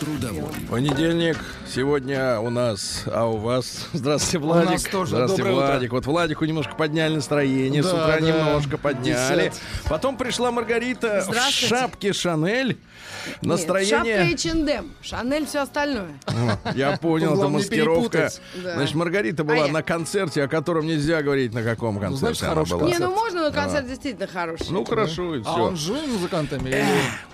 Трудовой. Понедельник. Сегодня у нас, а у вас... Здравствуйте, Владик. нас тоже. Здравствуйте, Доброе утро. Владик. Вот Владику немножко подняли настроение, с Да, утра да. немножко подняли. Десять. Потом пришла Маргарита в шапке Шанель. Нет, Настроение... шапка H&M, Шанель, все остальное. О, Я понял, это маскировка. Да. Значит, Маргарита была А я- на концерте, о котором нельзя говорить, на каком концерте значит, она была. Не, ну можно, но концерт действительно хороший. Ну, хорошо, и А все. он живой музыкантами?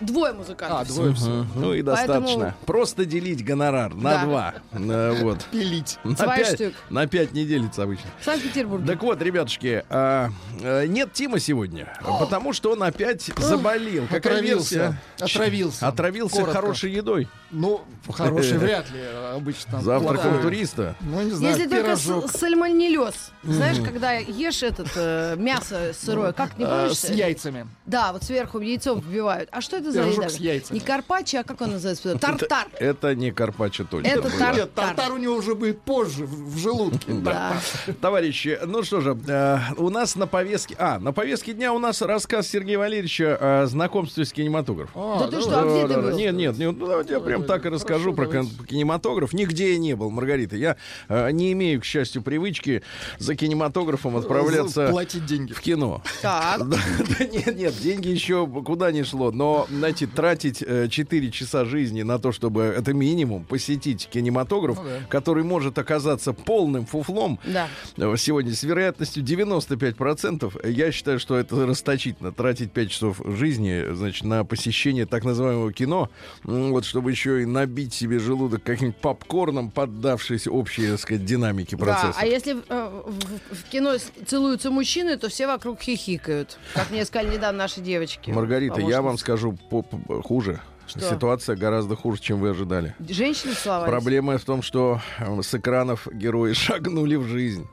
Двое А, музыкантов. двое все. Ну и достаточно. Просто делить гонорар на Да. два. Э, Вот. Пилить. На пять, штук. на пять не делится обычно. В Санкт-Петербурге. Так вот, ребятушки, а, э, нет Тима сегодня, потому что он опять заболел. Какая Отравился. версия? Отравился. Отравился Коротко. хорошей едой. Ну, хороший вряд ли а, обычно. там Завтрак у туриста. Ну, не знаю, Если только пирожок. с- сальмонеллез. Знаешь, когда ешь этот э, мясо сырое, как не А, помнишь? с яйцами. Да, вот сверху яйцом вбивают. А что это за Пирожок еда? с яйцами. Не карпаччо, а как он называется? Тартар. Это не карпаччо точно. Это было. тар- Нет, тартар у него уже будет позже, в, в желудке. Да. Товарищи, ну что же, э, у нас на повестке... А, на повестке дня у нас рассказ Сергея Валерьевича о знакомстве с кинематографом. А, Да ты что, а где ты был? Нет, нет, нет, ну, давайте я прям так и расскажу про кинематограф. Нигде я не был, Маргарита. Я э, не имею, к счастью, привычки за кинематографом отправляться Платить деньги. в кино. Так. Да, нет, нет, деньги еще куда не шло. Но, знаете, тратить э, 4 часа жизни на то, чтобы это минимум посетить кинематограф, Ну да. который может оказаться полным фуфлом, Да. э, сегодня с вероятностью 95%, я считаю, что это расточительно. Тратить 5 часов жизни, значит, на посещение так называемого кино, вот, чтобы еще и набить себе желудок каким-нибудь попкорном, поддавшись общей, так сказать, динамике процесса. Да, а если э, в, в кино целуются мужчины, то все вокруг хихикают. Как мне сказали недавно наши девочки. Маргарита, я вам скажу по- хуже. Что? Ситуация гораздо хуже, чем вы ожидали. Женщины целовались? Проблема в том, что э, с экранов герои шагнули в жизнь.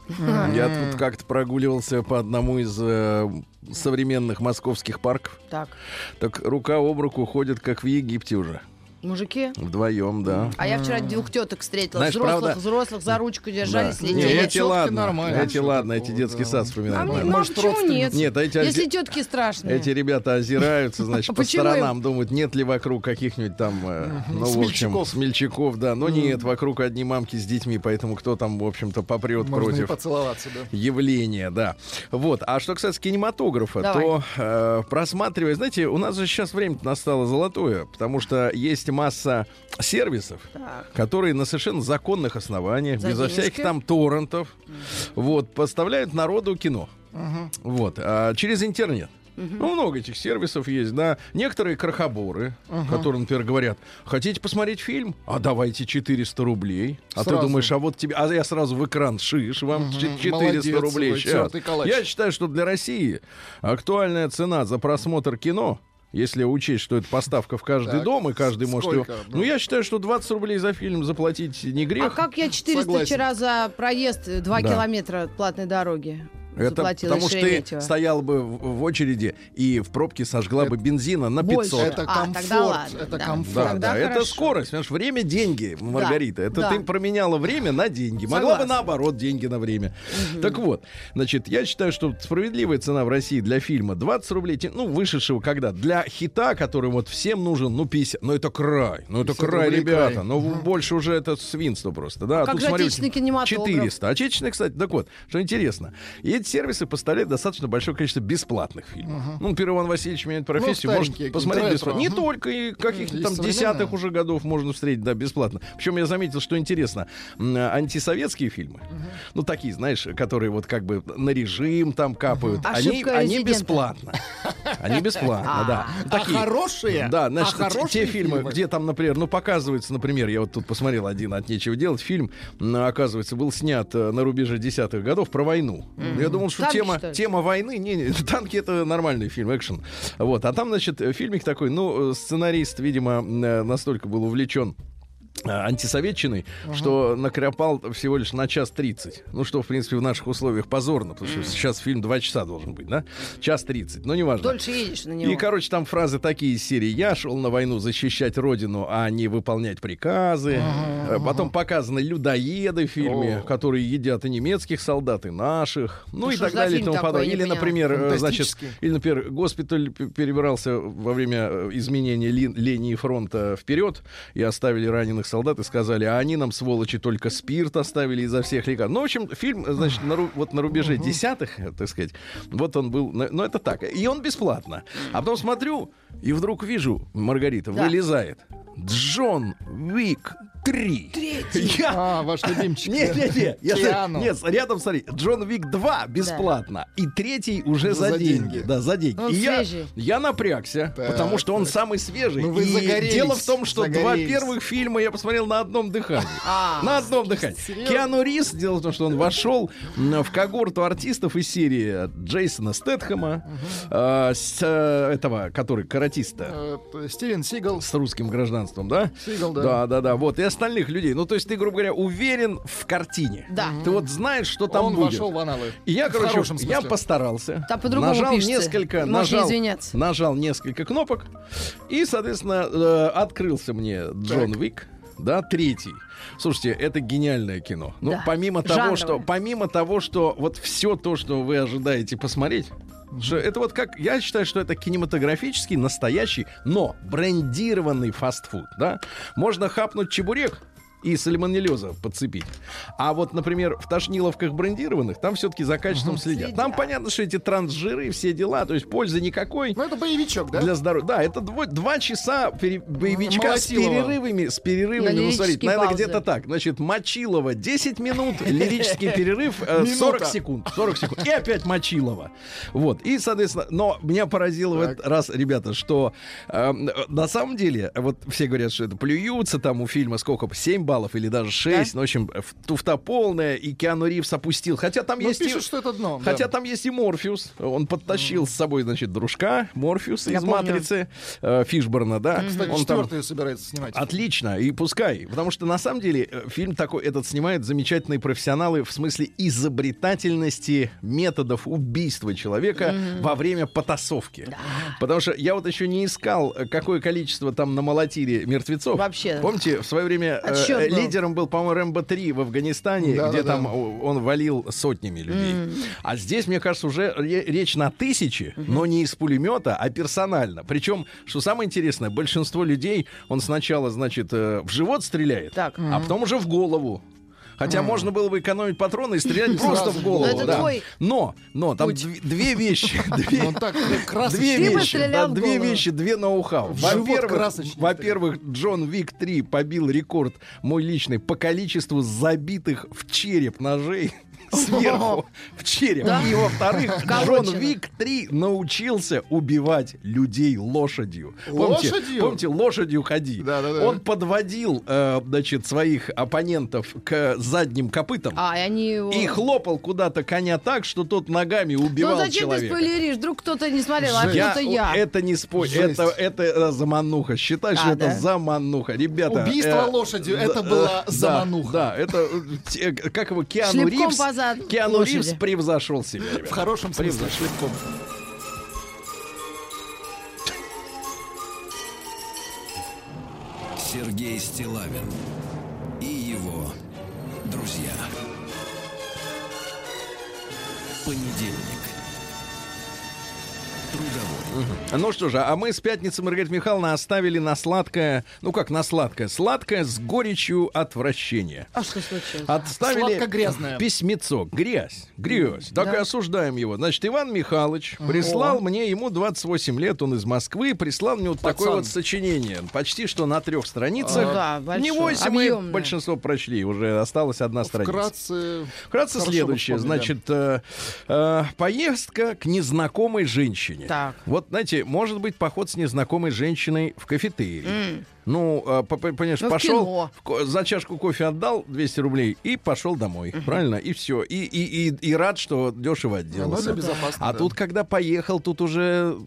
Я тут как-то прогуливался по одному из э, современных московских парков. Так, Так рука об руку ходят, как в Египте уже. Мужики. Вдвоем, да. А я вчера двух теток встретила. Знаешь, взрослых, правда- взрослых за ручку держались, Да. Не, летели. эти ладно, нормально. эти ладно, эти детский сад А вспоминают. ну, а Может, почему нет? Нет, а эти, Если тетки страшные. эти ребята озираются, значит, по Почему сторонам, думают, нет ли вокруг каких-нибудь там, э, ну, в общем, Смельчаков. да. Но нет, вокруг одни мамки с детьми, поэтому кто там, в общем-то, попрет против поцеловаться, да. явление, да. Вот. А что касается кинематографа, то э, просматривая, знаете, у нас же сейчас время настало золотое, потому что есть масса сервисов, Так. которые на совершенно законных основаниях, За безо денежки. всяких там торрентов, вот, поставляют народу кино. Вот, а, через интернет. Ну, много этих сервисов есть, да. Некоторые крохоборы, которые, например, говорят, хотите посмотреть фильм? А давайте 400 рублей. А ты Сразу. думаешь, а вот тебе... А я сразу в экран шиш, вам ч- 400 Молодец, рублей. калач. Я считаю, что для России актуальная цена за просмотр кино если учесть, что это поставка в каждый Так, дом, и каждый может его... сколько? Ну, я считаю, что 20 рублей за фильм заплатить не грех. А как я 400 Согласен. вчера за проезд 2 Да. километра платной дороги Это заплатила потому что ты стоял бы в, очереди и в пробке сожгла бы бензина на 500. Больше. Это А, комфорт. тогда ладно, это да. комфорт. Да, Тогда да, это скорость. Понимаешь, время деньги, Маргарита. Это да. ты променяла время на деньги. Могла бы Согласна. наоборот деньги на время. Так вот, значит, я считаю, что справедливая цена в России для фильма 20 рублей, ну, вышедшего когда? Для хита, который вот всем нужен, ну, 50. Ну, это край. Ну, это 50 край, ребята. край. Ну, больше уже это свинство просто. Да, А как Тут, же смотрю, отечественный кинематограф? 400. Отечественный, кстати, так вот, что интересно. Эти сервисы поставляют достаточно большое количество бесплатных фильмов. Ну, например, Иван Васильевич меняет профессию, может старенькие, посмотреть бесплатно. Не только, и каких-то там десятых уже годов можно встретить, да, бесплатно. Причем я заметил, что интересно, антисоветские фильмы, ну, такие, знаешь, которые вот как бы на режим там капают, они, Ошибка они резидента. бесплатно. Они бесплатно, да. А хорошие? Да, значит, а те- хорошие те фильмы, фильмы? где там, например, ну, показывается, например, я вот тут посмотрел один от нечего делать, фильм, оказывается, был снят э, на рубеже десятых годов про войну. Я думал, что Танки, тема, что ли? тема войны, не, не, танки это нормальный фильм, экшен. Вот, а там, значит, э, фильмик такой, ну, э, сценарист, видимо, э, настолько был увлечен а, антисоветчиной, что накрепал всего лишь на час 30. Ну, что, в принципе, в наших условиях позорно, потому что сейчас фильм 2 часа должен быть, да? Час 30, но неважно. Дольше едешь на него. И, короче, там фразы такие из серии «Я шел на войну защищать родину, а не выполнять приказы». Э, Потом показаны людоеды в фильме, О. которые едят и немецких солдат, и наших. Ну, Ну, и так далее и тому подобное. Или, например, э, значит, или, например, госпиталь п- перебрался во время э, изменения ли- линии фронта вперед и оставили раненых солдат и сказали, а они нам, сволочи, только спирт оставили изо всех лекарств. Ну, в общем, фильм, значит, на, вот на рубеже десятых, э, так сказать, вот он был, ну, это так. И он бесплатно. А потом смотрю, и вдруг вижу, Маргарита Да. вылезает. Джон Уик 3. Третий. Я А, ваш любимчик. нет, нет, нет. Я нет, рядом смотри, Джон Вик 2 бесплатно, и третий уже за, За деньги. деньги. Да, за деньги. Он и я, свежий. я напрягся, Так, потому что он так. самый свежий. Ну, вы и дело в том, что два первых фильма я посмотрел на одном дыхании. А. на одном дыхании. серьезно? Киану Рис, дело в том, что он вошел в когорту артистов из серии Джейсона Стэтхэма, э, с, э, этого, который каратиста Э, Стивен Сигал. с русским гражданством, да? Сигал, да. Да, да, да. Вот. И остальных людей. Ну, то есть ты, грубо говоря, уверен в картине. Да. Ты вот знаешь, что там Он будет. вошел в аналы. И я, В короче, я постарался. Там по-другому нажал пишется. несколько, нажал, извиняться. нажал несколько кнопок. И, соответственно, э, открылся мне Джон Уик, да, третий. Слушайте, это гениальное кино. Ну, Да. помимо того, Жанровое. что, помимо того, что вот все то, что вы ожидаете посмотреть, это вот как, я считаю, что это кинематографический, настоящий, но брендированный фастфуд, да. Можно хапнуть чебурек, и сальмонеллеза подцепить. А вот, например, в тошниловках брендированных, там все-таки за качеством следят. Там понятно, что эти трансжиры, все дела, то есть пользы никакой. Ну, это боевичок, да? Для здоровья. Да, это дво- два часа пере- боевичка с перерывами, с перерывами, На ну, смотрите, наверное, где-то так. Значит, Мочилова 10 минут, лирический перерыв э, 40 Минута. секунд. 40 секунд. И опять Мочилова. Вот. И, соответственно, но меня поразило в этот раз, ребята, что э, на самом деле, вот все говорят, что это плюются, там у фильма сколько, 7 баллов или даже 6. Ну, в общем, туфта полная, и Киану Ривз опустил. Хотя там Ну, есть... и- пишут, что это дно. Хотя да. там есть и Морфеус. Он подтащил с собой, значит, дружка Морфеуса Я из помню. «Матрицы». э, Фишборна, да. Кстати, Он там- четвертую собирается снимать. Отлично, и пускай. Потому что на самом деле э, фильм такой этот снимают замечательные профессионалы в смысле изобретательности методов убийства человека во время потасовки. Потому что я вот еще не искал, э, какое количество там намолотили мертвецов. Вообще. Помните, в свое время э, э, был. лидером был, по-моему, Рэмбо 3 в Афганистане, Да, где да, там да. он валил сотнями людей. А здесь, мне кажется, уже ре- речь на тысячи, но не из пулемета, а персонально. Причем, что самое интересное, большинство людей он сначала, значит, э, в живот стреляет, Так. а потом уже в голову. Хотя можно было бы экономить патроны и стрелять просто в голову. Но да. Но, но там дв- две вещи. две- вещи, да, две вещи, две ноу-хау. Во-первых, во-первых, Джон Вик 3 побил рекорд мой личный по количеству забитых в череп ножей сверху в череп. Да? И во-вторых, Джон. Вик 3 научился убивать людей лошадью. Помните, Лошадью? помните, лошадью ходи. Да-да-да. Он подводил, э, значит, своих оппонентов к задним копытам. А, и они. И хлопал куда-то коня так, что тот ногами Ну убивал зачем ты человека. спойлеришь? Вдруг кто-то не смотрел, а кто-то я. Это не спой, это, это э, замануха. Считай, что А, это да? замануха. Ребята. Убийство э, лошадью, да, это э, была да, замануха. Да, это, э, как его, Киану Шлепком Ривз. Заду Киану лошади. Ривз превзошел себя. В ребята. хорошем смысле, Превзошел. шлепком. Сергей Стилавин и его друзья. Понедельник. Трудовой. Ну что же, а мы с пятницы, Маргарита Михайловна, оставили на сладкое, ну как на сладкое, сладкое с горечью отвращения. А что случилось? Отставили Сладко-грязное. письмецо. Грязь. Грязь. Так и осуждаем его. Значит, Иван Михайлович прислал мне, ему 28 лет, он из Москвы, прислал мне вот такое Пацан. вот сочинение. Почти что на трех страницах. Ну да, большое, Не бойся, мы объемное. большинство прочли, уже осталась одна страница. Вкратце. Вкратце следующее. Значит, э, э, поездка к незнакомой женщине. Так. Вот, знаете, может быть, поход с незнакомой женщиной в кафетерий. Ну, а, по- по- понимаешь, Ну, пошел, в за чашку кофе отдал 200 рублей и пошел домой. Правильно? И все. И, и, и, и рад, что дешево Ну, отделался. безопасно. А да. тут, когда поехал, тут уже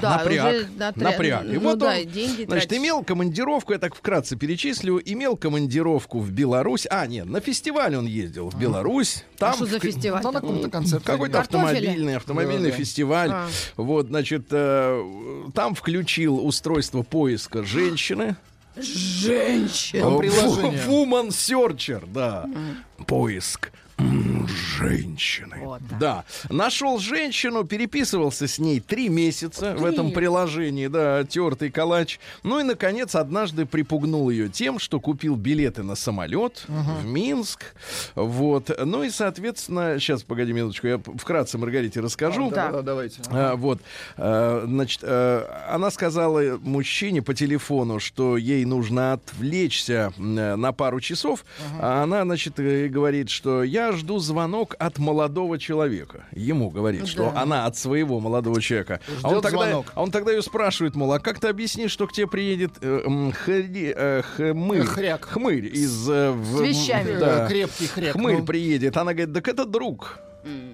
Да, напряг. уже натря- напряг. И Ну вот да, он, деньги значит, тратишь. имел командировку, я так вкратце перечислю, имел командировку в Беларусь. А, нет, на фестиваль он ездил в Беларусь. Там А что за фестиваль? Ну, на каком-то концерте. Какой-то автомобильный, автомобильный Да, да. фестиваль. А. Вот, значит, э, там включил устройство поиска женщины. Женщина. Там Э, приложение. Ву- Woman Searcher, да. Поиск женщины. Вот так. Да. Нашел женщину, переписывался с ней три месяца в этом приложении, да, тертый калач. Ну и, наконец, однажды припугнул ее тем, что купил билеты на самолет в Минск. Вот. Ну и, соответственно, сейчас, погоди минуточку, я вкратце Маргарите расскажу. Да, да, давайте. А, вот, А, значит, а, она сказала мужчине по телефону, что ей нужно отвлечься м, на пару часов, а она, значит, э, говорит, что я жду звонок от молодого человека. Ему говорит, что Да. она от своего молодого человека. а, он Ждет тогда, звонок. а он тогда ее спрашивает, мол, а как ты объяснишь, что к тебе приедет э, м, хри- э, хмырь, Хряк. хмырь из... э, в- С вещами. да. Э, Крепкий хряк. Хмырь ну. приедет. Она говорит, так это друг.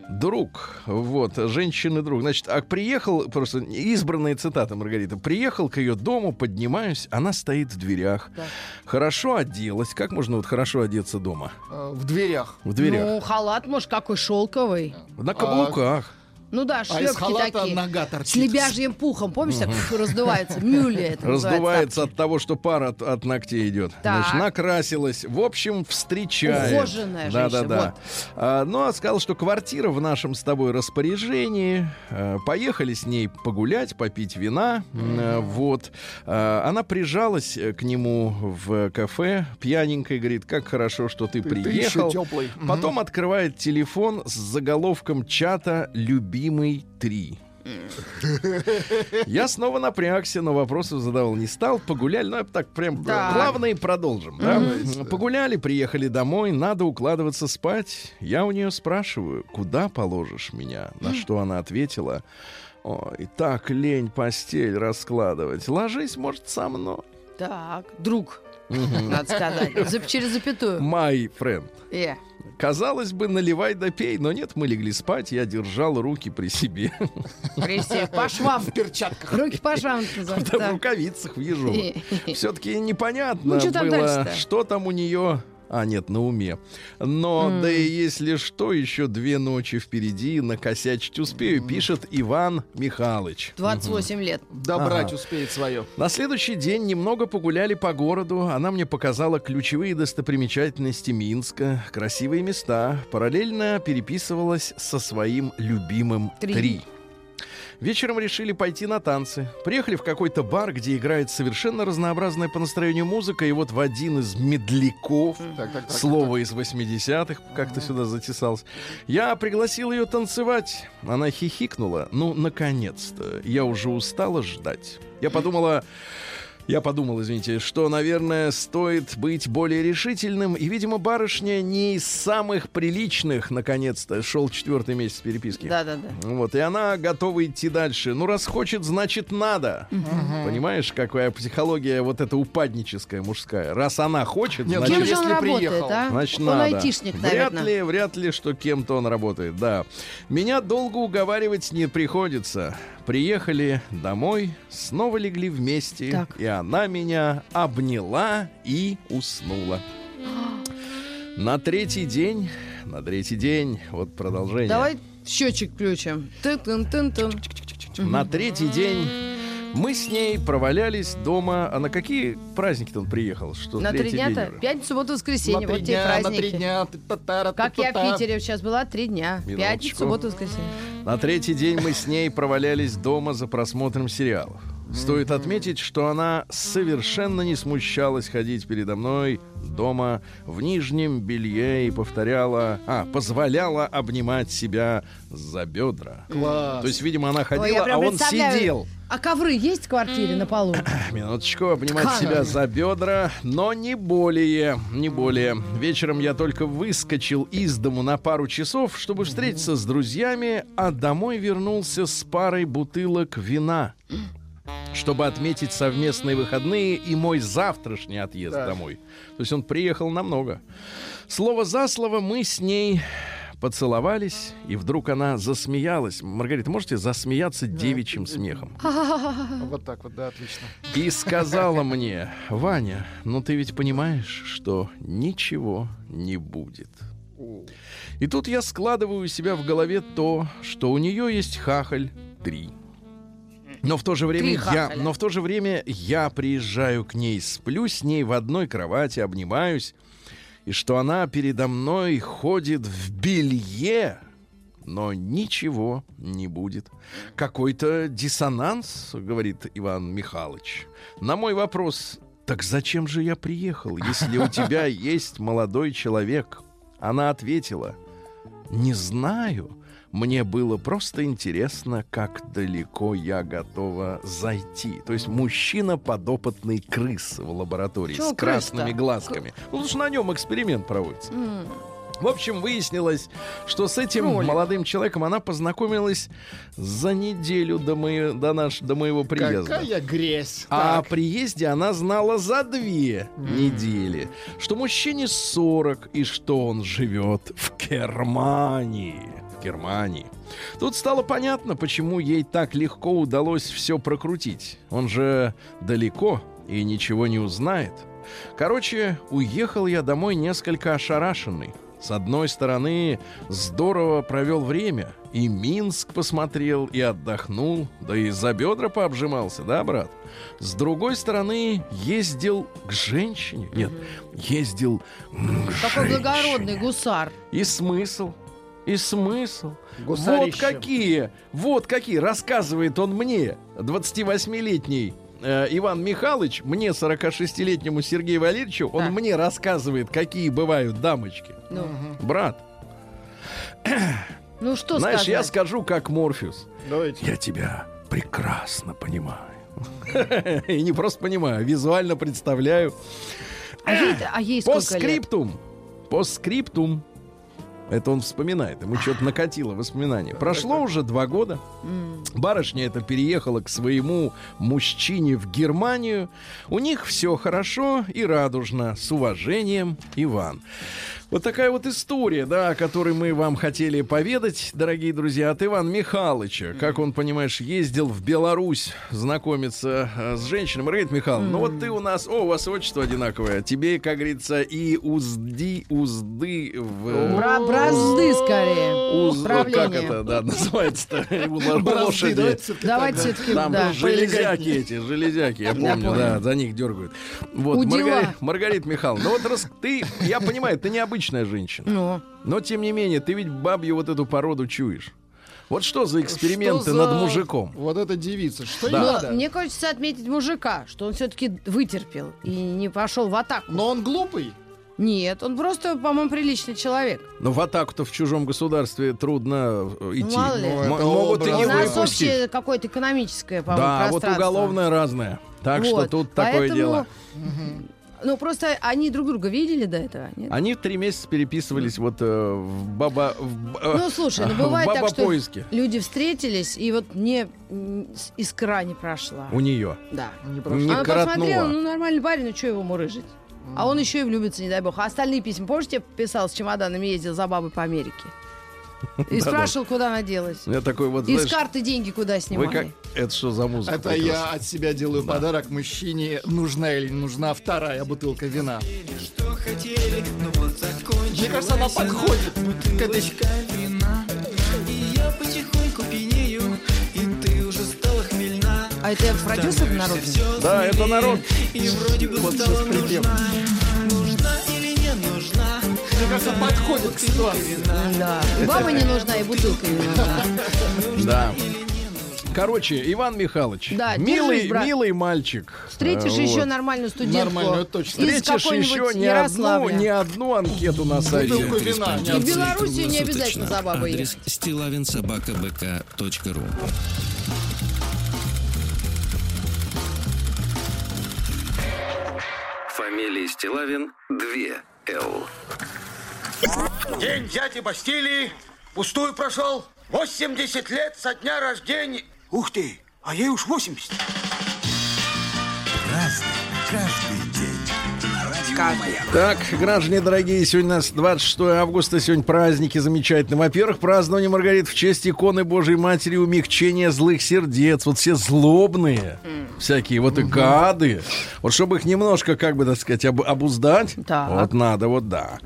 Друг, вот, женщины друг. Значит, а приехал, просто избранные цитаты Маргарита. Приехал к ее дому, поднимаюсь, она стоит в дверях. Да. Хорошо оделась. Как можно вот хорошо одеться дома? Э, В дверях. В дверях. Ну, халат, может, какой шелковый. На каблуках. Ну да, А из шлепки халата такие. нога С торчит. лебяжьим пухом. Помнишь, так раздувается? Мюли это. Раздувается от того, что пар от, от ногтей идет. Так. Значит, накрасилась. В общем, встречает. Ухоженная да, женщина, Да, да, А, ну, а сказал, что квартира в нашем с тобой распоряжении. А, поехали с ней погулять, попить вина. А, вот. А, она прижалась э, к нему в кафе, пьяненькая, говорит, как хорошо, что ты, Ты- ты приехал. еще теплый. Потом открывает телефон с заголовком чата «Любимый 3». Я снова напрягся, но вопросов задавал не стал. Погуляли, ну, я так прям главное и продолжим. да? Погуляли, приехали домой, надо укладываться спать. Я у нее спрашиваю, куда положишь меня? На что она ответила, ой, так лень постель раскладывать. Ложись, может, со мной. Так, друг, надо сказать. За- через запятую. My friend. Э. Казалось бы, наливай да пей, но нет, мы легли спать, я держал руки при себе. Кристи, по швам. В перчатках. Руки по швам. Да, в рукавицах вижу. Все-таки непонятно Ну, было, что там у нее. А, нет, на уме. Но, да и если что, еще две ночи впереди, накосячить успею, пишет Иван Михайлович. 28 лет. Добрать Ага. успеет свое. На следующий день немного погуляли по городу. Она мне показала ключевые достопримечательности Минска, красивые места. Параллельно переписывалась со своим любимым Три. Три. Вечером решили пойти на танцы. Приехали в какой-то бар, где играет совершенно разнообразная по настроению музыка. И вот в один из медляков, Так, так, так. слово из 80-х, как-то сюда затесалось, я пригласил ее танцевать. Она хихикнула. Ну, наконец-то. Я уже устала ждать. Я подумала... Я подумал, извините, что, наверное, стоит быть более решительным. И, видимо, барышня не из самых приличных, наконец-то, шел четвертый месяц переписки. Да-да-да. Вот, и она готова идти дальше. Ну, раз хочет, значит, надо. Понимаешь, какая психология вот эта упадническая мужская. Раз она хочет, Нет, значит, Кем же он если работает, приехал, а? Значит, Он надо. айтишник, вряд наверное. ли, вряд ли, что кем-то он работает, да. Меня долго уговаривать не приходится. Приехали домой, снова легли вместе, Так. и она меня обняла и уснула. На третий день, на третий день, вот продолжение. Давай счетчик включим. Тын-тын-тын-тын. На третий день мы с ней провалялись дома. А на какие праздники-то он приехал? Что На три третий день дня-то? Пятницу, субботу, На воскресенье. три Вот те дня, на три праздники. дня. Как я в. Питере сейчас была, три дня. Минуточку. Пятницу, субботу, воскресенье. На третий день мы с ней провалялись дома за просмотром сериалов. Стоит отметить, что она совершенно не смущалась ходить передо мной дома в нижнем белье и повторяла, а, позволяла обнимать себя за бедра. Класс. То есть, видимо, она Ой, ходила, прям а он сидел. А ковры есть в квартире на полу? Минуточку, обнимать Ткано. себя за бедра, но не более, не более. Вечером я только выскочил из дому на пару часов, чтобы встретиться с друзьями, а домой вернулся с парой бутылок вина. чтобы отметить совместные выходные и мой завтрашний отъезд Так. домой. То есть он приехал намного. Слово за слово мы с ней поцеловались, и вдруг она засмеялась. Маргарита, можете засмеяться девичьим смехом? Вот так вот, да, отлично. И сказала мне, Ваня, ну ты ведь понимаешь, что ничего не будет. И тут я складываю у себя в голове то, что у нее есть хахаль 3. Но в то же время я, но в то же время я приезжаю к ней, сплю с ней в одной кровати, обнимаюсь, и что она передо мной ходит в белье, но ничего не будет. Какой-то диссонанс, говорит Иван Михайлович. На мой вопрос, так зачем же я приехал, если у тебя есть молодой человек? Она ответила, не знаю. Мне было просто интересно, как далеко я готова зайти. То есть мужчина подопытный крыс в лаборатории Чего с красными крыс-то? глазками. Ну, потому что на нем эксперимент проводится. В общем, выяснилось, что с этим Кролик. молодым человеком она познакомилась за неделю до, моего, до, наш, до моего приезда. Какая грязь. А о Так. приезде она знала за две недели, что мужчине 40 и что он живет в Германии. Германии. Тут стало понятно, почему ей так легко удалось все прокрутить. Он же далеко и ничего не узнает. Короче, уехал я домой несколько ошарашенный. С одной стороны, здорово провел время. И Минск посмотрел, и отдохнул, да и за бедра пообжимался, да, брат? С другой стороны, ездил к женщине. Нет, ездил к Какой женщине. благородный гусар. И смысл? И смысл? Вот Гусарище. какие, вот какие, рассказывает он мне, 28-летний э, Иван Михайлович, мне, 46-летнему Сергею Валерьевичу, он Так. мне рассказывает, какие бывают дамочки. Ну, Брат, ну что знаешь, сказать? я скажу как Морфеус. Давайте. Я тебя прекрасно понимаю. И не просто понимаю, а визуально представляю. А ей, а ей сколько лет? Постскриптум. Постскриптум. Это он вспоминает. Ему что-то накатило воспоминания. Прошло уже два года. Барышня эта переехала к своему мужчине в Германию. У них все хорошо и радужно. С уважением, Иван. Вот такая вот история, да, о которой мы вам хотели поведать, дорогие друзья, от Ивана Михайловича. Как он, понимаешь, ездил в Беларусь знакомиться э, с женщиной. Маргарита Михайловна, ну вот ты у нас... О, у вас отчество одинаковое. Тебе, как говорится, и узди, узды в... Бра- бразды скорее. Уз- как это, да, называется-то? Лошади. давайте все-таки, Там да. железяки эти, железяки, я помню, да, за них дергают. Вот, Удила. Маргарита, Михайловна, ну вот рас- ты, я понимаю, ты необычная женщина, Ну, но тем не менее, ты ведь бабью вот эту породу чуешь. Вот что за эксперименты Что за над мужиком? Вот эта девица. Что Да. но надо? мне хочется отметить мужика, что он все-таки вытерпел и не пошел в атаку. Но он глупый. Нет, он просто, по-моему, приличный человек. Но в атаку-то в чужом государстве трудно э, идти. мало ли. Ну, М- это могут и образ. не У нас общее какое-то экономическое, по-моему, Да, вот уголовное разное. Так что Вот, тут такое поэтому, дело. Ну, просто они друг друга видели до этого, нет? Они три месяца переписывались вот э, в баба... в э, Ну, слушай, ну бывает так, что люди встретились, и вот не искра не прошла. У нее. Да. Не прошло. Не Она коротнула. посмотрела, ну, нормальный парень, ну, что его мурыжить? А он еще и влюбится, не дай бог. А остальные письма, помнишь, я писал с чемоданами, ездил за бабой по Америке? И спрашивал, куда она делась. Я такой вот, И с знаешь, карты деньги куда снимали. Это что за музыка? Это я от себя делаю подарок мужчине. Нужна или не нужна вторая бутылка вина. Мне кажется, она подходит к этой... Я потихоньку пьянею, и ты уже стала хмельна. А это продюсер народный? Да, это народ. И вроде бы Вот нужна? Мне кажется, подходит к ситуации. Да. И баба не нужна, и бутылка не нужна. Да. Короче, Иван Михайлович, Да, милый, держись, брат. милый мальчик. Встретишь еще вот. нормальную студентку. Нормальную, точно. Встретишь еще не одну, не одну анкету на сайте. Бутылку вина. И в Белоруссию не обязательно за бабой Адрес стилавинсобакабк.ру Фамилия Стилавин 2 Л. День дяди Бастилии пустую прошел. 80 лет со дня рождения. Ух ты, а ей уж 80. Так, граждане дорогие, сегодня у нас 26 августа, сегодня праздники замечательные. Во-первых, празднование Маргарит в честь иконы Божьей Матери умягчения злых сердец. Вот все злобные, всякие вот и гады. Вот чтобы их немножко, как бы так сказать, об- обуздать, Так. вот надо, вот да.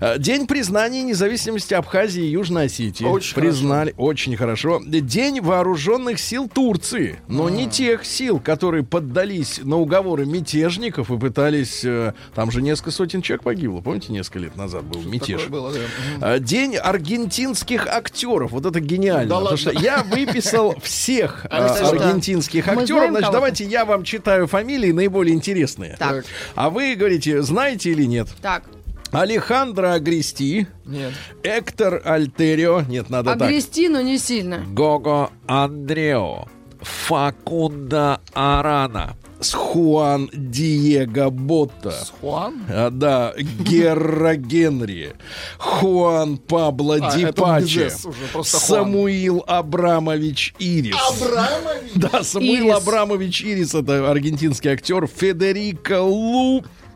Э, День признания независимости Абхазии и Южной Осетии. Очень Признали, очень хорошо. День вооруженных сил Турции, но не тех сил, которые поддались на уговоры мятежников и пытались... э, Там же несколько сотен человек погибло. Помните, несколько лет назад был мятеж? Было, да. А, День аргентинских актеров. Вот это гениально. Да потому ладно? что я выписал всех а, что? аргентинских актеров. Значит, давайте я вам читаю фамилии наиболее интересные. Так. А вы говорите, знаете или нет? Так, Алехандро Агрести, Нет. Эктор Альтерио, нет, надо так. огрести, но не сильно. Гого Андрео, Факунда Арана, Хуан Диего Ботта. Хуан? А, да, Герра Генри, Хуан Пабло А, Ди Паче, «с» просто Хуан. Самуил Абрамович Ирис. Абрамович? Да, Самуил Ирис. Абрамович Ирис, это аргентинский актер. Федерико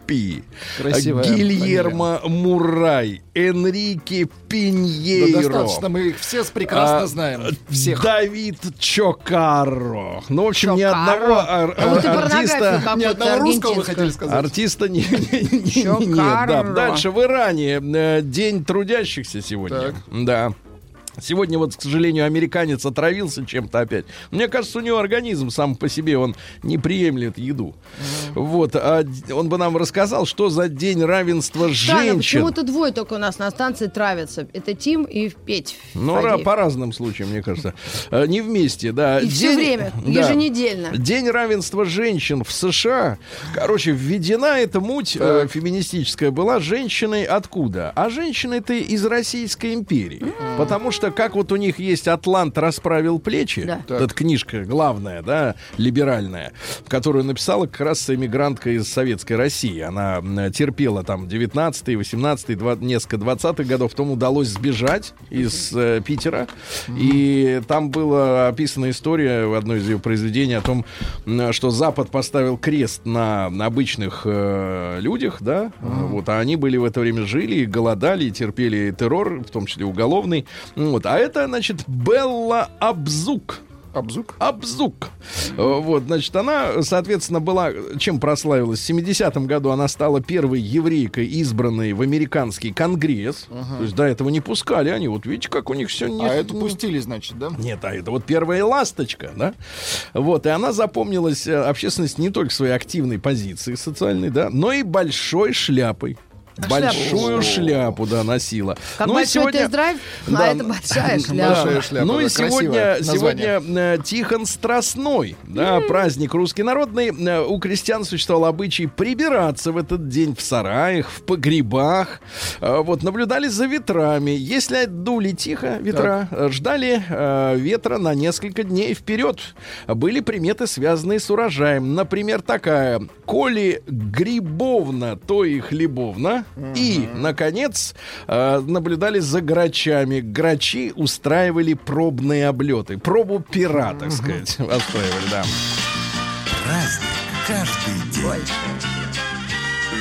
Лупи. Красивая Гильермо Мурай. Энрике Да Пиньейро. достаточно, мы их все прекрасно А, знаем. Всех. Давид Чокарро. Ну, в общем, ни Чокарро. одного ар- А и ар- артиста... Ни одного русского вы хотели сказать? Артиста не, не- не- Чокарро. нет, да. Дальше в Иране э, день трудящихся сегодня. Так. Да. Сегодня вот, к сожалению, американец отравился чем-то опять. Мне кажется, у него организм сам по себе, он не приемлет еду. Вот. А он бы нам рассказал, что за день равенства женщин. почему-то двое только у нас на станции травятся. Это Тим и Петь. Ну, ра- по разным случаям, мне кажется. Э, Не вместе, да. И все время, да. еженедельно. День равенства женщин в США. Короче, введена эта муть э, феминистическая была женщиной откуда? А женщины это из Российской империи. Потому что как вот у них есть Атлант расправил плечи, Да. вот эта книжка главная, да, либеральная, которую написала как раз эмигрантка из Советской России. Она терпела там 19 18 два- несколько 20-х годов, потом удалось сбежать из э, Питера. И там была описана история в одной из ее произведений о том, что Запад поставил крест на, на обычных э, людях, да, вот, а они были в это время жили, и голодали, терпели террор, в том числе уголовный. Вот, а это, значит, Белла Абзук. Абзук? Абзук. Вот, значит, она, соответственно, была... Чем прославилась? В 70-м году она стала первой еврейкой, избранной в американский конгресс. То есть до этого не пускали они. Вот видите, как у них все не... А эту пустили, значит, да? Нет, а это вот первая ласточка, да? Вот, и она запомнилась э, общественность не только своей активной позиции социальной, да, но и большой шляпой. Большую шляпу, да, носила. Как Ну большой сегодня- тест-драйв, Да. а это большая шляпа. Большая шляпа, Ну и сегодня, сегодня э, Тихон Страстной, да, праздник русский народный. Э, У крестьян существовал обычай прибираться в этот день в сараях, в погребах. Э, Вот, наблюдали за ветрами. Если дули тихо ветра, э, ждали э, ветра на несколько дней вперед. Были приметы, связанные с урожаем. Например, такая. Коли грибовна, то и хлебовна. И, наконец, э, наблюдали за грачами. Грачи устраивали пробные облеты. Пробу пера, так сказать, устраивали, да. Праздник каждый день.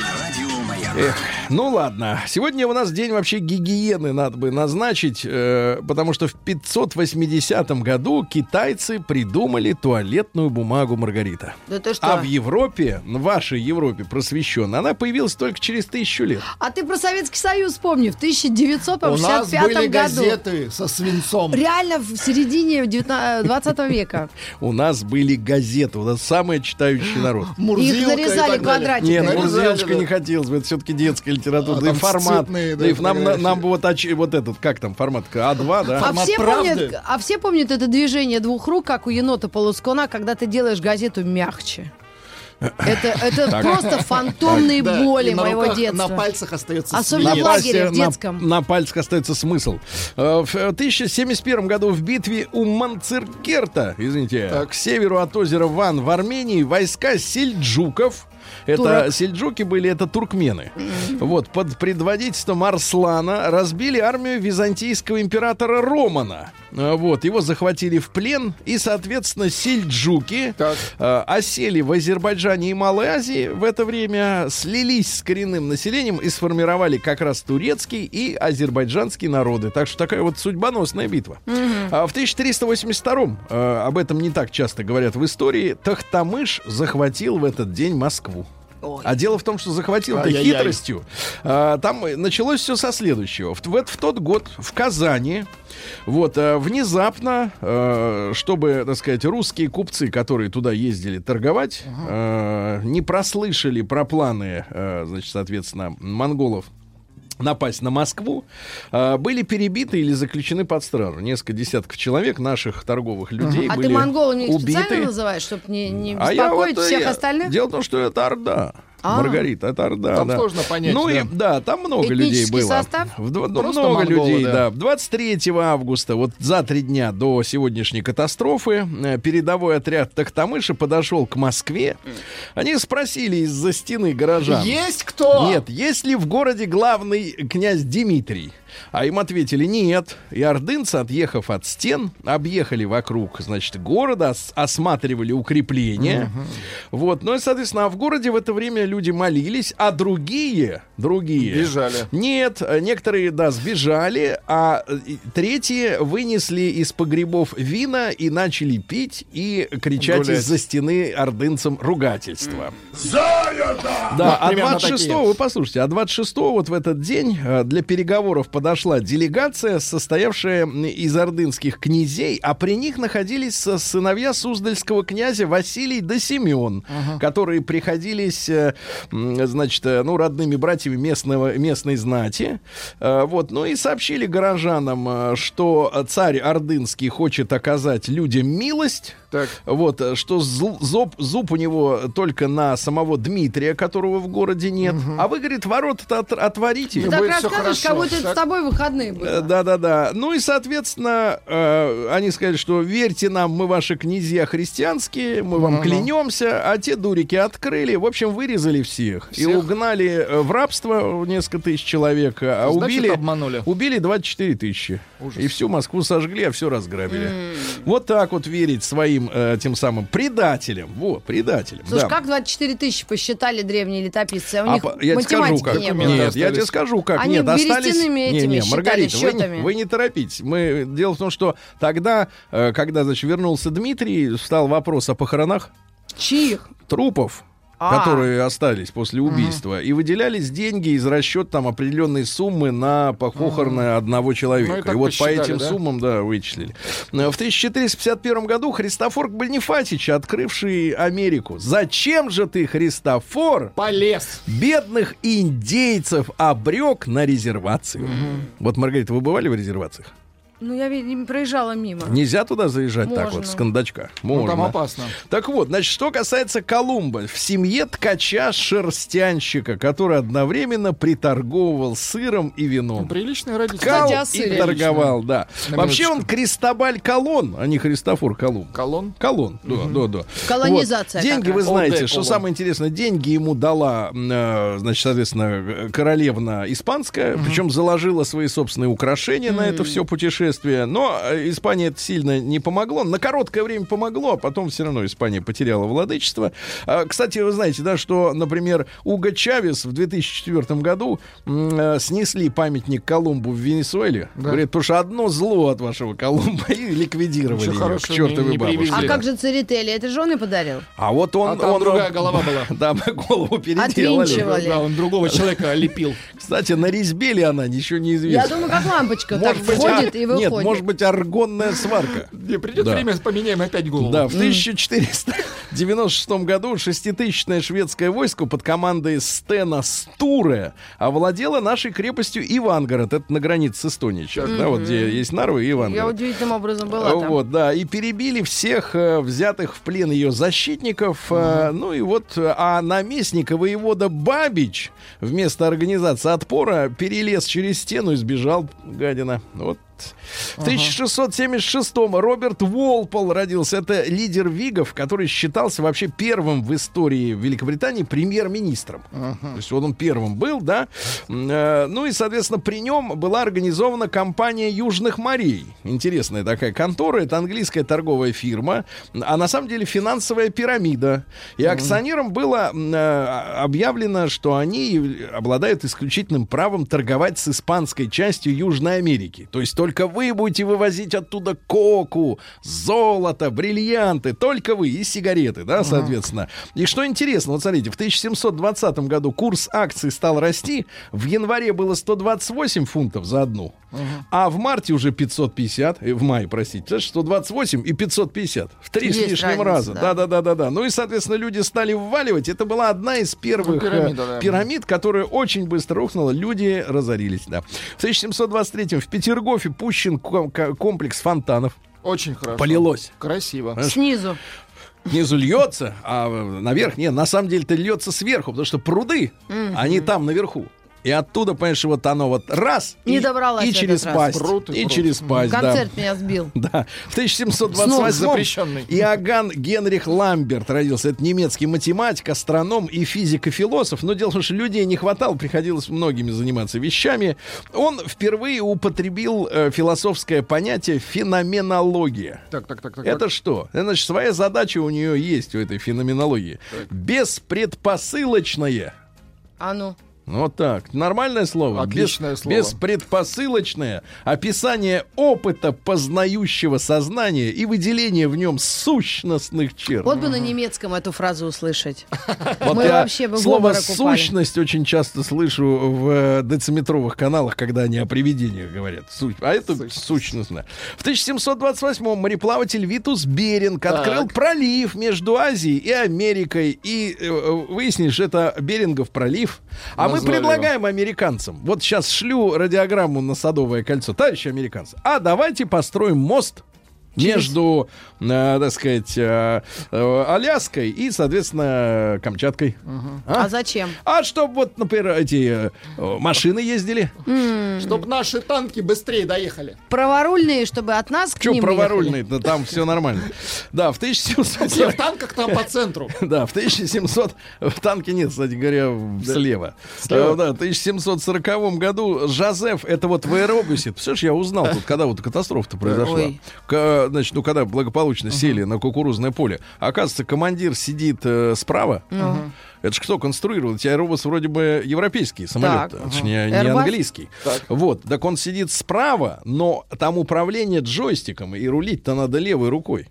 На радио Маяк. Эх, ну ладно. Сегодня у нас день вообще гигиены надо бы назначить, э, потому что в 580 году китайцы придумали туалетную бумагу Маргарита. Да ты что? А в Европе, в вашей Европе просвещенной, она появилась только через тысячу лет. А ты про Советский Союз вспомни. В У нас 1965 были году. газеты со свинцом. Реально в середине 19 20 века. У нас были газеты, у нас самый читающий народ. Их и нарезали квадратиками. Нет, Нарезали, Мурзилочка не хотелось бы, это все-таки детская литература. А, да формат. цветные, да, да и нам, нам бы вот, оч- вот этот, как там, формат А2, да? А Формат все, правды? помнят, а все помнят это движение двух рук, как у енота полускона, когда ты делаешь газету мягче. Это, это просто фантомные Да, боли на моего руках, детства. На пальцах остается Особенно свинец. в лагере, пальце- в детском. На, на пальцах остается смысл. Э, В 1071 году в битве у Манцеркерта, извините, Так. к северу от озера Ван в Армении войска сельджуков это Турок. сельджуки были, это туркмены. Вот, под предводительством Арслана разбили армию византийского императора Романа. Э, Вот, его захватили в плен, и, соответственно, сельджуки Так. э, осели в Азербайджане и Малой Азии в это время, слились с коренным населением и сформировали как раз турецкий и азербайджанский народы. Так что такая вот судьбоносная битва. А в 1382-м, э, об этом не так часто говорят в истории, Тахтамыш захватил в этот день Москву. А дело в том, что захватил-то Ай-яй-яй. хитростью. А, там началось все со следующего. В, в, в тот год в Казани вот э, внезапно, э, чтобы, так сказать, русские купцы, которые туда ездили торговать, э, не прослышали про планы, э, значит, соответственно, монголов напасть на Москву, э, были перебиты или заключены под стражу. Несколько десятков человек, наших торговых людей, А были ты монголами убиты. специально называешь, чтобы не, не А я беспокоить вот, э, всех я- остальных? Дело в том, что это Орда. А. Маргарита, это Орда. Там да. сложно понять, Ну и да. да, там много людей Этнический было. состав? В ну, Просто много монголы, людей, да. да. 23 августа, вот за три дня до сегодняшней катастрофы, э, передовой отряд Тахтамыша подошел к Москве. Они спросили из-за стены горожан. Есть кто? Нет, есть ли в городе главный князь Дмитрий? А им ответили нет. И ордынцы, отъехав от стен, объехали вокруг, значит, города, ос- осматривали укрепления. Вот. Ну и, соответственно, а в городе в это время люди молились, а другие, другие... Бежали. Нет, некоторые, да, сбежали, а третьи вынесли из погребов вина и начали пить и кричать Гулять. из-за стены ордынцам ругательства. Да, а примерно 26 такие. вы послушайте, а 26 вот в этот день э, для переговоров подошла делегация, состоявшая из ордынских князей, а при них находились сыновья Суздальского князя Василий да Семен, которые приходились, э, значит, э, ну, родными братьями местного, местной знати. Э, Вот, ну и сообщили горожанам, что царь Ордынский хочет оказать людям милость, Так. вот, э, что зуб, зуб у него только на самого Дмитрия, которого в городе нет. А вы, говорит, ворота-то от- отворите. Ты так будет всё рассказываешь, как будто это Так. с тобой выходные были. Э, Да-да-да. Ну и, соответственно, э, они сказали, что верьте нам, мы ваши князья христианские, мы вам Ну-ну. клянемся, а те дурики открыли, в общем, вырезали всех. И Всех? угнали э, в рабство несколько тысяч человек, а Значит, убили, обманули. убили 24 тысячи. Ужас. И всю Москву сожгли, а все разграбили. Вот так вот верить своим э, тем самым предателям. Вот, предателям. Слушай, да. как 24 тысячи посчитали древние летописцы? А у А них по- я тебе скажу, математики как. не было. Нет, я тебе остались. скажу, как. Они Нет, остались... Не, этими не, считали, Маргарита, вы не, счетами. вы не торопитесь. Мы... Дело в том, что тогда, э, когда, значит, вернулся Дмитрий, встал вопрос о похоронах Чьих? трупов, А. которые остались после убийства, и выделялись деньги из расчет там определенной суммы на похороны одного человека. Ну, и и вот по этим да? суммам, да, вычислили. Э, В 1451 году Христофор Бонифатич, открывший Америку. Зачем же ты, Христофор, Полез. бедных индейцев обрек на резервацию. Вот, Маргарита, вы бывали в резервациях? Ну, я видимо, проезжала мимо. Нельзя туда заезжать так Можно. вот, с кондачка. Ну, Можно. там опасно. Так вот, значит, что касается Колумба. В семье ткача-шерстянщика, который одновременно приторговывал сыром и вином. Приличные родители. Кал Кстати, о и торговал, да. На Вообще минуточку. он Кристобаль Колон, а не Христофор Колумб. Колон. Колон, да, да, да. Колонизация Вот. Деньги, вы знаете, что самое интересное, деньги ему дала, э, значит, соответственно, королевна испанская, причем заложила свои собственные украшения на это все путешествие. Но э, Испания это сильно не помогло. На короткое время помогло, а потом все равно Испания потеряла владычество. А, Кстати, вы знаете, да, что, например, Уго Чавес в 2004 году э, снесли памятник Колумбу в Венесуэле. Говорит, потому что одно зло от вашего Колумба и ликвидировали ее к чертовой не- не бабушке. привезли. А как же Церетели? Это жены подарил? А вот он... А там он другая голова была. Да, мы голову переделали. Да, он другого человека лепил. Кстати, на резьбе ли она, ничего не известно. Я думаю, как лампочка так быть, входит а- и выходит. Нет, может быть, аргонная сварка. Не, придет Да. время, поменяем опять голову. Да, в 1496 году шеститысячное шведское войско под командой Стена Стуре овладело нашей крепостью Ивангород. Это на границе с Эстонией сейчас, да, вот где есть Нарвы и Я Ивангород. удивительным образом была там. Вот, да, и перебили всех э, взятых в плен ее защитников. э, ну и вот, э, а наместника воевода Бабич вместо организации отпора перелез через стену и сбежал, гадина. Вот В 1676-м Роберт Уолпол родился. Это лидер Вигов, который считался вообще первым в истории Великобритании премьер-министром. То есть вот он первым был, да. Э, Ну и, соответственно, при нем была организована компания Южных морей. Интересная такая контора. Это английская торговая фирма, а на самом деле финансовая пирамида. И акционерам было э, объявлено, что они обладают исключительным правом торговать с испанской частью Южной Америки. То есть только вы будете вывозить оттуда коку, золото, бриллианты, только вы и сигареты, да, соответственно. И что интересно, вот смотрите, в 1720 году курс акций стал расти, в январе было 128 фунтов за одну, а в марте уже 550, э, в мае, простите, знаешь, 128 и 550, в три с лишним разница, раза. да. Да, да, да, да. Ну и, соответственно, люди стали вваливать. Это была одна из первых Ну, пирамида, э, да. пирамид, которая очень быстро рухнула. Люди разорились, да. В 1723 в Петергофе пущен ком- ко- комплекс фонтанов. Очень хорошо. Полилось. Красиво. Снизу. Снизу льется, а э, наверх нет. На самом деле-то льется сверху, потому что пруды, они там наверху. И оттуда, понимаешь, вот оно вот раз Не и, добралась и через пасть. Пруд и и пруд. через пасть, да. Концерт меня сбил. Да. В Снова 1728 запрещенный. Иоганн Генрих Ламберт родился. Это немецкий математик, астроном и физик и философ. Но дело в том, что людей не хватало, приходилось многими заниматься вещами. Он впервые употребил э, философское понятие феноменология. Так, так, так, так. Это что? Это, значит, своя задача у нее есть, у этой феноменологии. Беспредпосылочное. А ну. Ну, Вот так. Нормальное слово. Отличное Без- слово. Беспредпосылочное описание опыта познающего сознания и выделение в нем сущностных черт. Вот бы на немецком эту фразу услышать. Вот мы я вообще бы слово сущность очень часто слышу в э, дециметровых каналах, когда они о привидениях говорят. А это сущностно. В 1728-м мореплаватель Витус Беринг открыл пролив между Азией и Америкой. И э, э, выяснишь, это Берингов пролив. А мы предлагаем американцам. Вот сейчас шлю радиограмму на Садовое кольцо. Товарищи американцы, а давайте построим мост между, э, так сказать, э, э, Аляской и, соответственно, Камчаткой. А зачем? А чтобы вот, например, эти э, машины ездили. Чтобы наши танки быстрее доехали. Праворульные, чтобы от нас к Че ним праворульные да там все нормально. Да, в Все 1740... в танках там по центру. Да, в 1700... В танке нет, кстати говоря, слева. Слева. Э, Да, в 1740 году Жозеф, это вот в аэробусе, представляешь, я узнал тут, когда вот катастрофа-то произошла. Значит, ну, когда благополучно сели на кукурузное поле. Оказывается, командир сидит э, справа. Это же кто конструировал? Эти аэробус вроде бы европейский самолет, Так. точнее, не Airbus? английский. Вот, так он сидит справа, но там управление джойстиком, и рулить-то надо левой рукой.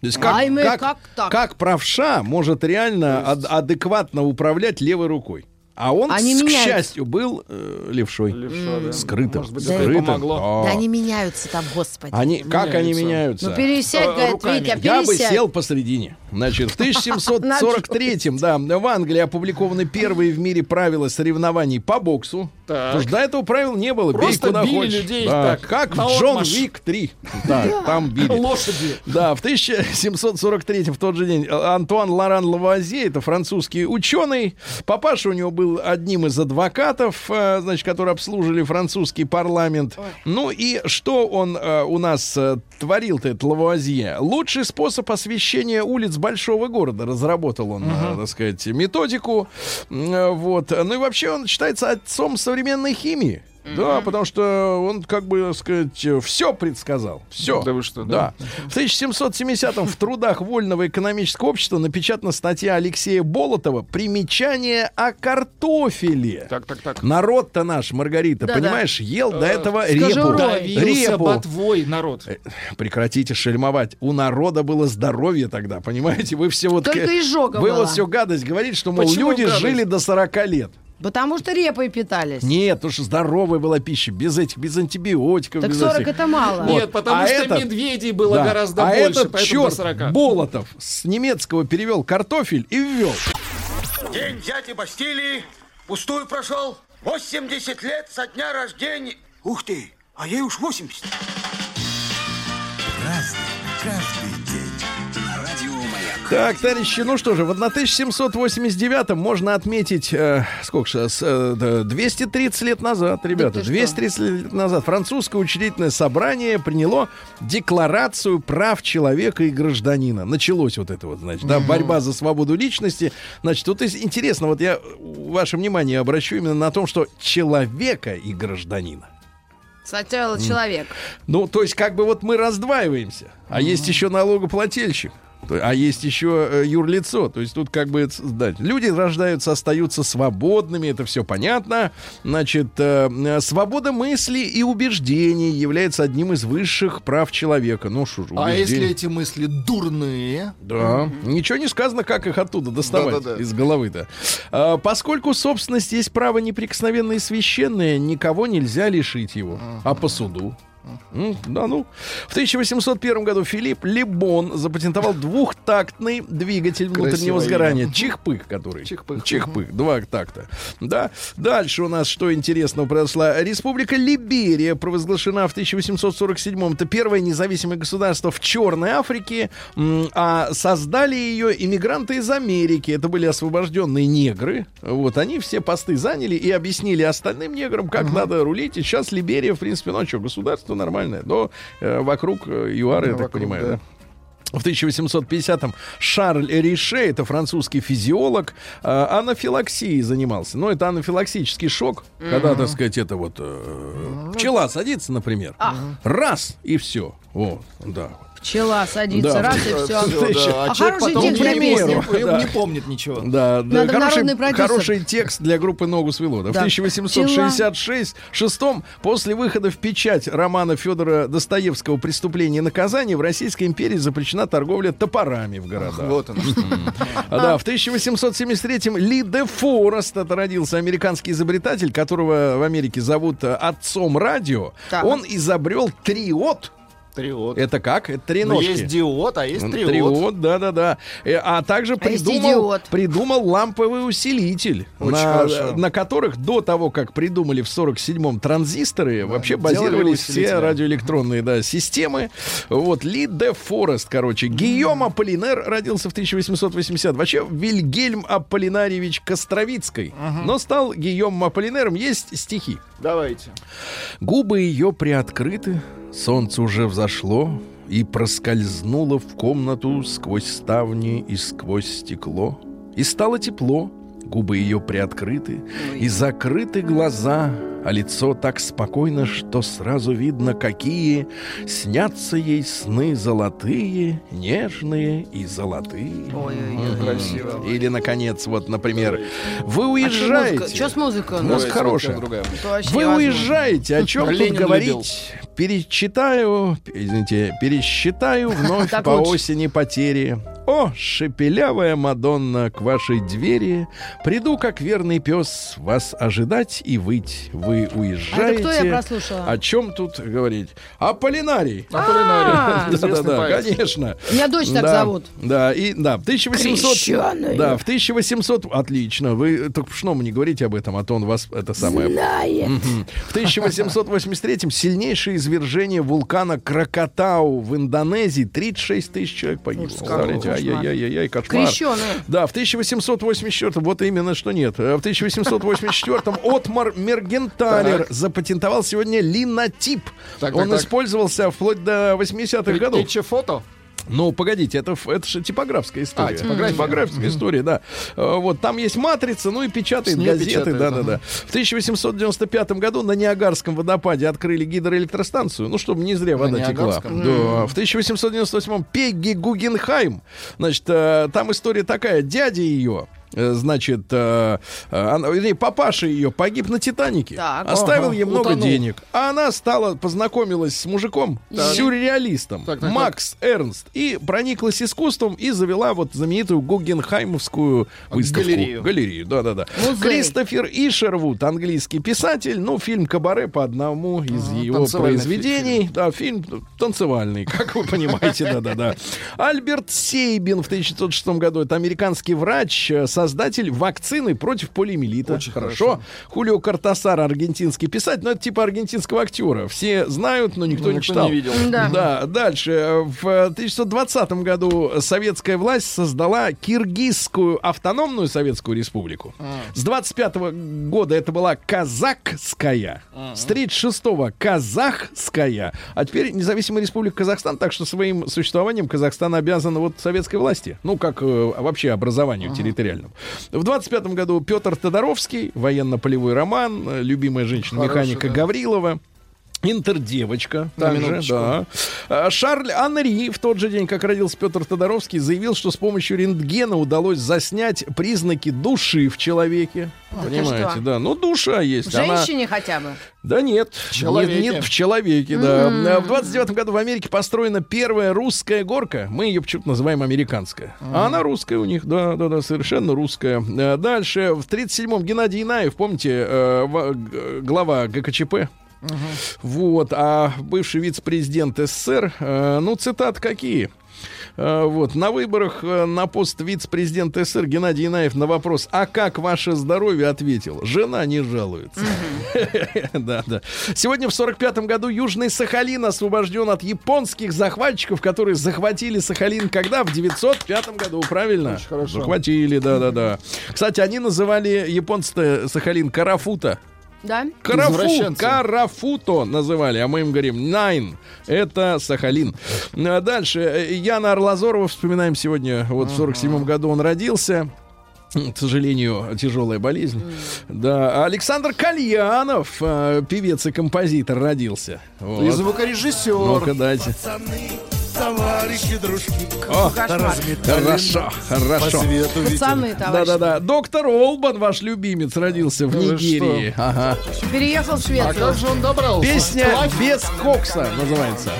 То есть как, как, как так? как правша может реально ад- адекватно управлять левой рукой? А он, Они к меняются. счастью, был э, левшой. Левша, да. Скрытым. Может быть, Да. это Скрытым. помогло. Да. Да они меняются там, господи. Они, как они Меняются. Ну пересядь, Э, говорит, руками. Витя, Я бы пересядь. сел посередине. Значит, в 1743-м, да, в Англии опубликованы первые в мире правила соревнований по боксу. Так. Потому что до этого правил не было. Бей Просто куда били хочешь. людей Да, так, как в Джон. Уик 3. Так, там били. Лошади. Да, в 1743 в тот же день Антуан Лоран Лавуазье, это французский ученый. Папаша у него был одним из адвокатов, э, значит, которые обслуживали французский парламент. Ну и что он э, у нас э, творил-то, этот Лавуазье? Лучший способ освещения улиц большого города разработал он, э, так сказать, методику. Вот. Ну и вообще он считается отцом современной химии. Да, потому что он, как бы сказать, все предсказал. Все. Да вы что, да. да? В 1770-м в трудах Вольного экономического общества напечатана статья Алексея Болотова «Примечание о картофеле». Так, так, так. Народ-то наш, Маргарита, Да-да. понимаешь, ел до этого скажи репу. Репу. ботвой народ. Э, Прекратите шельмовать. У народа было здоровье тогда, понимаете? Вы все вот... Только к- изжога Вы была. вот все гадость говорите, что, мол, Почему люди гадость? жили до 40 лет. Потому что репой питались. Нет, потому что здоровая была пища, без этих, без антибиотиков. Так без 40 этих. это мало. Вот. Нет, потому А что этот- медведей было Да. гораздо а больше, этот поэтому черт до 40. Болотов с немецкого перевел картофель и ввел. День дяди Бастилии пустую прошел. 80 лет со дня рождения. Ух ты, а ей уж 80. Разный, каждый Так, товарищи, ну что же, в 1789 можно отметить, э, сколько сейчас, э, да, 230 лет назад, ребята, ты что? 230 лет назад французское учредительное собрание приняло декларацию прав человека и гражданина. Началось вот это вот, значит, да, борьба за свободу личности. Значит, тут интересно, вот я ваше внимание обращу именно на том, что человека и гражданина. Сначала человек. Ну, то есть, как бы вот мы раздваиваемся, а есть еще налогоплательщик. А есть еще э, юрлицо. То есть тут как бы да, люди рождаются, остаются свободными, это все понятно. Значит, э, э, свобода мысли и убеждений является одним из высших прав человека. Ну ж, А если эти мысли дурные? Да. Ничего не сказано, как их оттуда доставать Да-да-да. из головы-то. А, поскольку собственность есть право неприкосновенное и священное, никого нельзя лишить его. А по суду? Да ну. В 1801 году Филипп Лебон запатентовал двухтактный двигатель внутреннего Красивое сгорания. имя. Чихпых, который. Чихпых. Чихпых. Два такта. Да. Дальше у нас что интересного произошло. Республика Либерия провозглашена в 1847-м. Это первое независимое государство в Черной Африке. А создали ее иммигранты из Америки. Это были освобожденные негры. Вот они все посты заняли и объяснили остальным неграм, как надо рулить. И сейчас Либерия, в принципе, ну а что, государство нормальное. Но э, вокруг э, ЮАР, я так Вокруг, понимаю, да. да? В 1850-м Шарль Рише, это французский физиолог, э, анафилаксией занимался. Но это анафилаксический шок, когда, так сказать, это вот э, пчела садится, например, раз и все. Вот, да. Пчела садится, Да. раз и все. Всё, да. А А хороший потом текст для не, песни. помнит, Да. не помнит ничего. Да, да, хороший, хороший текст для группы Ногу свело. Да. В 1866 шестом, после выхода в печать романа Федора Достоевского «Преступление и наказание» в Российской империи запрещена торговля топорами в городах. Вот он. А, Да, в 1873-м Ли де Форест, это родился американский изобретатель, которого в Америке зовут э, отцом радио. Он изобрел триод. Триод. Это как? Это три Ну, ножки. есть диод, а есть триод. Триод, да-да-да. Э, А также А придумал, идиот. придумал ламповый усилитель, Очень на, хорошо. на которых до того, как придумали в 47-м транзисторы, вообще делали базировались все радиоэлектронные да, системы. Вот Ли де Форест, короче. Гийом Аполлинер родился в 1880 Вообще Вильгельм Аполлинарьевич Костровицкой. Но стал Гийом Аполлинером. Есть стихи. Давайте. Губы ее приоткрыты, солнце уже взошло и проскользнуло в комнату сквозь ставни и сквозь стекло. И стало тепло, губы ее приоткрыты, и закрыты глаза, а лицо так спокойно, что сразу видно, какие снятся ей сны золотые, нежные и золотые. Ой-ой-ой. Красиво. Или, наконец, вот, например, вы А уезжаете. Что с музыкой? Музыка Давайте, хорошая. Вы уезжаете, о чем тут Ленин говорить? любил. Перечитаю, извините, пересчитаю вновь по осени потери. О, шепелявая Мадонна, к вашей двери Приду, как верный пес, вас ожидать и выть. Вы А уезжаете. это кто я прослушала? О чем тут говорить? О Полинарий. А, Известный Да-да-да, поэт. конечно. Меня дочь так Да, зовут. Да, и да, в 1800... Крещеная. Да, в 1800... Отлично. Вы только Пшному не говорите об этом, а то он вас это самое... Мгм. В 1883-м сильнейшее извержение вулкана Кракатау в Индонезии. 36 тысяч человек погибло. Ужас, Представляете? Ай-яй-яй-яй, кошмар. Крещеная. Да, в 1884 вот именно что нет. Э, В 1884 Отмар Мергенталер Так. запатентовал сегодня линотип. Так, Он так. использовался вплоть до 80-х годов. Фото. Ну, погодите, это, это же типографская история. А, типография. Типографская история, да. Э, Вот, там есть матрица, ну и печатает С газеты, да-да-да. В 1895 году на Ниагарском водопаде открыли гидроэлектростанцию, ну, чтобы не зря вода текла. Ниагарском? Да. В 1898 Пегги Гугенхайм, значит, э, там история такая, дядя ее, значит, э, э, папаша ее погиб на Титанике, Так. оставил Ага, ей много утонул. денег, а она стала, познакомилась с мужиком, сюрреалистом, Так, так, так. Макс Эрнст, и прониклась искусством и завела вот знаменитую Гугенхаймовскую выставку. Галерею. Галерею, да-да-да. Кристофер Ишервуд, английский писатель, ну, фильм «Кабаре» по одному из Ага, его произведений. Да, фильм танцевальный, как вы понимаете, да-да-да. Альберт Сейбин в 1906 году, это американский врач, э, создатель вакцины против полиомиелита. Очень хорошо. Хулио Картасар, аргентинский писатель, но это типа аргентинского актера. Все знают, но никто Ну, не никто читал. не видел. Да. Да, дальше. В 1920 году советская власть создала Киргизскую автономную Советскую Республику. С 25 года это была Казахская. С 36-го Казахская. А теперь независимая республика Казахстан. Так что своим существованием Казахстан обязан вот советской власти. Ну, как э, вообще образованию территориальному. В 25 году Петр Тодоровский, военно-полевой роман, э, любимая женщина-механика да. Гаврилова. Интердевочка. Также, да. А, Шарль Анри в тот же день, как родился Петр Тодоровский, заявил, что с помощью рентгена удалось заснять признаки души в человеке. ты Понимаете, что? да. Ну, душа В есть. Она- женщине хотя бы. Да нет. человеке. Нет, нет, в человеке, да. А В 29 году в Америке построена первая русская горка. Мы ее почему-то называем американская. А она русская у них, да, да, да, совершенно русская. А Дальше, в 37-м Геннадий Инаев, помните, э, в- глава ГКЧП, вот, а бывший вице-президент СССР, э, ну, цитат какие? Э, Вот, на выборах э, на пост вице-президента СССР Геннадий Инаев на вопрос «А как ваше здоровье?» ответил «Жена не жалуется». Да, да. Сегодня в 45 году Южный Сахалин освобожден от японских захватчиков, которые захватили Сахалин когда? В 905 году, правильно? Очень хорошо. Захватили, да-да-да. Кстати, они называли японцы Сахалин Карафута. Да? Карафу. Карафуто называли, а мы им говорим Найн. Это Сахалин. А Дальше. э, Яна Арлазорова вспоминаем сегодня. Вот в 47 году он родился. К сожалению, тяжелая болезнь. Да. Александр Кальянов, э, певец и композитор, родился. Вот. И звукорежиссер. Ну-ка, дайте. Товарищи, дружки, О, хорошо, по хорошо. Пацаны, товарищи. Да-да-да. Доктор Олбан, ваш любимец, родился в Ну вы Нигерии. Ага. Переехал в А Швецию. как же он добрался? Песня без кокса называется.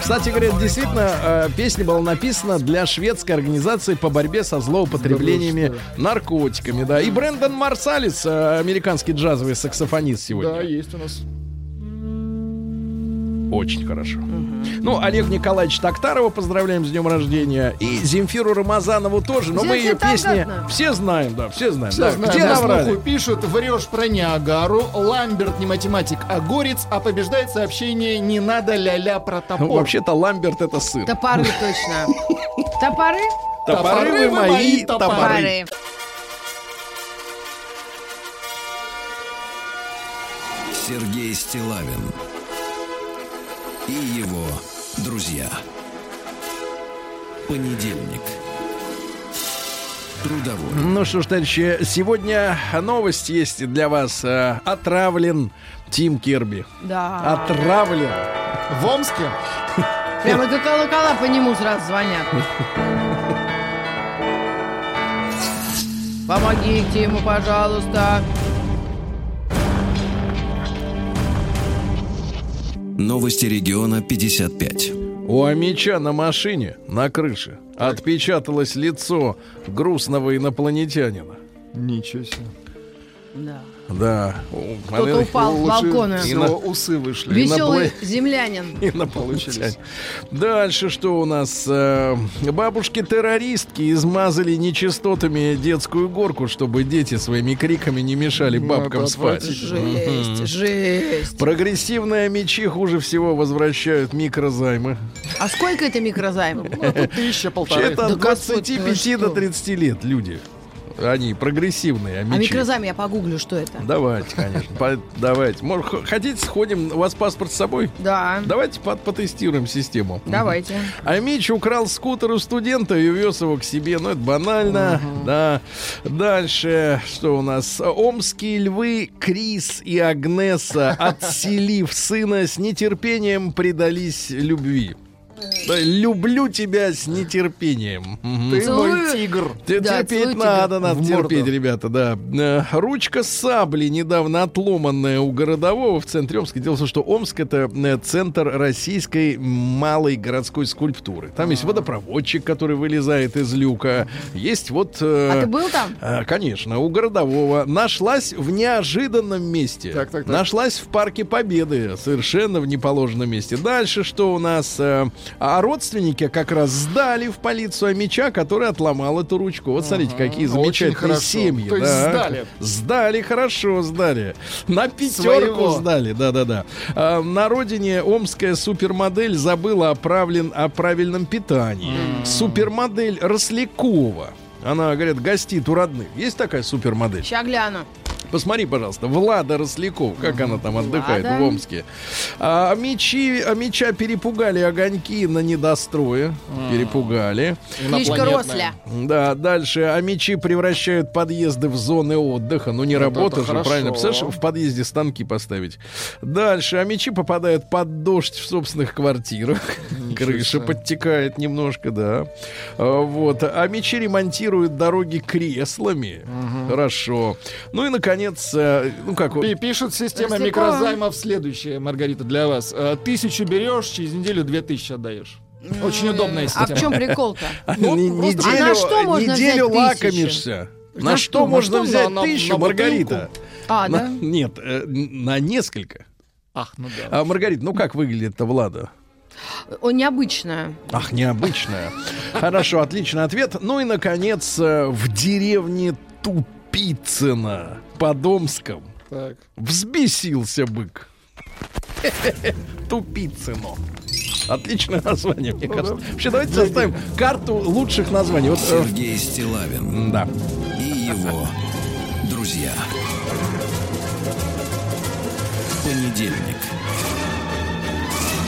Кстати говоря, действительно, э, песня была написана для шведской организации по борьбе со злоупотреблениями наркотиками, да. И Брэндон Марсалис, э, американский джазовый саксофонист сегодня. Да, есть у нас. Очень хорошо. Ну, Олег Николаевич Токтарова поздравляем с днем рождения. И Земфиру Рамазанову тоже. Но мы ее песни Тагатна. все знаем, да, все знаем. Все да. знают, Где на наврали? пишут, врешь про Ниагару, Ламберт не математик, а горец, а побеждает сообщение «Не надо ля-ля про топор». Ну, вообще-то Ламберт это сын. Топоры точно. Топоры? Топоры вы мои, топоры. Сергей Стилавин друзья. Понедельник. Трудовой. Ну что ж, товарищи, сегодня новость есть для вас. Э, Отравлен Тим Керби. Да. Отравлен. В Омске? Прямо как колокола по нему сразу звонят. Помогите ему, пожалуйста. Новости региона 55. У Амича на машине, на крыше, отпечаталось лицо грустного инопланетянина. Ничего себе. Да. Да. Кто-то упал с балкона. всего усы вышли. Веселый Инопла- землянин. Инопланетяне. Дальше что у нас? Э, Бабушки-террористки измазали нечистотами детскую горку, чтобы дети своими криками не мешали бабкам спать. Жесть, жесть. Прогрессивные мечи хуже всего возвращают микрозаймы. А сколько это микрозаймов? Ну, тысяча, полторы. Это от Да господи, 25 ну до что? 30 лет люди. Они прогрессивные, а А мечи. микрозайм я погуглю, что это. Давайте, конечно. По- давайте. Может, хотите, сходим? У вас паспорт с собой? Да. Давайте под- потестируем систему. Давайте. А Мич украл скутер у студента и увез его к себе. Ну, это банально. Да. Дальше, что у нас? Омские львы Крис и Агнеса, отселив сына, с нетерпением предались любви. Да, люблю тебя с нетерпением. Ты Целую. мой тигр. Да, терпеть надо, тебя надо в терпеть, морду. ребята, да. Э, Ручка сабли недавно отломанная у городового в центре Омска. Дело в том, что Омск это э, центр российской малой городской скульптуры. Там есть водопроводчик, который вылезает из люка. Есть вот... э, А ты был там? Конечно, у городового нашлась в неожиданном месте. Так, так, так. Нашлась в парке Победы, совершенно в неположенном месте. Дальше что у нас? А А родственники как раз сдали в полицию Амича, который отломал эту ручку. Вот смотрите, какие Очень замечательные семьи. То есть да. сдали. Сдали, хорошо сдали. На пятерку Своего. сдали, да-да-да. А, на родине омская супермодель забыла о, правлен- о правильном питании. Супермодель Рослякова. Она, говорят, гостит у родных. Есть такая супермодель? Ща гляну. Посмотри, пожалуйста, Влада Росляков, как она там отдыхает Влада. в Омске. А, мечи, а меча перепугали огоньки на недострое. Перепугали. Кличка Инопланетная. Росля. Да, дальше. А мечи превращают подъезды в зоны отдыха. Ну, не Вот работа же, хорошо. правильно? Представляешь, в подъезде станки поставить. Дальше. А мечи попадают под дождь в собственных квартирах. Крыша себе. подтекает немножко, да. А, Вот. А мечи ремонтируют дороги креслами. Хорошо. Ну и, наконец, э, ну как вот... И пишет система Рослякова. микрозаймов следующее, Маргарита, для вас. Э, Тысячу берешь, через неделю две тысячи отдаешь. Очень удобная А система. в чем прикол-то? Ну, не- просто- А на что можно неделю взять тысячу? лакомишься. На, На что, что? На можно что? взять На- на- тысячу, на Маргарита? А, На- да? Нет, э, на несколько. Ах, ну да. А, Маргарита, ну как выглядит-то Влада? О, необычная. Ах, необычная. Хорошо, отличный ответ. Ну и, наконец, э, в деревне Тупицыно под Омском Так. взбесился бык. Тупицыно. Отличное название, мне кажется. Вообще, давайте составим карту лучших названий. Вот, э, Сергей Стилавин да. и его друзья. Понедельник.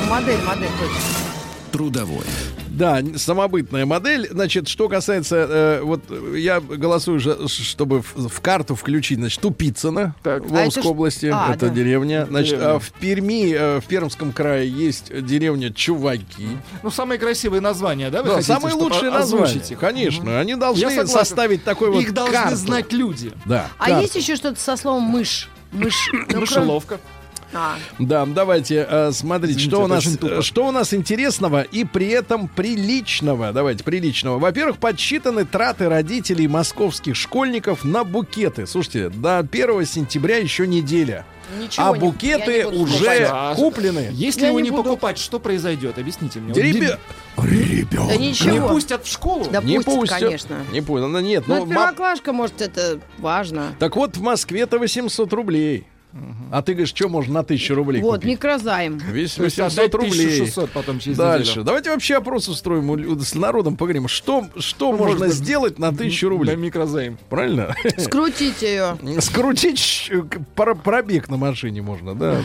Модель, модель, точно. Трудовой. Да, самобытная модель. Значит, что касается, э, вот я голосую, же, чтобы в, в карту включить, значит, Тупицыно Так. в А Омской это ж- области, а, это да. деревня. Значит, Деревня. а в Перми, э, в Пермском крае есть деревня Чуваки. Ну, самые красивые названия, да? Вы Да, хотите, самые лучшие названия. их? Конечно, они должны составить такой вот Их должны карту. знать люди. Да. А карту. есть еще что-то со словом мышь? Мышь. Ну, кроме- Мышеловка. А, Да, давайте э, Извините, что у это нас, э, что у нас интересного и при этом приличного. Давайте приличного. Во-первых, подсчитаны траты родителей московских школьников на букеты. Слушайте, до 1 сентября еще неделя, ничего а не- букеты не уже покупать. Куплены. Если Я его не не буду. покупать, что произойдет? Объясните мне. Ребя- Ребят, Да Не ничего. пустят в школу? Да не пустят, пустят. конечно. Не пустят. Ну, Нет, Ну, ну, это ма- первоклашка, может, это важно. так вот в Москве-то 800 рублей. А ты говоришь, что можно на 1000 рублей Вот, купить? микрозайм. Весь То есть 800 отдать рублей. 1600 потом через Дальше. неделю. Давайте вообще опрос устроим у с народом, поговорим. Что, что можно, можно сделать на тысячу На рублей? микрозайм. Правильно? Скрутите ее. Скрутить пробег на машине можно, да.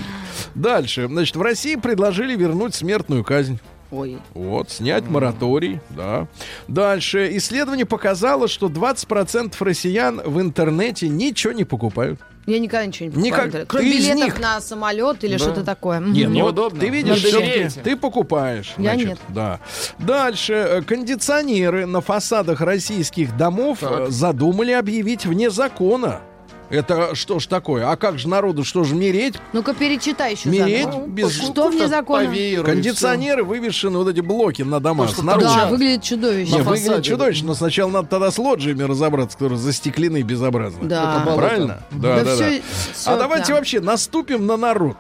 Дальше. Значит, в России предложили вернуть смертную казнь. Ой. Вот, снять мораторий, да. Дальше. Исследование показало, что 20% россиян в интернете ничего не покупают. Я никогда ничего не Никак- покупаю. Кроме ты билетов них- на самолет или Да. что-то такое. Не, ну, Неудобно. Ты видишь, доверяете. ты покупаешь. Я значит, нет. Да. Дальше. э, Кондиционеры на фасадах российских домов Так. э, задумали объявить вне закона. Это что ж такое? А как же народу, что же мереть? Ну-ка, перечитай еще Мереть заново. без... Что вне закона? Кондиционеры вывешены, вот эти блоки на домах снаружи. Да, выглядит Не, чудовищно. На выглядит чудовищно, но сначала надо тогда с лоджиями разобраться, которые застеклены безобразно. Да. Правильно? Да, да, да. всё- всё, а давайте да. вообще наступим на народ.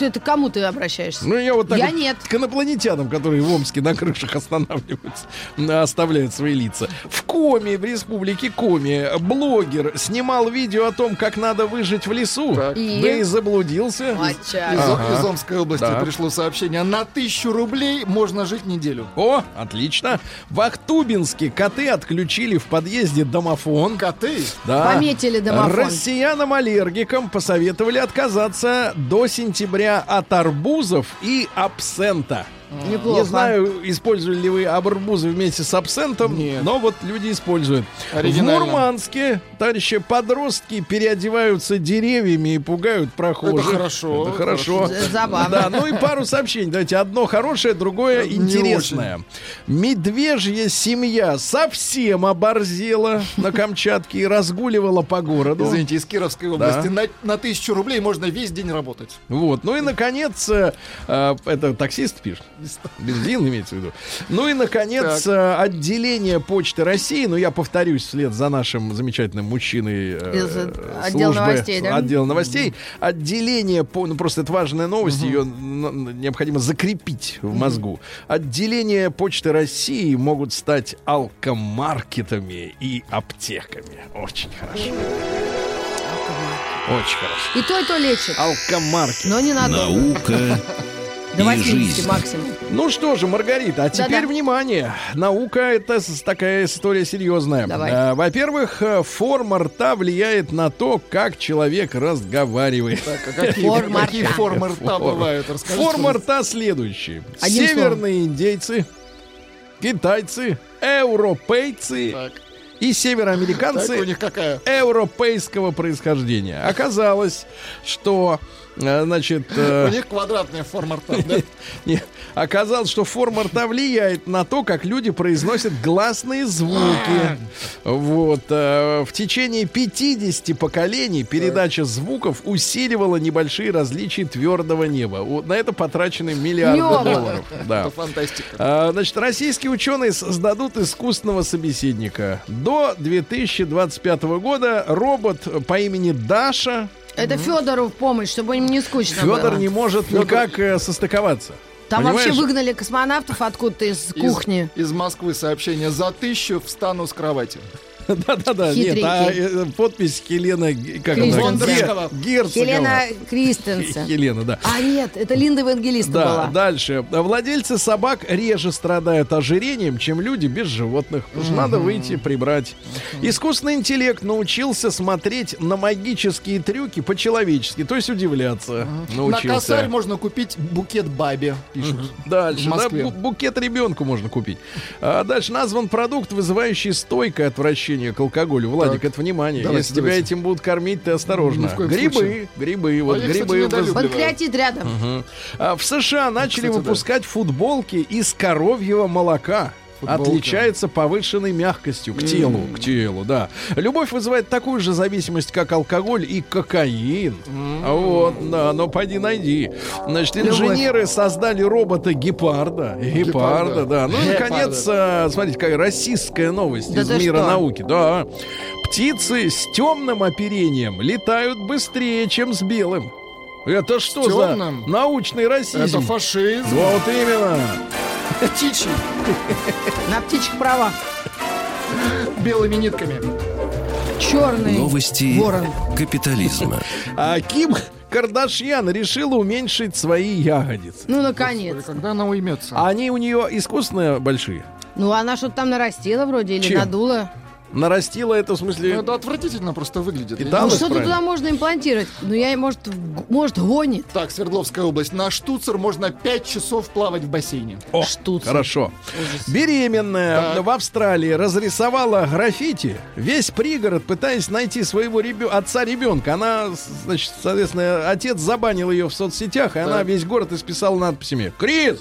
Это кому ты обращаешься? Ну, я вот так Я вот нет. к инопланетянам, которые в Омске на крышах останавливаются, оставляют свои лица. В Коме, в республике Коми, блогер снимал видео о том, как надо выжить в лесу. Так. И? Да и заблудился. Из, Ага. из Омской области Да. пришло сообщение. На тысячу рублей можно жить неделю. О, отлично. В Ахтубинске коты отключили в подъезде домофон. Коты. Да. Пометили домофон. Россиянам-аллергикам посоветовали отказаться до сентября от арбузов и абсента. Неплохо. Не знаю, использовали ли вы арбузы вместе с абсентом, Нет. но вот люди используют. В Мурманске, товарищи, подростки переодеваются деревьями и пугают прохожих. Это хорошо, Это хорошо. Забавно. Да, ну и пару сообщений. Давайте одно хорошее, другое Не интересное. Медвежья семья совсем оборзела на Камчатке и разгуливала по городу. Извините, из Кировской области. На, на тысячу рублей можно весь день работать. Вот. Ну и, наконец, э, э, это таксист пишет. Бензин имеется в виду. Ну и, наконец, э, отделение Почты России. Ну, я повторюсь вслед за нашим замечательным мужчиной э, Из, э, отдела службы, новостей, да? отдела новостей. Отделение, по, ну просто это важная новость, ее н- необходимо закрепить в мозгу. Отделение Почты России могут стать алкомаркетами и аптеками. Очень хорошо. Очень хорошо. И то, и то лечит. Алкомаркет. Но не надо. Наука До и 80 жизнь. максимум. Ну что же, Маргарита, а теперь Да-да. внимание. Наука это такая история серьезная. Давай. А, Во-первых, э, форма рта влияет на то, как человек разговаривает. Так, а какие, Форма какие рта. формы рта бывают? Расскажите, Форма рта следующие. Одним Северные индейцы, китайцы, европейцы Так, и так, североамериканцы у них какая? европейского происхождения. Оказалось, что э, значит, э, У них квадратная форма рта, да? оказалось, что форма рта влияет на то, как люди произносят гласные звуки. Вот. э, в течение 50 поколений передача звуков усиливала небольшие различия твердого неба. Вот на это потрачены миллиарды долларов. Да. Это фантастика. А, Значит, российские ученые создадут искусственного собеседника. До 2025 года робот по имени Даша Это Федору в помощь, чтобы им не скучно Федор было. не может никак э, состыковаться. Там Понимаешь? вообще выгнали космонавтов откуда-то из Из- кухни. Из, Москвы сообщение. За тысячу встану с кровати. Да-да-да, нет, а э, подпись Хелена, Г- как она? Герцогова. Хелена Кристенсен. Хелена, да. А нет, это Линда Евангелиста Да, была. дальше. Владельцы собак реже страдают ожирением, чем люди без животных. Потому что надо выйти, прибрать. Искусственный интеллект научился смотреть на магические трюки по-человечески, то есть удивляться. На Научился. косарь можно купить букет бабе, пишут. Дальше. Да, букет ребенку можно купить. А дальше назван продукт, вызывающий стойкое отвращение к алкоголю. Владик, Так. это внимание. Давайте, Если тебя давайте. этим будут кормить, ты осторожно. В коем грибы, случае. грибы, вот я, кстати, грибы. недолюбливаю. Панкреатит рядом. Мгм. А в США начали Кстати, да. выпускать футболки из коровьего молока. Футболка. Отличается повышенной мягкостью к телу, к телу, да. Любовь вызывает такую же зависимость, как алкоголь и кокаин. А Вот, да, но пойди найди. Значит, инженеры создали робота гепарда. Гепарда, да. Ну и, наконец, а, смотрите, какая российская новость Да из мира что? науки. Да. Птицы с темным оперением летают быстрее, чем с белым. Это что за научный расизм? Это фашизм. Вот именно. Птичий. На птичьих правах. Белыми нитками. Черный Новости ворон. капитализма. А Ким Кардашьян решила уменьшить свои ягодицы. Ну, наконец. Когда она уймется? А они у нее искусственные большие. Ну, она что-то там нарастила вроде или Чем? надула. Нарастила это в Ну, смысле... это отвратительно просто выглядит. Питалось Ну, что-то правильно. туда можно имплантировать. Ну, я, может, может, гонит. Так, Свердловская область. На штуцер можно 5 часов плавать в бассейне. О, Штуцер. хорошо. Беременная Так. в Австралии разрисовала граффити. Весь пригород, пытаясь найти своего ребё- отца ребенка. Она, значит, соответственно, отец забанил ее в соцсетях, и она Так. весь город исписала надписями. Крис!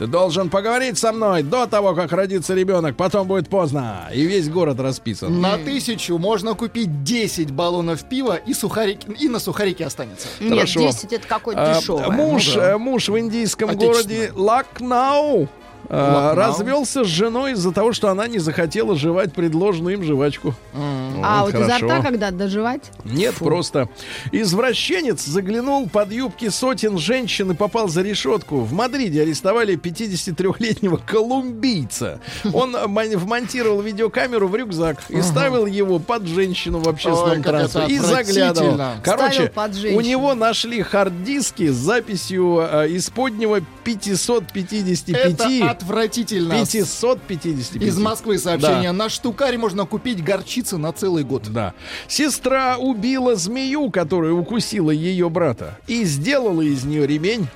Ты должен поговорить со мной до того, как родится ребенок, потом будет поздно. И весь город расписан. На тысячу можно купить 10 баллонов пива и сухарики, и на сухарики останется. Нет, Хорошо. 10 это какое-то А, муж, Ну да. муж в индийском Отечественное. городе Лакнау э, развелся с женой из-за того, что она не захотела жевать предложенную им жвачку. а Вот, вот изо хорошо. рта когда доживать? Нет, просто извращенец заглянул под юбки сотен женщин и попал за решетку. В Мадриде арестовали 53-летнего колумбийца. Он э, мон- вмонтировал видеокамеру в рюкзак и ставил его под женщину в общественном транспорте и заглядывал. Короче, у него нашли хард-диски с записью э, исподнего 555 Это отвратительно. 555. Из Москвы сообщение. Да. На штукаре можно купить горчицы на целый год. Да. Сестра убила змею, которая укусила ее брата, и сделала из нее ремень.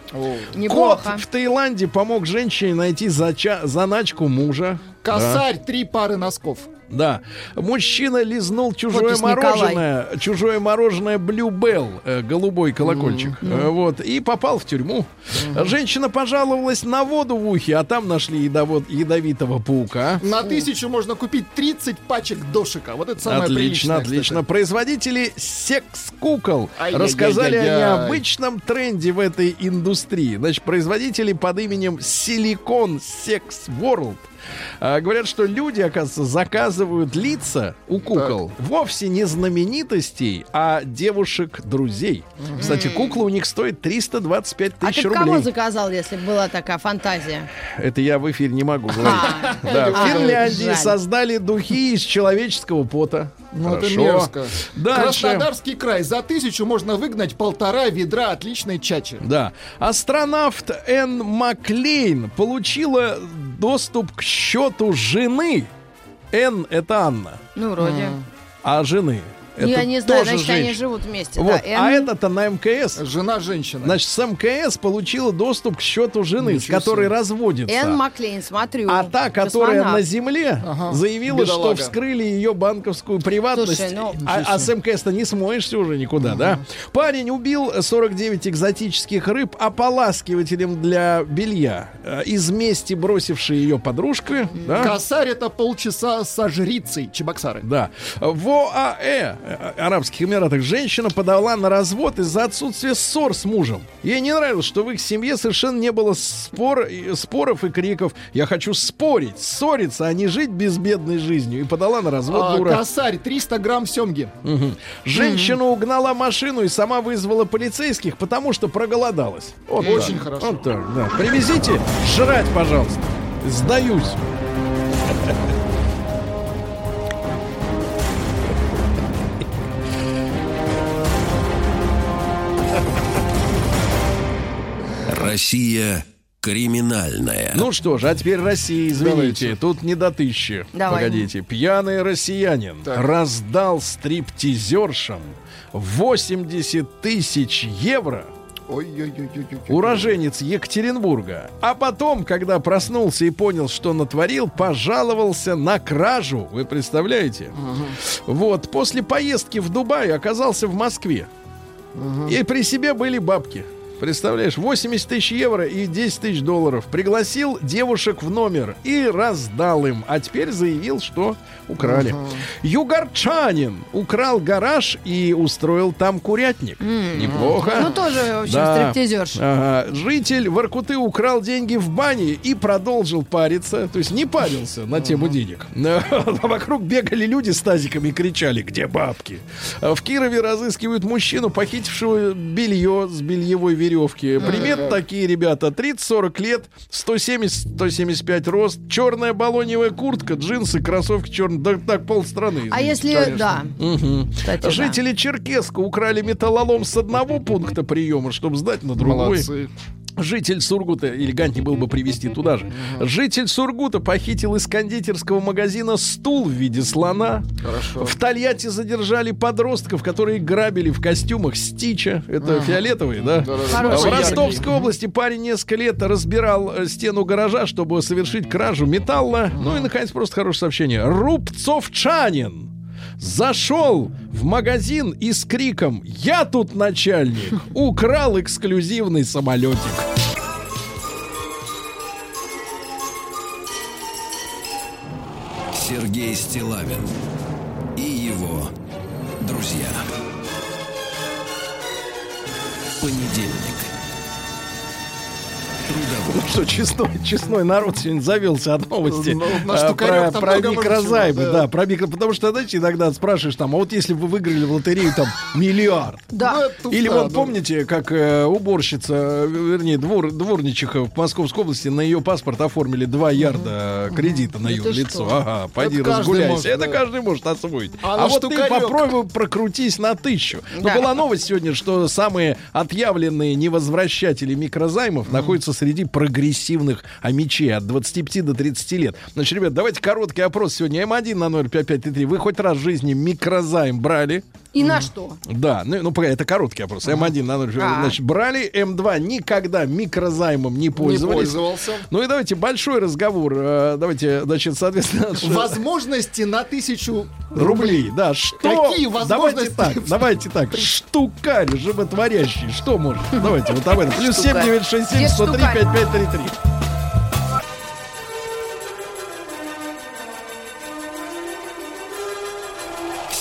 Неплохо. Кот в Таиланде помог женщине найти зача- заначку мужа. Косарь, три пары носков. Да. Мужчина лизнул чужое Николай. мороженое, чужое мороженое Blue Bell, э, голубой колокольчик, э, вот, и попал в тюрьму. Женщина пожаловалась на воду в ухе, а там нашли ядовод- ядовитого паука. На тысячу можно купить 30 пачек дошика. Вот это самое Отлично, отлично. кстати. Производители секс-кукол рассказали о необычном тренде в этой индустрии. Значит, производители под именем Silicon Sex World а, говорят, что люди, оказывается, заказывают лица у кукол вовсе не знаменитостей, а девушек-друзей. Кстати, кукла у них стоит 325 А тысяч ты б кого рублей. заказал, если бы была такая фантазия? Это я в эфире не могу говорить. А, Да, в а, Финляндии создали духи из человеческого пота. Ну, это Хорошо. мерзко. Дальше. Краснодарский край. За тысячу можно выгнать полтора ведра отличной чачи. Да. Астронавт Энн Маклейн получила доступ к счету жены. Энн — это Анна. Ну, вроде. А жены — это Я не знаю, тоже значит, они женщина. живут вместе. Вот. да. А Н- это-то на МКС. Жена женщина. Значит, с МКС получила доступ к счету жены, с Ничего которой себе. разводится. Энн Маклейн, смотрю. А та, которая Космонавт. на земле, Ага. заявила, Бедолага. что вскрыли ее банковскую приватность. Слушай, ну- а, а с МКС-то не смоешься уже никуда, да? Парень убил 49 экзотических рыб ополаскивателем для белья. Э, Из мести бросившей ее подружка. Да? Косарь это полчаса со жрицей. Чебоксары. Да. В ОАЭ, э, Арабских Эмиратах, женщина подала на развод из-за отсутствия ссор с мужем. Ей не нравилось, что в их семье совершенно не было спор, споров и криков. Я хочу спорить, ссориться, а не жить безбедной жизнью. И подала на развод А, дура. косарь 300 грамм семги. Мгм. Женщина угнала машину и сама вызвала полицейских, потому что проголодалась. Вот Очень так. хорошо. Вот так, да. Привезите жрать, пожалуйста. Сдаюсь. Россия криминальная. Ну что ж, а теперь Россия, извините, Давайте. тут не до тысячи. Давай. Погодите. Пьяный россиянин Так. раздал стриптизершам 80 тысяч евро. Уроженец Екатеринбурга. А потом, когда проснулся и понял, что натворил, пожаловался на кражу. Вы представляете? Вот, после поездки в Дубай оказался в Москве. И при себе были бабки. Представляешь, 80 тысяч евро и 10 тысяч долларов. Пригласил девушек в номер и раздал им. А теперь заявил, что украли. Югорчанин украл гараж и устроил там курятник. Неплохо. Ну, тоже, в общем, Да. стриптизерша. Ага. Житель Воркуты украл деньги в бане и продолжил париться. То есть не парился на тему денег. А Вокруг бегали люди с тазиками и кричали, где бабки? А В Кирове разыскивают мужчину, похитившего белье с бельевой веревки. Примет такие ребята. 30-40 лет, 170-175 рост, черная балоневая куртка, джинсы, кроссовки черные. Да так полстраны. А если, конечно. да, Мгм. кстати, да. Жители Черкеска украли металлолом с одного пункта приема, чтобы сдать на другой. Молодцы. Житель Сургута, элегантнее было бы привести туда же. Житель Сургута похитил из кондитерского магазина стул в виде слона. Хорошо. В Тольятти задержали подростков, которые грабили в костюмах Стича. Это фиолетовые, да? Да-да-да. А Хороший, В яркий. Ростовской области парень несколько лет разбирал э, стену гаража, чтобы совершить кражу металла. Ну и, наконец, просто хорошее сообщение. Рубцовчанин зашел в магазин и с криком «Я тут начальник!» украл эксклюзивный самолетик. Сергей Стилавин и его друзья. Понедельник. Ну что, честной, честной народ сегодня завелся от новости Ну, на а, про, про микрозаймы. да. да. про микро... Потому что, знаете, иногда спрашиваешь там, а вот если бы вы выиграли в лотерею там миллиард, Да. Ну, Или вот ну. помните, как э, уборщица, вернее, двор, дворничиха в Московской области на ее паспорт оформили 2 ярда кредита на ее Это лицо. что? Ага, пойди Это разгуляйся. может, Это да. каждый может освоить. А А, вот ты попробуй прокрутись на тысячу. Ну, Да. была новость сегодня, что самые отъявленные невозвращатели микрозаймов находятся среди прогрессивных амичей от 25 до 30 лет. Значит, ребят, давайте короткий опрос сегодня. М1 на 05533. Вы хоть раз в жизни микрозайм брали? И на что? Да, ну, ну это короткий вопрос. М1 на ноль, А. значит, брали, М2 никогда микрозаймом не Не пользовались. пользовался. Ну и давайте большой разговор. э, Давайте, значит, соответственно, Возможности на тысячу рублей. Да, что? Какие Давайте возможности? так, давайте так. Штукарь животворящий. Что может? Давайте вот об этом. Плюс 7 Штукарь. 967 Дед 103 штукарь. 5533.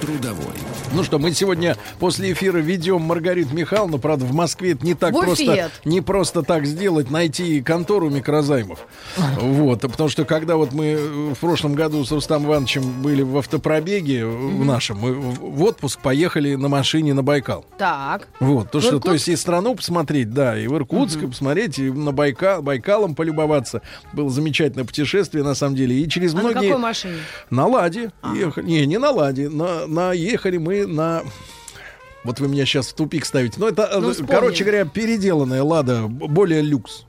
Трудовой. Ну что, мы сегодня после эфира ведем Маргариту Михайловну. Правда, в Москве это не так В просто, буфет. не просто так сделать, найти контору микрозаймов. Вот, потому что когда вот мы в прошлом году с Рустам Ивановичем были в автопробеге э, в нашем, мы в отпуск поехали на машине на Байкал. Так. Вот, то, что, то есть и страну посмотреть, да, и в Иркутск посмотреть, и на Байкал, Байкалом полюбоваться. Было замечательное путешествие, на самом деле. И через А на многие... какой машине? На Ладе ехали. Не, не на Ладе. На, на ехали мы на... Вот вы меня сейчас в тупик ставите. Но это, Ну, э, вспомним. короче говоря, переделанная Лада, более люкс.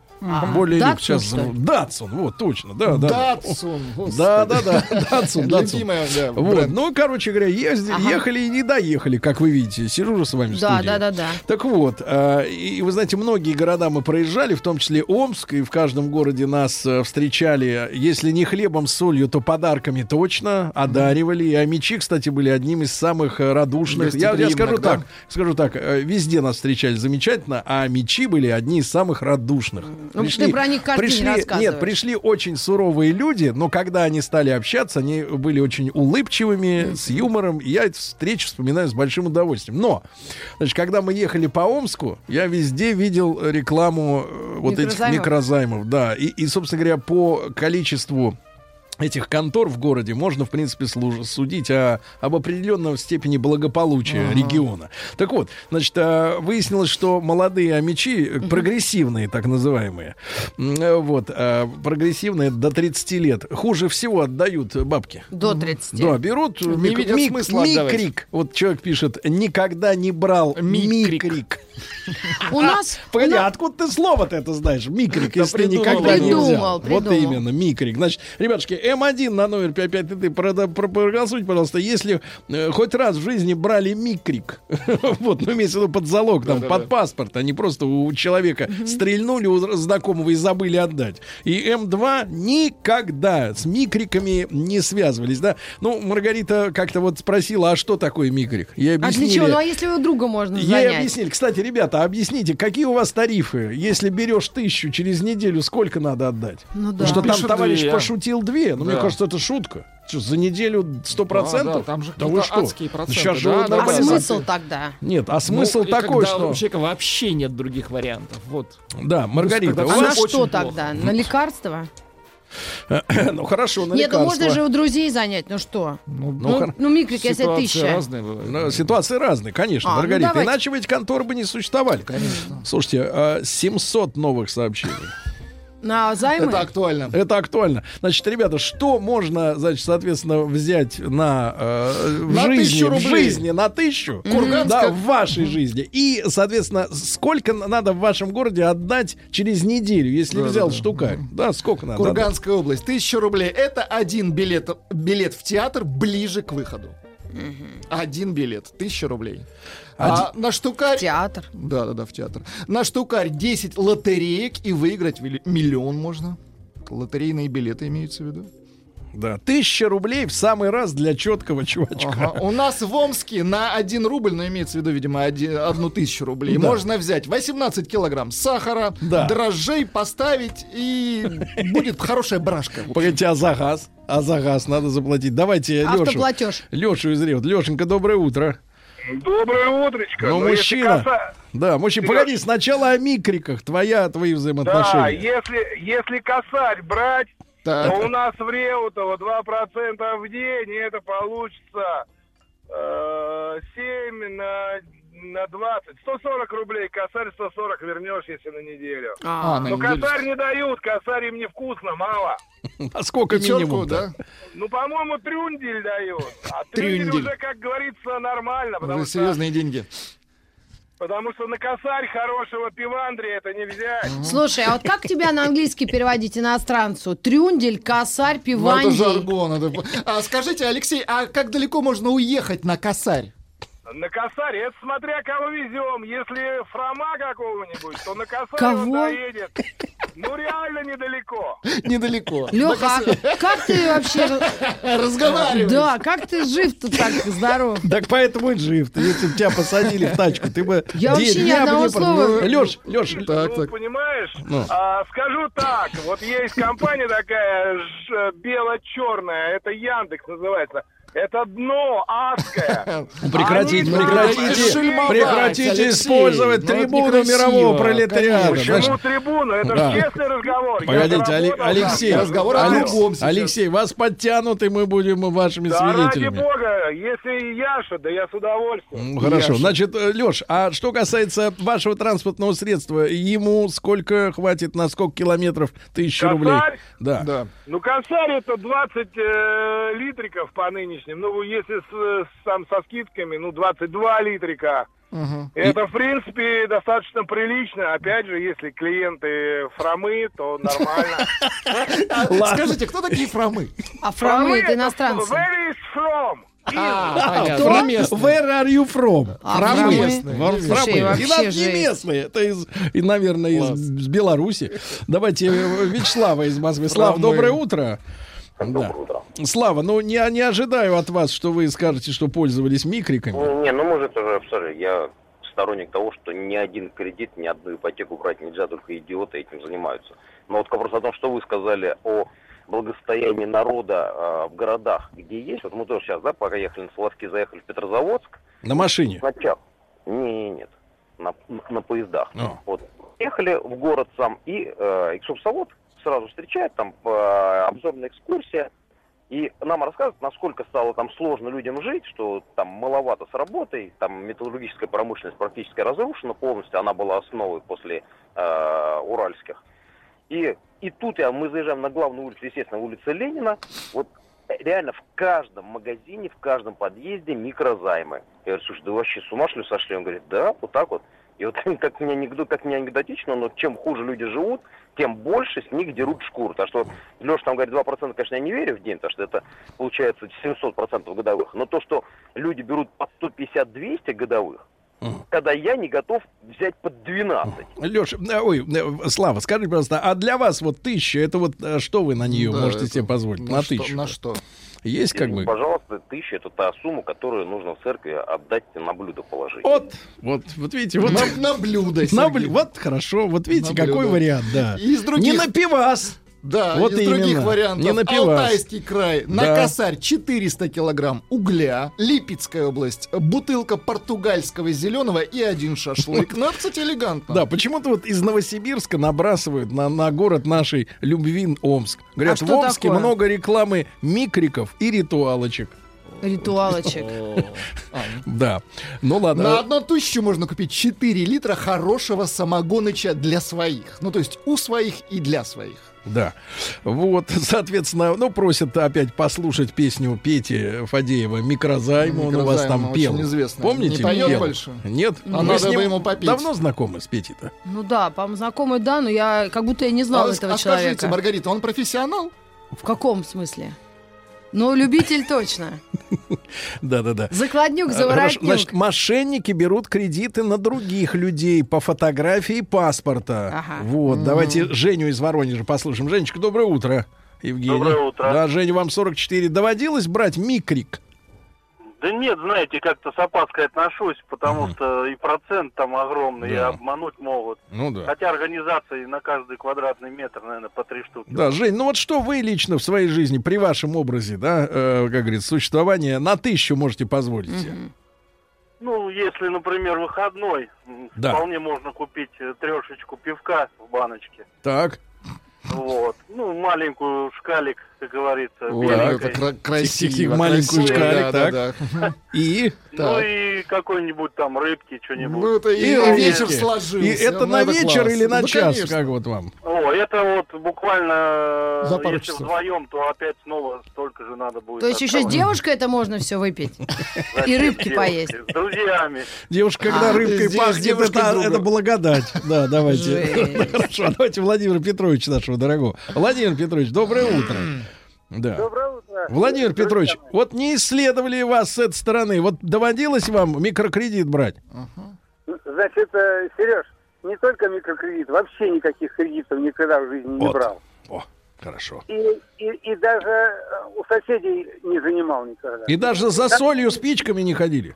Более люкс. Датсун, Сейчас. что ли? Датсун, вот, точно. Да, да. Датсун. Да, да, да. Датсун, Датсун. Любимая, да, Вот, бренд. ну, короче говоря, ездили, Ага. ехали и не доехали, как вы видите. Сижу же с вами в Да, студии. да, да, да. Так вот, а, и вы знаете, многие города мы проезжали, в том числе Омск, и в каждом городе нас э, встречали, если не хлебом с солью, то подарками точно одаривали. И амичи, кстати, были одним из самых э, радушных. Я, я скажу да. так, скажу так, э, везде нас встречали замечательно, а амичи были одни из самых радушных. Ну, ты про них каждый день пришли, рассказываешь. нет, пришли очень суровые люди, но когда они стали общаться, они были очень улыбчивыми, с юмором. И я эту встречу вспоминаю с большим удовольствием. Но, значит, когда мы ехали по Омску, я везде видел рекламу э, вот этих Микрозаймов? микрозаймов. Да, и, и, собственно говоря, по количеству этих контор в городе можно, в принципе, служ- судить о, об определенной степени благополучия региона. Так вот, значит, а, выяснилось, что молодые амичи, э, прогрессивные так называемые, э, вот, а, прогрессивные до 30 лет, хуже всего отдают бабки. До 30. Да, берут Не мик- видят мик- смысла отдавать. микрик. Вот человек пишет, никогда не брал Микрик. микрик. У нас... Погоди, нас- а откуда ты слово-то это знаешь? Микрик, если никогда не взял. Вот именно, микрик. Значит, ребятушки, М1 на номер 5533, прода- про- проголосуйте, пожалуйста, если э, хоть раз в жизни брали микрик, вот, ну, имеется в виду под залог, там, под паспорт, а не просто у человека стрельнули у знакомого и забыли отдать. И М2 никогда с микриками не связывались, да. Ну, Маргарита как-то вот спросила, а что такое микрик? Ей А для объяснили. чего? Ну, а если у друга можно Ей занять? объяснили. Кстати, ребята, объясните, какие у вас тарифы? Если берешь тысячу через неделю, сколько надо отдать? Ну да. Потому что там Пишут товарищ две. пошутил две. Ну, мне Да. кажется, это шутка. Что, за неделю сто процентов? Да, да, там же да вы что? адские проценты, Сейчас же да, да, А смысл тогда? Нет, а смысл Ну, такой, когда что... у человека вообще нет других вариантов. Вот. Да, Маргарита, у А на что плохо. тогда? На лекарства? Ну, хорошо, на Нет, ну лекарства. можно же у друзей занять. Ну что? Ну, Ну, Ну, хор- ну микрик, если ситуации тысяча. разные бывают. Ну, Ситуации разные, конечно, А, ну Маргарита. давайте. Иначе бы эти конторы бы не существовали. Конечно. Слушайте, а, 700 новых сообщений. На займы? Это актуально. Это актуально. Значит, ребята, что можно, значит, соответственно, взять на, э, в На жизни, тысячу в рублей. жизни на тысячу, Курганская- да, в вашей жизни. И, соответственно, сколько на- надо в вашем городе отдать через неделю, если взял штукарь? Да, сколько надо? отдать? Курганская область. Тысяча рублей. Это один билет, билет в театр ближе к выходу. Один билет. Тысяча рублей. А на штукарь... Театр. Да, да, да, в театр. На штукарь 10 лотереек и выиграть милли- миллион можно. Лотерейные билеты имеются в виду. Да, тысяча рублей в самый раз для четкого чувачка. Ага. У нас в Омске на 1 рубль, но имеется в виду, видимо, один- одну тысячу рублей, Да. можно взять 18 килограмм сахара, Да. дрожжей поставить, и будет хорошая брашка. Погодите, а за газ? А за газ надо заплатить. Давайте Лешу. Автоплатеж. Лешу из Ревт. Лешенька, доброе утро. Доброе утречко. Ну, если мужчина. каса- Да, мужчина, погоди, сначала о микриках. Твоя, твои Да, взаимоотношения. если, если косарь брать, Так. то у нас в Реутово 2% в день, и это получится э, 7 на, на 20. 140 рублей, косарь 140 вернешь, если на неделю. А, на Но неделю. косарь не дают, косарь им невкусно, мало. А сколько минимум? да? Ну, по-моему, трюндель дают. А трюндель Трюндель. уже, как говорится, нормально, Уже что серьезные деньги. Потому что на косарь хорошего пивандри это не взять. Слушай, а вот как тебя на английский переводить иностранцу? Трюндель, косарь, Ну, это жаргон. это- А скажите, Алексей, а как далеко можно уехать на косарь? На косарь, это смотря кого везем. Если фрома какого-нибудь, то на косарь Кого? он доедет. Ну, реально недалеко. Недалеко. Леха, а как ты вообще... Разговаривай. Да, как ты жив-то так здоров? Так поэтому и жив. Если бы тебя посадили в тачку, ты бы... Я вообще ни одного слова- Леш, Леш, Так, ну, так. понимаешь? Ну. А, скажу так, вот есть компания такая ж- бело-черная, это Яндекс называется. Это дно адское. прекратите, Они прекратите, прекратите использовать Ну, трибуну мирового пролетариата. Почему трибуну? Это Да. же честный разговор. Погодите, Алексей. Разговор о другом. Алексей, вас подтянут, и мы будем вашими Да ради свидетелями. бога, если и Яша, да я с удовольствием. Ну, Хорошо, Яша. значит, Леш, а что касается вашего транспортного средства, ему сколько хватит на сколько километров тысячи рублей? Да. Да. Ну, косарь это 20 э, литриков по нынешним. Ну, если с, с- там со скидками, ну, 22 литрика. Мгм. Это, в принципе, достаточно прилично. Опять же, если клиенты фромы, то нормально. А, Скажите, кто такие фромы? А фромы это иностранцы. Where is from? А, Кто? понятно. Фроместные. Where are you from? А Фромы. фромы? Слушай, И нас не местные, это из, и, наверное, из, Класс. с Беларуси. Давайте э, Вячеслава из Москвы. Слав, доброе утро. Да. Слава, ну не, не ожидаю от вас, что вы скажете, что пользовались микриками. Ну, не, ну мы же обсуждали. Я сторонник того, что ни один кредит, ни одну ипотеку брать нельзя, только идиоты этим занимаются. Но вот к вопросу о том, что вы сказали о благосостоянии народа э, в городах, где есть, вот мы тоже сейчас, да, пока ехали на Соловки, заехали в Петрозаводск, На машине. сначала, не, нет, на, на поездах. О. Вот. Ехали в город сам, и э, экскурсовод сразу встречает, там э, обзорная экскурсия, и нам рассказывают, насколько стало там сложно людям жить, что там маловато с работой, там металлургическая промышленность практически разрушена полностью, она была основой после э, уральских. И, и тут я, мы заезжаем на главную улицу, естественно, улица Ленина, вот э, реально в каждом магазине, в каждом подъезде микрозаймы. Я говорю, слушай, да вообще с ума что ли сошли? Он говорит, да, вот так вот. И вот как мне, анекдот, как мне анекдотично, но чем хуже люди живут, тем больше с них дерут шкуру. Так что Леша там говорит 2%, конечно, я не верю в день, потому что это получается 700% годовых. Но то, что люди берут по 150-200 годовых, когда я не готов взять под 12. Леша, ой, э, Слава, скажите, пожалуйста, а для вас вот тысяча, это вот э, что вы на нее Да, можете это себе позволить? На На что- тысячу. На что? Есть как И, бы... Пожалуйста, тысяча это та сумма, которую нужно в церкви отдать на блюдо положить. Вот, вот, вот видите, вот... На, на блюдо, На блю- Вот хорошо, вот видите, На какой блюдо. вариант, да. И из других- Не на пивас. Да, Вот из других именно. вариантов. Не на. Алтайский край, на Да. косарь 400 килограмм угля, Липецкая область, бутылка португальского зеленого и один шашлык. Ну, кстати, элегантно. Да, почему-то вот из Новосибирска набрасывают на, на город нашей любви Омск. Говорят, А в Омске такое? много рекламы микриков и ритуалочек. Ритуалочек. А, Да. Ну ладно. На одну тысячу можно купить 4 литра хорошего самогоныча для своих. Ну, то есть у своих и для своих. Да. Вот, соответственно, ну, просят опять послушать песню Пети Фадеева «Микрозайм». Он у вас там пел. очень известная. Помните? Не поет пел? больше? Нет? А надо с ним бы ему попеть. Давно знакомы с Петей-то? Ну да, по-моему, знакомый, да, но я как будто я не знала а, этого а скажите, человека. Маргарита, он профессионал? В каком смысле? Ну, любитель точно. Да-да-да. Закладнюк, Хорошо, заворотнюк. Значит, мошенники берут кредиты на других людей по фотографии паспорта. Ага. Вот, давайте Женю из Воронежа послушаем. Женечка, доброе утро. Евгений. Доброе утро. Да, Женя, вам 44. Доводилось брать микрик? Да нет, знаете, как-то с опаской отношусь, потому что и процент там огромный, и Да. обмануть могут. Ну да. Хотя организации на каждый квадратный метр, наверное, по три штуки. Да, Жень, ну вот что вы лично в своей жизни, при вашем образе, да, э, как говорится, существования, на тысячу можете позволить себе? Ну, если, например, выходной, Да. вполне можно купить э, трешечку пивка в баночке. Так. Вот. Ну, маленькую шкалик, как говорится, Ой, это кра- красиво. Маленькую шкалик, да, так. да, И? Ну Так. и какой-нибудь там рыбки, что-нибудь. Ну, это и, И и вечер сложился. И это Ну, на вечер класс. или на Ну, час? конечно. Как вот вам? О, это вот буквально, За пару если часов. вдвоем, то опять снова столько же надо будет. То есть еще с девушкой это можно все выпить? И рыбки поесть. С друзьями. Девушка, когда А, рыбкой пахнет, это, это благодать. Да, давайте. Хорошо, давайте Владимира Петровича нашего дорогого. Владимир Петрович, доброе утро. Да. Доброе утро. Владимир Петрович, вот не исследовали вас с этой стороны. Вот доводилось вам микрокредит брать? Значит, э, Сереж, не только микрокредит, вообще никаких кредитов никогда в жизни не Вот. брал. О, хорошо. И, и, и даже э, у соседей не занимал никогда. И даже за солью спичками не ходили?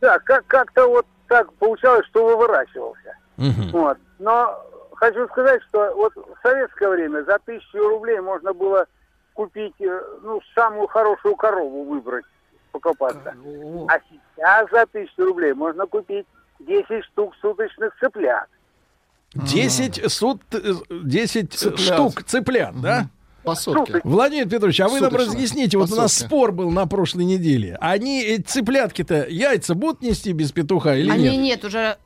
Да, как, как-то вот так получалось, что выворачивался. Мгм. Вот. Но хочу сказать, что вот в советское время за тысячу рублей можно было купить, э, ну, самую хорошую корову выбрать, покопаться. А сейчас за тысячу рублей можно купить 10 штук суточных цыплят. 10, сут, э, 10 Цыплят. штук цыплят, да? По сотке. Владимир Петрович, а вы нам Суточно. разъясните, вот у нас По сотке. спор был на прошлой неделе. Они, эти цыплятки-то, яйца будут нести без петуха или Они нет? нет, уже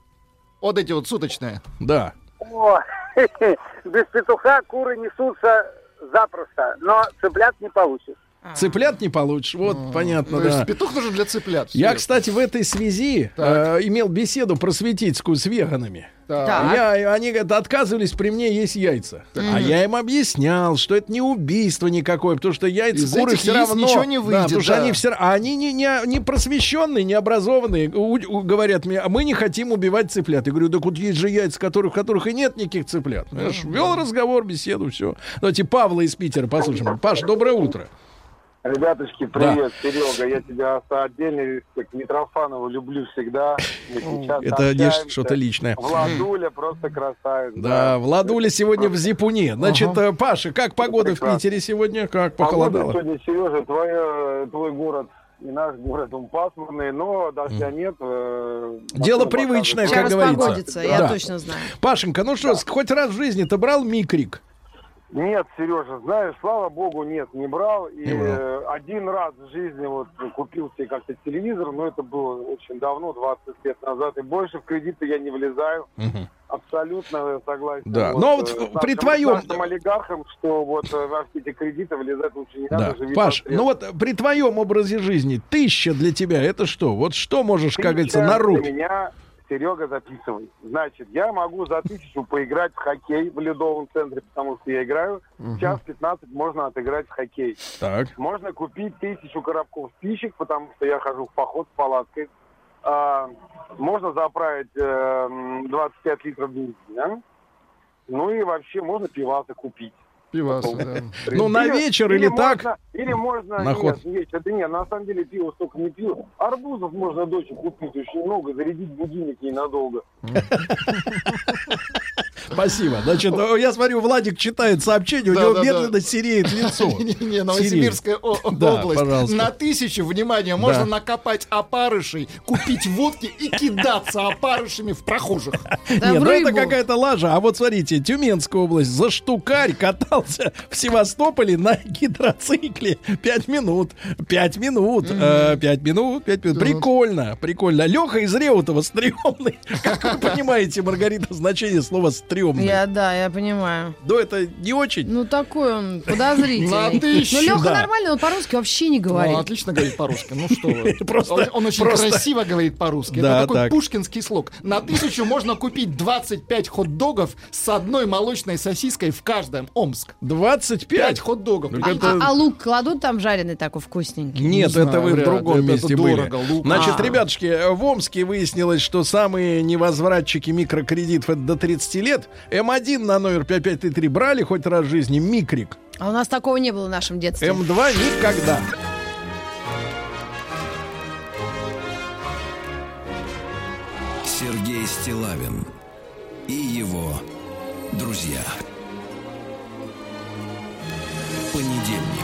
Вот эти вот суточные. Да. О, без петуха куры несутся запросто, но цыплят не получишь. Цыплят не получишь, вот, понятно, То есть да. петух нужен для цыплят. Я, кстати, в этой связи Так. э, имел беседу просветительскую с веганами. Так. Так. Я, они говорят, отказывались при мне есть яйца. А я им объяснял, что это не убийство никакое, потому что яйца Из куры этих все равно... ничего не Да, выйдет, потому что да. они все а они не, не, не просвещенные, не образованные. У- у- говорят мне, а мы не хотим убивать цыплят. Я говорю, так вот есть же яйца, которых, в которых и нет никаких цыплят. Понимаешь, Вел разговор, беседу, все. Давайте Павла из Питера послушаем. Паш, доброе утро. Ребяточки, привет, Серега, я тебя отдельный респект. Митрофанова люблю всегда. Это не что-то личное. Владуля просто красавец. Да, Владуля сегодня в Зипуне. Значит, э, Паша, как погода в прекрасно. Питере сегодня? Как Погода похолодало? сегодня, Сережа, твой, твой город и наш город, он пасмурный, но дождя нет. э, Дело привычное, как сейчас говорится. распогодится, я Да. точно знаю. Пашенька, ну что, хоть раз в жизни ты брал микрик? Нет, Сережа, знаешь, слава богу, нет, не брал. И Не брал. э, один раз в жизни вот купил себе как-то телевизор, но это было очень давно, 20 лет назад. И больше в кредиты я не влезаю. Абсолютно согласен. Да, но вот э, с при нашим- твоем- нашим олигархам, что вот э, во все эти кредиты влезать лучше не Да. надо. живи Паш, ну вот при твоем образе жизни тысяча для тебя это что? Вот что можешь, как говорится, на Тысяча руки? Меня, Серега, записывай. Значит, я могу за тысячу поиграть в хоккей в ледовом центре, потому что я играю. Час 15 можно отыграть в хоккей. Так. Можно купить тысячу коробков спичек, потому что я хожу в поход с палаткой. А, можно заправить э, м, 25 литров бензина. Ну и вообще можно пиваса купить. Пивас, да. Ну, на Или- вечер или так? можно- Или можно... На нет, ход. вечер, да нет, на самом деле пиво столько не пью. Арбузов можно дочь купить очень много, зарядить будильник ненадолго. Спасибо. Значит, я смотрю, Владик читает сообщение, у него медленно сереет лицо. Не-не, Новосибирская область. На тысячу, внимание, можно накопать опарышей, купить водки и кидаться опарышами в прохожих. Нет, ну это какая-то лажа. А вот смотрите, Тюменская область, за штукарь катался в Севастополе на гидроцикле. Пять минут, пять минут, э, пять минут, пять минут. Прикольно, прикольно. Леха из Реутова стрёмный. Как вы понимаете, Маргарита, значение слова стрёмный? Я, да, я понимаю. Да, это не очень. Ну, такой он подозрительный. На тысячу, Ну, Леха да. нормальный, он по-русски вообще не Ну, говорит. отлично говорит по-русски. Ну что вы. Просто- он, он очень просто- красиво говорит по-русски. Да, Это такой так. пушкинский слог. На тысячу можно купить 25 хот-догов с одной молочной сосиской в каждом. Омск. 25. 5 хот-догов. Ну, А, это- а- а лук кладут там жареный такой вкусненький? Нет, Не это вы в другом Это- месте это были. дорого, лук. Значит, А. ребятушки, в Омске выяснилось, что самые невозвратчики микрокредитов это до 30 лет. М1 на номер 5533 брали хоть раз в жизни, микрик. А у нас такого не было в нашем детстве. М2 никогда. Сергей Стилавин и его друзья. Понедельник.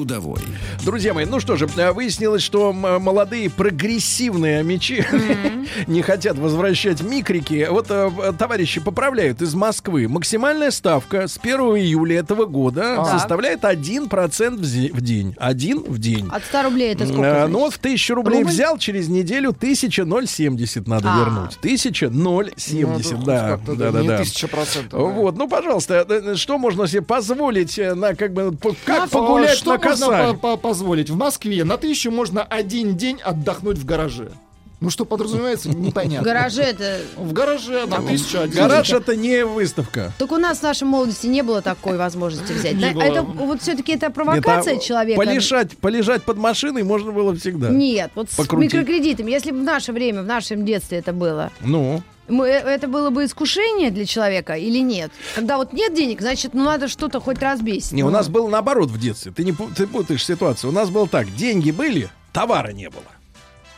Трудовой. Друзья мои, ну что же, э, выяснилось, что м- молодые прогрессивные мечи не хотят возвращать микрики. Вот э, э, товарищи поправляют из Москвы. Максимальная ставка с 1 июля этого года составляет 1% в день. Один в день. От 100 рублей это сколько? Э, значит? Ну вот в 1000 рублей Рубль? взял, через неделю 1070 надо А. вернуть. 1070, Ну, да. как-то, Да, да, не да. тысяча процентов. да. Вот, ну, пожалуйста, э, э, что можно себе позволить э, на как бы как А погулять на можно по- по- позволить? В Москве на тысячу можно один день отдохнуть в гараже. Ну что подразумевается, В непонятно. гараже это... В гараже на тысячу один Гараж это не выставка. Так у нас в нашей молодости не было такой возможности взять. Не Да, было. Это вот все-таки это провокация Это человека. Полежать, полежать под машиной можно было всегда. Нет, вот с Покрутить. микрокредитами, если бы в наше время, в нашем детстве это было, Ну, мы- э, это было бы искушение для человека или нет? Когда вот нет денег, значит, ну надо что-то хоть разбить. не, у Ну, нас было наоборот в детстве. Ты не ты путаешь ситуацию. У нас было так: деньги были, товара не было.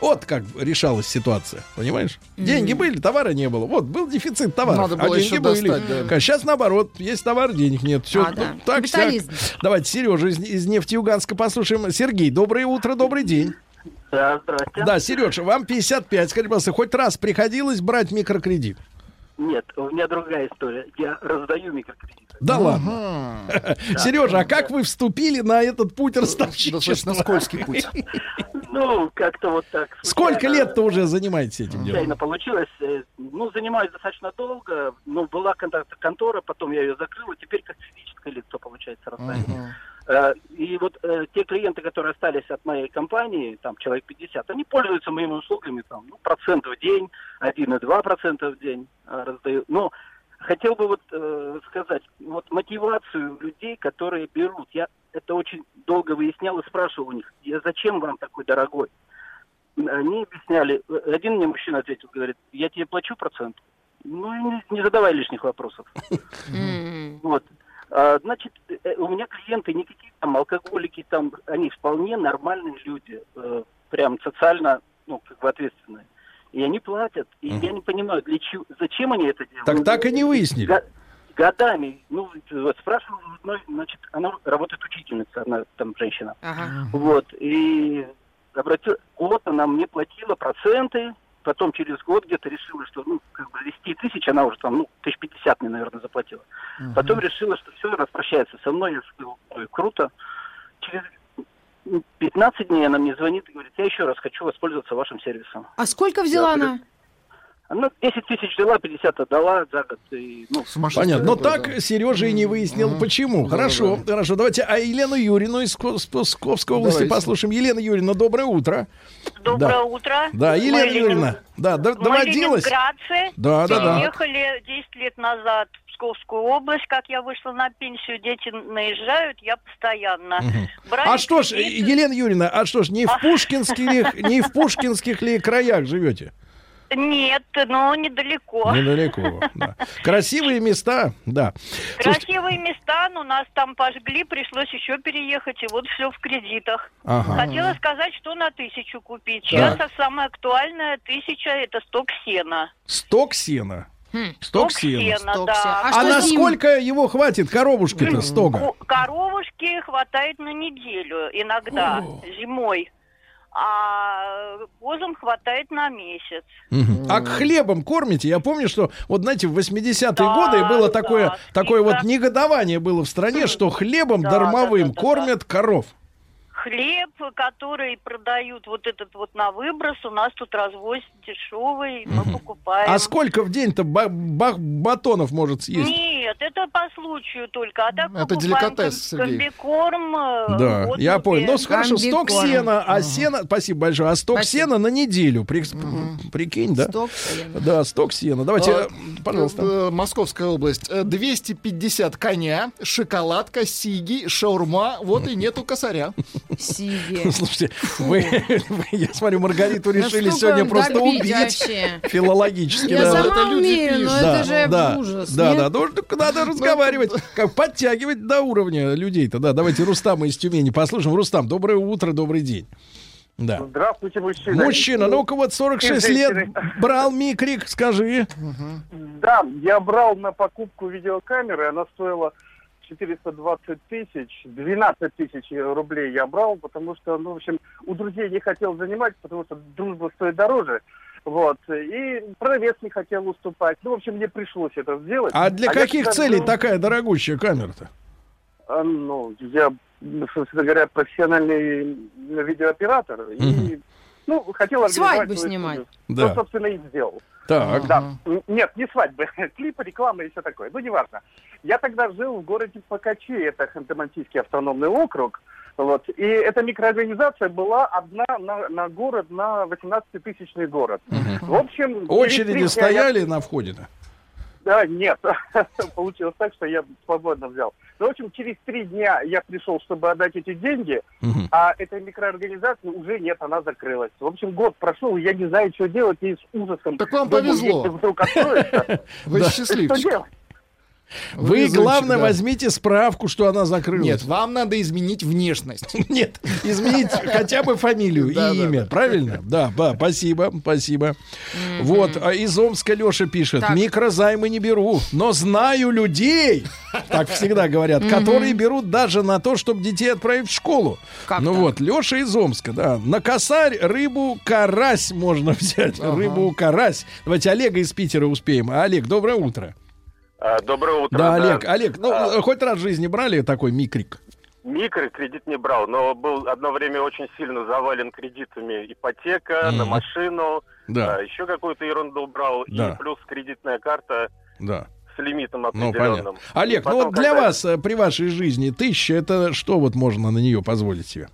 Вот как решалась ситуация, понимаешь? Деньги были, товара не было. Вот был дефицит товара. Надо было а деньги еще были. достать, да. Сейчас наоборот, есть товар, денег нет. Все А, да. так. Капитализм. Давайте Сережа из, из Нефтеюганска послушаем. Сергей, доброе утро, добрый день. Да, здрасте. Да, Сережа, вам 55. Скажите, пожалуйста, хоть раз приходилось брать микрокредит? Нет, у меня другая история. Я раздаю микрокредиты. Да ладно. Сережа, а как вы вступили на этот путь Достаточно ростовщичества? скользкий путь. Ну, как-то вот так. Сколько случайно- лет-то уже занимаетесь этим Случайно делом? получилось. Э, Ну, занимаюсь достаточно долго. Ну, была контакт контора, потом я ее закрыл, и теперь как физическое лицо, получается, раздаю. Э, И вот э, те клиенты, которые остались от моей компании, там человек 50, они пользуются моими услугами, там, ну, процент в день, 1,2 процента в день э, раздаю. Но хотел бы вот э, сказать, вот мотивацию людей, которые берут, я это очень долго выяснял и спрашивал у них, «Я зачем вам такой дорогой? Они объясняли, один мне мужчина ответил, говорит, я тебе плачу процент. Ну и не, не задавай лишних вопросов. Вот. А, значит, э, у меня клиенты не какие-то там алкоголики, там, они вполне нормальные люди, э, прям социально, ну, как бы ответственные. И они платят. И я не понимаю, для чего, зачем они это делают. Так так и не выяснили. Годами, ну, вот спрашивал, значит, она работает учительница, она там женщина. ага. Вот, и обратил, год она мне платила проценты, потом через год где-то решила, что, ну, как бы из 10 тысяч она уже там, ну, тысяч пятьдесят мне, наверное, заплатила. Потом решила, что все, распрощается со мной, я сказал, «Ой, круто. Через ну, 15 дней она мне звонит и говорит, я еще раз хочу воспользоваться вашим сервисом. А сколько взяла Да, она? Она 10 тысяч взяла, 50 отдала за год. И, ну, Понятно. Но так Сережа и не выяснил, почему. Хорошо, хорошо. Давайте а Елену Юрину из Псковской области Давайте. послушаем. Елена Юрьевна, доброе утро. Доброе Да. утро. Да, Мы Елена Ленин- Юрьевна. Да, д- Мы доводилось. Да, да, да. Переехали 10 лет назад в Псковскую область. Как я вышла на пенсию, дети наезжают, я постоянно. Брали А что ж. Елена Юрьевна, а что ж, не в Пушкинских, не в Пушкинских ли краях живете? Нет, но недалеко. Недалеко. да. Красивые места, да. Слушайте, Красивые места, но нас там пожгли, пришлось еще переехать, и вот все в кредитах. Ага. Хотела сказать, что на тысячу купить. Сейчас Так. самое актуальное тысяча это сток сена. сток сена. Сток сена. Сток да. А, насколько его хватит коробушки-то стога? Коровушки хватает на неделю иногда зимой, а козам хватает на месяц. А к хлебом кормите? Я помню, что вот знаете, в 80-е Да, годы было да, такое, такое вот негодование было в стране, что хлебом Да, дармовым да, да, да, кормят коров. Хлеб, который продают вот этот вот на выброс, у нас тут развозят дешевый, мы покупаем. А сколько в день-то ба- ба- батонов может съесть? Нет, это по случаю только, а так Это деликатес, ком- Сергей. комбикорм. э, Да, вот я понял. Ну, хорошо, сток сена, а сена, спасибо большое, а сток Спасибо. сена на неделю, При- прикинь, да? Сток сена. Да, сток сена. Давайте, А, э, пожалуйста. э, Московская область. Э, 250 коня, шоколадка, сиги, шаурма. Вот и нету косаря. Сиги. Слушайте, вы, вы, я смотрю, Маргариту решили Насколько сегодня просто убить вообще? филологически. Я да. сама умею, но это же да, ужас. Да, нет? да, ну, надо разговаривать, как подтягивать до уровня людей-то. Да, давайте Рустама из Тюмени послушаем. Рустам, доброе утро, добрый день. Да. Здравствуйте, мужчина. Мужчина, ну-ка вот 46 И лет брал микрик, скажи. Да, я брал на покупку видеокамеры, она стоила 420 тысяч, 12 тысяч рублей я брал, потому что, ну, в общем, у друзей не хотел занимать, потому что дружба стоит дороже. Вот. И продавец не хотел уступать. Ну, в общем, мне пришлось это сделать. А для я каких всегда целей жил- такая дорогущая камера-то? А, Ну, я, собственно говоря, профессиональный видеооператор. И, ну, хотел организовать Свадьбу снимать. Да. Ну, собственно, и сделал. Так. Да. Н- Нет, не свадьбы. Клипы, реклама и все такое. Ну, неважно. Я тогда жил в городе Покачи, это Ханты-Мансийский автономный округ. Вот. И эта микроорганизация была одна на, на город, на 18-тысячный город. В общем... Очереди дня я- стояли на входе-то? да, нет. Получилось так, что я свободно взял. Ну, в общем, через три дня я пришел, чтобы отдать эти деньги, Мгм. а этой микроорганизации уже нет, она закрылась. В общем, год прошел, я не знаю, что делать, и с ужасом. Так вам думаю, повезло. если вдруг откроется, Вы что счастливчик. делать? Вы, Везунчик, главное, да. возьмите справку, что она закрылась. Нет, вам надо изменить внешность. Нет, изменить хотя бы фамилию и имя, правильно? Да, спасибо, спасибо. Вот, а из Омска Леша пишет, микрозаймы не беру, но знаю людей, так всегда говорят, которые берут даже на то, чтобы детей отправить в школу. Ну вот, Леша из Омска, да. На косарь рыбу карась можно взять. Рыбу карась. Давайте Олега из Питера успеем. Олег, доброе утро. А, Доброе утро. Да, Олег, Олег, ну, А. хоть раз в жизни брали такой микрик? Микрокредит не брал, но был одно время очень сильно завален кредитами ипотека на Мгм. машину, Да. а, еще какую-то ерунду брал, Да. и плюс кредитная карта Да. с лимитом Ну, определенным. понятно. Олег, ну Потом, вот для когда- вас э, при вашей жизни тысяча, это что вот можно на нее позволить себе?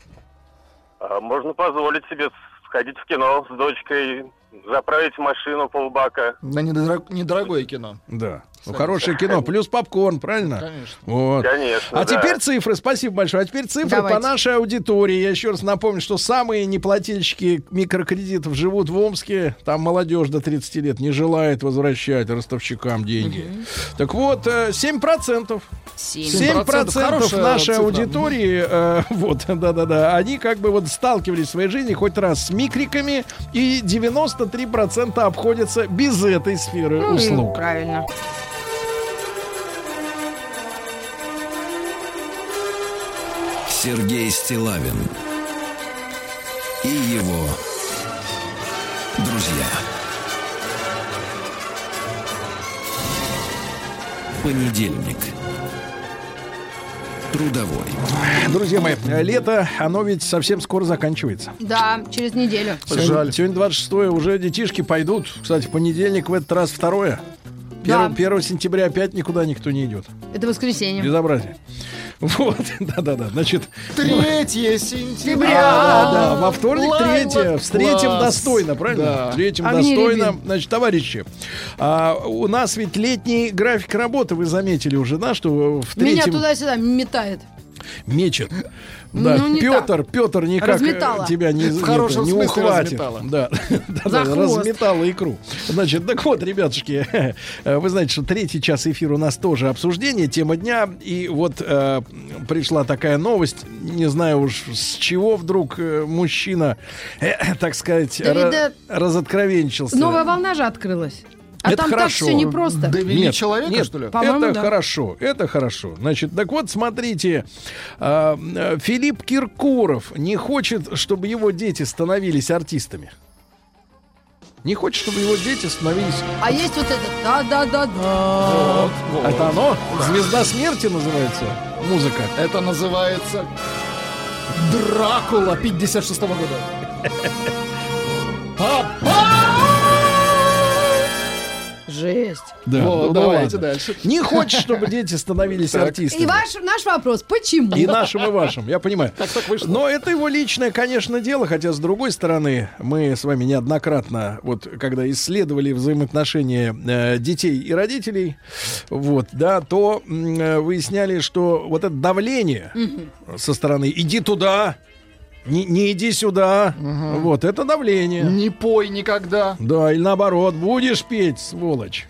а, можно позволить себе сходить в кино с дочкой, заправить машину полбака. На недорог- недорогое кино. Да. Ну, хорошее кино, плюс попкорн, правильно? Конечно. Вот. Конечно, А да. теперь цифры, спасибо большое. А теперь цифры Давайте. по нашей аудитории. Я еще раз напомню, что самые неплательщики микрокредитов живут в Омске. Там молодежь до 30 лет не желает возвращать ростовщикам деньги. Так вот, э, 7%. Семь. 7% Хорошая нашей цифра. аудитории, э, вот, да-да-да, они как бы вот сталкивались в своей жизни хоть раз с микриками, и 93% обходятся без этой сферы Ну, услуг. правильно. Сергей Стилавин и его друзья. Понедельник. Трудовой. Друзья мои, лето, оно ведь совсем скоро заканчивается. Да, через неделю. Сегодня, сегодня 26 уже детишки пойдут. Кстати, в понедельник в этот раз второе. Да. 1, 1 сентября опять никуда никто не идет. Это воскресенье. Безобразие. Вот, да-да-да. Значит, Третье сентября. Да, да, во вторник Лай, третье. вот Встретим класс. достойно, правильно? Да. Встретим Огни достойно. Значит, товарищи, а, у нас ведь летний график работы, вы заметили уже, да, что в Меня третьем туда-сюда метает. Мечет. Да, Ну, не Петр, Петр никак Разметала. тебя не, В не- хорошем не смысле ухватит. разметала. Да, разметала икру. Значит, так вот, ребятушки, вы знаете, что третий час эфира у нас тоже обсуждение, тема дня. И вот э, пришла такая новость, не знаю уж с чего вдруг э, мужчина, э, так сказать, Да, ра- разоткровенчился. Новая волна же открылась. А Это там хорошо. так все непросто. Довели Нет, человека, нет, что ли? Это да. хорошо, это хорошо. Значит, так вот, смотрите, а, э, Филипп Киркоров не хочет, чтобы его дети становились артистами. Не хочет, чтобы его дети становились... А есть вот это да-да-да-да. Это оно? Звезда смерти называется музыка. Это называется Дракула 56 года. Жесть. Да, Вот, ну, ну давайте ладно. дальше. Не хочет, чтобы дети становились артистами. И ваш, наш вопрос, почему? И нашим, и вашим, я понимаю. Как так вышло? Но это его личное, конечно, дело, хотя, с другой стороны, мы с вами неоднократно, вот, когда исследовали взаимоотношения э, детей и родителей, вот, да, то э, выясняли, что вот это давление со стороны «иди туда», не, не иди сюда. Вот, это давление. Не пой никогда. Да, или наоборот, будешь петь, сволочь.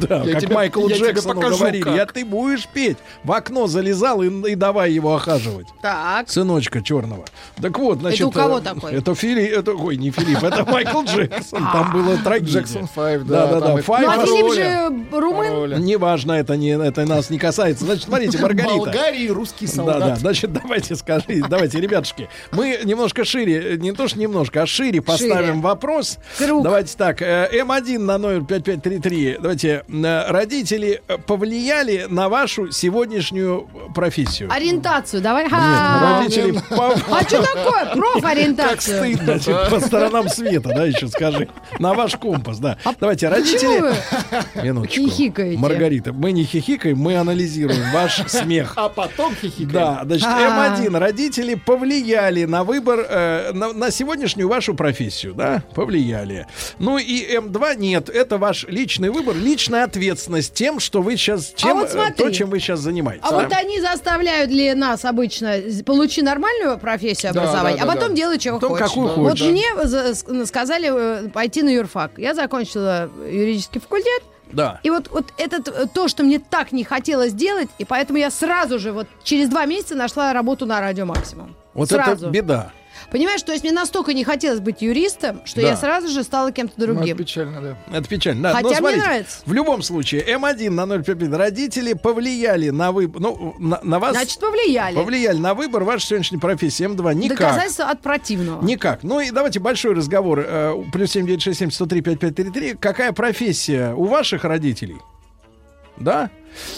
Да, Я как тебе- Джексону покажу, говорили, как. я ты будешь петь. В окно залезал и, и давай его охаживать. Так. Сыночка черного. Так вот, значит... у кого э, такой? Это Филипп, это, ой, не Филипп, это Майкл Джексон. Там было трагедия. Джексон 5, да, Да, да, да. Ну, а Филипп же румын. Неважно, это, не, это нас не касается. Значит, смотрите, Маргарита. Болгарии русский Да, солдат. да, значит, давайте скажи, давайте, ребятушки, мы немножко шире, не то что немножко, а шире поставим вопрос. Давайте так, э, М1 на номер 5533. Давайте, родители э, повлияли на вашу сегодняшнюю профессию? Ориентацию, давай. Нет, родители А что такое? Как Профориентацию. стыдно, по сторонам света, да, еще скажи. На ваш компас, да. Давайте, Почему родители... Минуточку. хихикаете? Маргарита, мы не хихикаем, мы анализируем ваш смех. А потом хихикаем. Да, значит, А. М1. Родители повлияли на выбор, э, на, на сегодняшнюю вашу профессию, да? Повлияли. Ну и М2 нет. Это ваш личный выбор, личная ответственность тем, что вы сейчас, чем, А вот э, смотри. то, чем вы сейчас занимаетесь. А да? вот они заставляют ли нас обычно получи нормальную профессию Да, образования, да, да, а потом да. делай, чего Потом хочешь. какую вот хочешь. мне за- с- сказали э, пойти на юрфак. Я закончила юридический факультет. Да. И вот, вот это т- то, что мне так не хотелось делать, и поэтому я сразу же, вот через два месяца нашла работу на радио Максимум. Вот сразу. это беда. Понимаешь, то есть мне настолько не хотелось быть юристом, что Да. я сразу же стала кем-то Ну, это другим. печально, да. Это печально. Да, Хотя но мне смотрите, нравится. В любом случае, М1 на 055. Родители повлияли на выбор. Ну, на, на вас. Значит, повлияли. Повлияли на выбор вашей сегодняшней профессии М2. Никак. Доказательство от противного. Никак. Ну и давайте большой разговор. Э, Плюс 7967 103 5533. Какая профессия у ваших родителей? Да?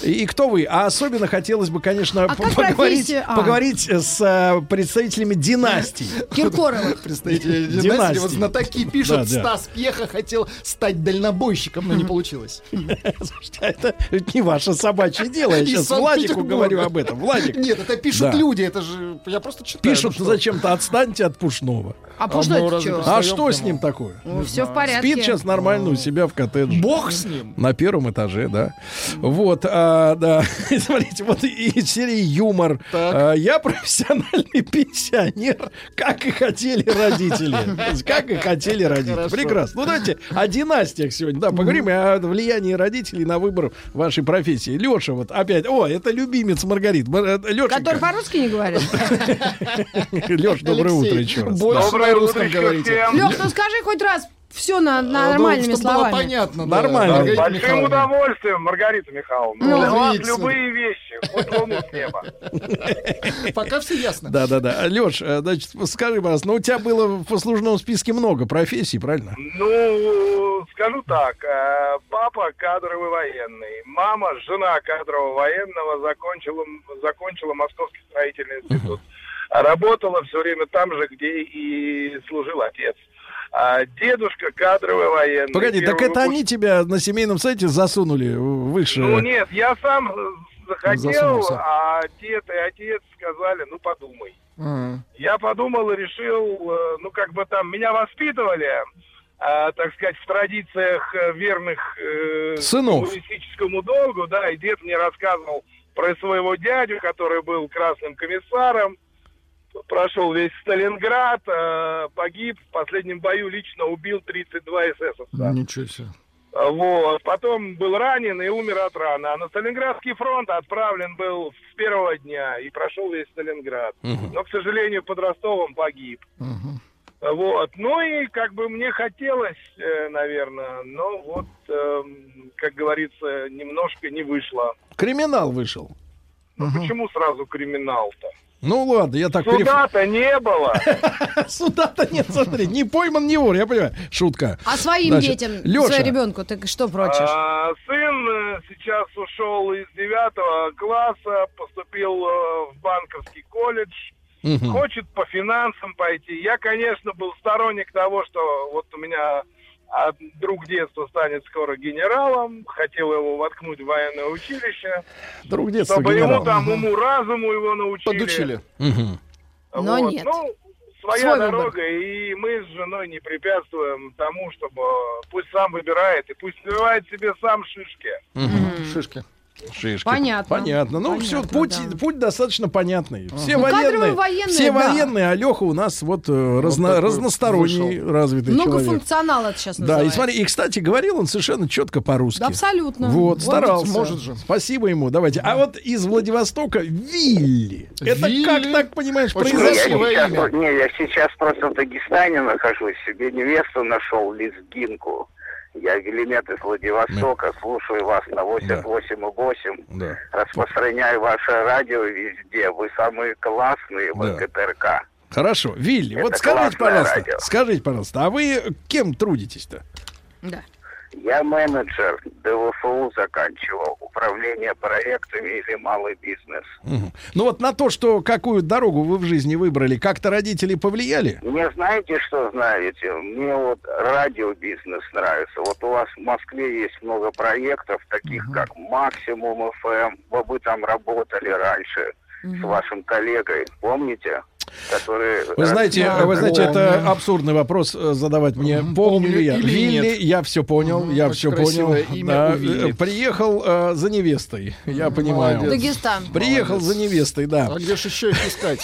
И, и кто вы? А особенно хотелось бы, конечно, А поговорить? А. поговорить с э, представителями династий. Киркоровых. Представители Династии. династии. Вот знатоки пишут, Да, да. Стас Пьеха хотел стать дальнобойщиком, но не получилось. Слушайте, а это не ваше собачье дело. Я сейчас Владику говорю об этом. Владик. Нет, это пишут люди, это же... Я просто читаю. Пишут, ну что? зачем-то отстаньте от Пушного. А Пушной ну, это чё? представляем А что с ним такое? Ну, все в порядке. Спит сейчас нормально у себя в коттедже. Бог с ним. На первом этаже, да. Вот, а, да. Смотрите, вот и из серии юмор. А, я профессиональный пенсионер, как и хотели родители. Как и хотели родители. Прекрасно. Ну, давайте о династиях сегодня. Да, поговорим и о влиянии родителей на выбор вашей профессии. Леша, вот опять. О, это любимец Маргарит. Леша, Который по-русски не говорит. Леш, доброе утро еще раз. Доброе утречко говорите. Лех, ну скажи хоть раз все на, на Ну, нормальными было словами. понятно. да. Нормально. Маргарита Большим Михайловна. удовольствием, Маргарита Михайловна. Ну, Для вас видите. любые вещи, хоть луну с неба. Пока все ясно. Да, да, да. Леш, значит, скажи, пожалуйста, ну у тебя было в послужном списке много профессий, правильно? Ну, скажу так, э, папа кадровый военный, мама, жена кадрового военного, закончила, закончила Московский строительный институт. Работала все время там же, где и служил отец. А дедушка кадровый военный. Погоди, так это они тебя на семейном сайте засунули выше. Ну нет, я сам э, захотел, Засунулся. а дед и отец сказали, ну подумай. Ага. Я подумал и решил, э, ну как бы там меня воспитывали, а, так сказать, в традициях верных э, Сынов. коммунистическому долгу, да, и дед мне рассказывал про своего дядю, который был красным комиссаром, прошел весь Сталинград, э, погиб, в последнем бою лично убил 32 эсэсовца. Ничего себе. Вот. Потом был ранен и умер от раны. А на Сталинградский фронт отправлен был с первого дня и прошел весь Сталинград. Но, к сожалению, под Ростовом погиб. Мгм. Вот. Ну и как бы мне хотелось, э, наверное, но вот, эм, как говорится, немножко не вышло. Криминал вышел. Ну почему сразу криминал-то? Ну ладно, я так переф- Суда-то не было. Суда-то нет, смотри, не пойман, не вор, я понимаю. Шутка. А своим Значит, детям, Лёша. своему ребенку, ты что прочишь? А, сын э, сейчас ушел из девятого класса, поступил э, в банковский колледж. Мгм. Хочет по финансам пойти. Я, конечно, был сторонник того, что вот у меня а, друг детства станет скоро генералом. Хотел его воткнуть в военное училище. Друг детства чтобы генерал. ему там уму-разуму его научили. Подучили. Но Вот. нет. Ну, своя Свой дорога, и мы с женой не препятствуем тому, чтобы пусть сам выбирает, и пусть набивает себе сам шишки. Шишки. Шишки. Понятно. Понятно. Ну, все, путь, да. путь достаточно понятный. Все Ну, военные, военные, все да. военные, а Леха у нас вот, э, разно- такой разносторонний, развитый человек. Многофункционал это сейчас Да, и называется. смотри, и, кстати, говорил он совершенно четко по-русски. Да, абсолютно. Вот, старался. может же. Спасибо ему. Давайте. А вот из Владивостока Вилли. Это Вилли? как так, понимаешь, Очень Я произошло? красивое сейчас, не, я сейчас просто в Дагестане нахожусь, себе невесту нашел, лезгинку. Я Гелемет из Владивостока, слушаю вас на 88,8. Да. Распространяю ваше радио везде. Вы самые классные в Да. НКТРК. Хорошо. Вилли, Это вот скажите, пожалуйста, радио. скажите, пожалуйста, а вы кем трудитесь-то? Да. Я менеджер ДВФУ заканчивал. Управление проектами или малый бизнес. Мгм. Ну вот на то, что какую дорогу вы в жизни выбрали, как-то родители повлияли? Мне знаете, что знаете? Мне вот радиобизнес нравится. Вот у вас в Москве есть много проектов, таких как Максимум ФМ. Вы там работали раньше с вашим коллегой, помните? Который Вы знаете, вы знаете, это абсурдный вопрос э, задавать мне. Помню ли я? или Вилли, нет. я все понял, я очень все понял. имя Да, э, приехал э, за невестой, я понимаю. Молодец. Дагестан. Приехал за невестой, да. А где же еще их искать?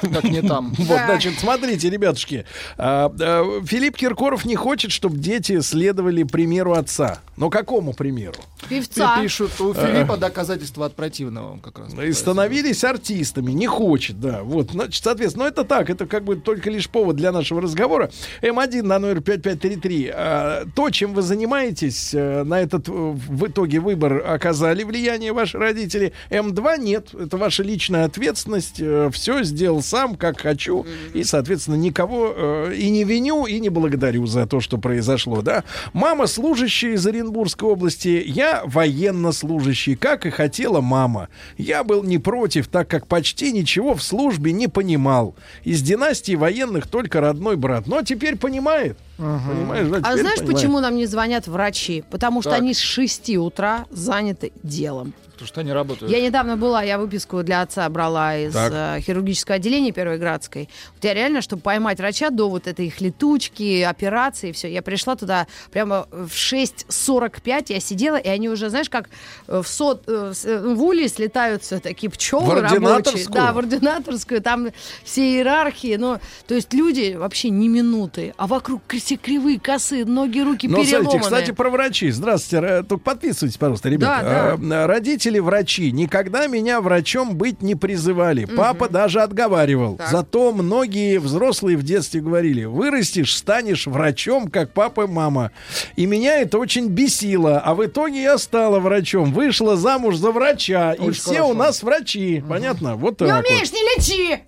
Как, не там? Вот, значит, смотрите, ребятушки. а, а, Филипп Киркоров не хочет, чтобы дети следовали примеру отца. Но какому примеру? Певца. Пишут у Филиппа доказательства от противного. Как раз. И становились артистами. Не хочет, да. Вот, значит, соответственно, ну это так, это как бы только лишь повод для нашего разговора. М1 на номер 5533. А, То, чем вы занимаетесь, э, на этот э, в итоге выбор оказали влияние ваши родители. М2 нет. Это ваша личная ответственность. Все сделал сам, как хочу. И, соответственно, никого э, и не виню, и не благодарю за то, что произошло, да. Мама служащая из Оренбургской области, я военнослужащий, как и хотела мама. Я был не против, так как почти ничего в службе не понимал. Из династии военных только родной брат. Но теперь понимает. Понимаешь, да, А знаешь, понимает. почему нам не звонят врачи? Потому что Так. они с 6 утра заняты делом. Потому что они работают. Я недавно была, я выписку для отца брала из Так. э, хирургического отделения Первой Градской. Вот я реально, чтобы поймать врача до вот этой их летучки, операции, все, я пришла туда прямо в 6.45, я сидела, и они уже, знаешь, как э, в, сот, э, в э, в улей слетаются такие пчелы В рабочие. Да, в ординаторскую, там все иерархии, ну, то есть люди вообще не минуты, а вокруг все кривые, косые, ноги, руки Ну, переломанные. смотрите, кстати, про врачей. Здравствуйте. Только подписывайтесь, пожалуйста, ребята. Да, А, Родители врачи никогда меня врачом быть не призывали. Папа даже отговаривал. Так. Зато многие взрослые в детстве говорили, вырастешь, станешь врачом, как папа и мама. И меня это очень бесило. А в итоге я стала врачом. Вышла замуж за врача. и Очень все хорошо. у нас врачи. Понятно? Вот Не так вот. умеешь, не лечи!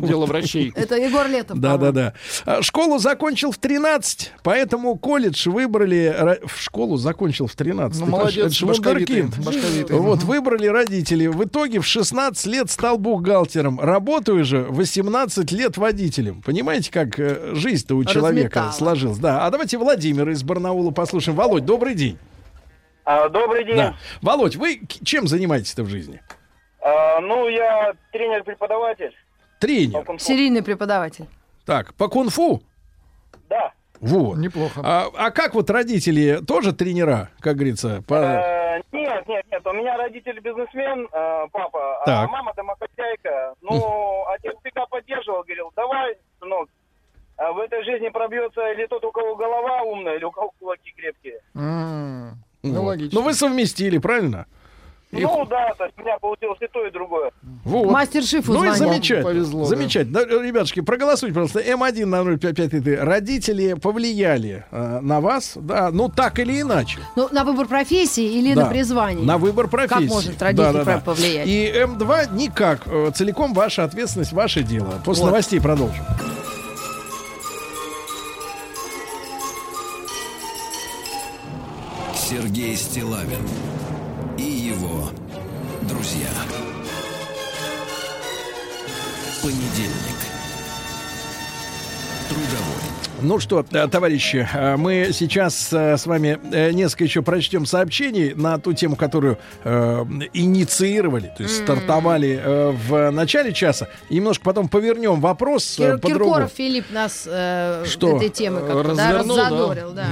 Дело врачей. Это Егор Летов. Да, да, да. А, Школу закончил в 13, поэтому колледж выбрали... В школу закончил в 13. Ну, молодец, это башковитый, башковитый. Вот, выбрали родители. В итоге в 16 лет стал бухгалтером. Работаю же 18 лет водителем. Понимаете, как э, жизнь-то у человека Разметала. сложилась? Да. А давайте Владимира из Барнаула послушаем. Володь, добрый день. А, добрый день. Да. Володь, вы чем занимаетесь-то в жизни? А, ну, я тренер-преподаватель. Тренер. Серийный преподаватель. Так, по кунг-фу? Да. Вот. Неплохо. А, а как вот родители тоже тренера, как говорится? По... Э, нет, нет, нет. У меня родитель бизнесмен, э, папа, а Так. мама домохозяйка. Ну, отец всегда поддерживал, говорил, давай, сынок, а в этой жизни пробьется или тот, у кого голова умная, или у кого кулаки крепкие. Вот. Ну, логично. Ну, вы совместили, правильно? И Ну, да, то есть у меня получилось и то, и другое. Вот. Мастер-шефу Ну и замечательно. Повезло, замечательно. Да, ребятушки, проголосуйте, пожалуйста. М1 на 055. Родители повлияли э, на вас, да, ну так или иначе. Ну, на выбор профессии или Да. на призвание? На выбор профессии. Как может родитель Да, да, да. повлиять? И М2 никак. Э, Целиком ваша ответственность, ваше дело. После Вот. новостей продолжим. Сергей Стилавин друзья. Понедельник. Ну что, э, товарищи, э, мы сейчас э, с вами несколько еще прочтем сообщений на ту тему, которую э, инициировали, то есть стартовали э, в начале часа. И немножко потом повернем вопрос Кир- по-другому. Киркоров Филипп нас э, Что? этой темы как-то да, Развернул, да? раззадорил, да.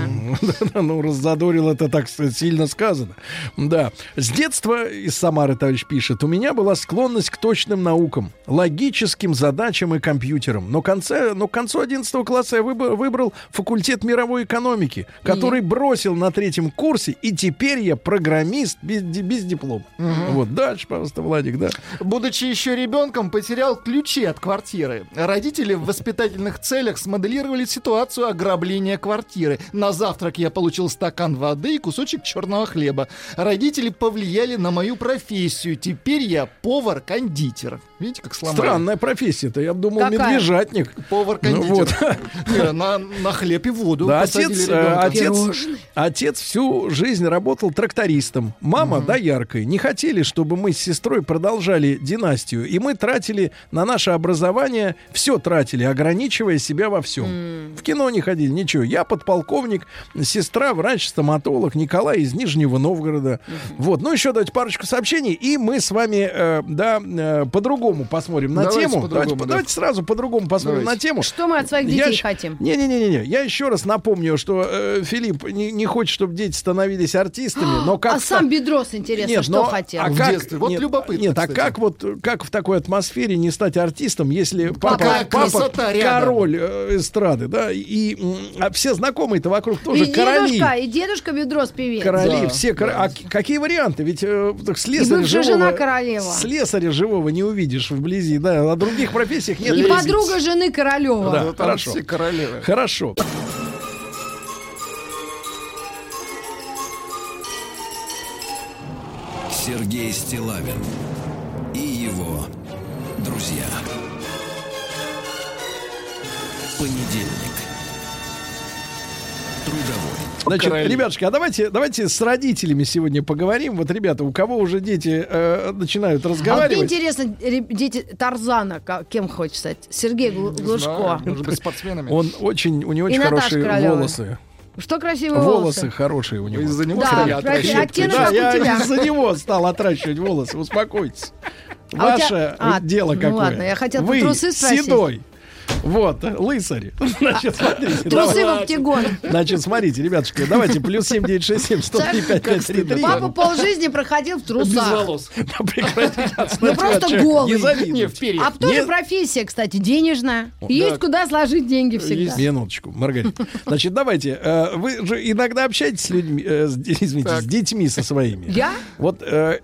ну, раззадорил это так сильно сказано. Да. С детства из Самары, товарищ пишет, у меня была склонность к точным наукам, логическим задачам и компьютерам. Но, конце, но к концу 11 класса я выбо- выбрал факультет мировой экономики, который бросил на третьем курсе, и теперь я программист без, без диплома. Вот, дальше, пожалуйста, Владик, да. Будучи еще ребенком, потерял ключи от квартиры. Родители в воспитательных целях смоделировали ситуацию ограбления квартиры. На завтрак я получил стакан воды и кусочек черного хлеба. Родители повлияли на мою профессию. Теперь я повар-кондитер. Видите, как сломали? Странная профессия-то, я думал, Какая? медвежатник. Повар-кондитер. Ну, вот. Не, на, на хлеб и воду Да, отец, э, отец, отец всю жизнь работал трактористом. Мама дояркой. Не хотели, чтобы мы с сестрой продолжали династию. И мы тратили на наше образование, все тратили, ограничивая себя во всем. В кино не ходили, ничего. Я подполковник, сестра врач-стоматолог, Николай из Нижнего Новгорода. Вот, ну еще давайте парочку сообщений, и мы с вами, э, да, э, по-другому посмотрим на Давайте тему. по-другому, давайте, да. давайте сразу по-другому посмотрим Давайте. на тему. Что мы от своих Я детей щ- хотим? Не-не-не-не, я еще раз напомню, что э, Филипп не, не хочет, чтобы дети становились артистами, но как а сам Бедрос, интересно, Нет, что но- хотел? а В как- детстве. Вот нет, любопытно, Нет, а кстати. как вот как в такой атмосфере не стать артистом, если папа, какая папа король э, эстрады, да, и а все знакомые-то вокруг тоже и короли. дедушка, и дедушка Бедрос певец. Короли, Да, все кор- А к- какие варианты? Ведь э, так слесаря живого, жена королева. слесаря живого не увидишь вблизи, да, о других профессиях нет. И подруга жены Королева. Да, хорошо. все королевы. Хорошо. Сергей Стилавин и его друзья. Понедельник. Значит, Короли. ребятушки, а давайте, давайте с родителями сегодня поговорим. Вот, ребята, у кого уже дети э, начинают А вот мне разговаривать. интересно, ре- дети Тарзана, кем хочет стать? Сергей Глушко. может быть, спортсменами. Он очень, у него очень хорошие Королева. волосы. Что красивые Волосы волосы? хорошие у него. Из-за него Да, отращивать. оттенок, Да, как у я тебя. из-за него стал отращивать волосы. Успокойтесь. А тебя- Ваше а, дело ну какое. ладно, я хотела Вы трусы спросить. седой. Вот, лысарь. Значит, смотрите. Трусы в оптигон. Значит, смотрите, ребятушки, давайте плюс 7967 103 5533. Папа полжизни проходил в Без трусах. волос. Прекратите Ну просто голый. Не завидуйте. А тоже профессия, кстати, денежная. Есть куда сложить деньги всегда. Минуточку, Маргарита. Значит, давайте. э, Вы же иногда общаетесь с людьми, э, извините, с детьми со своими. Я? Вот э,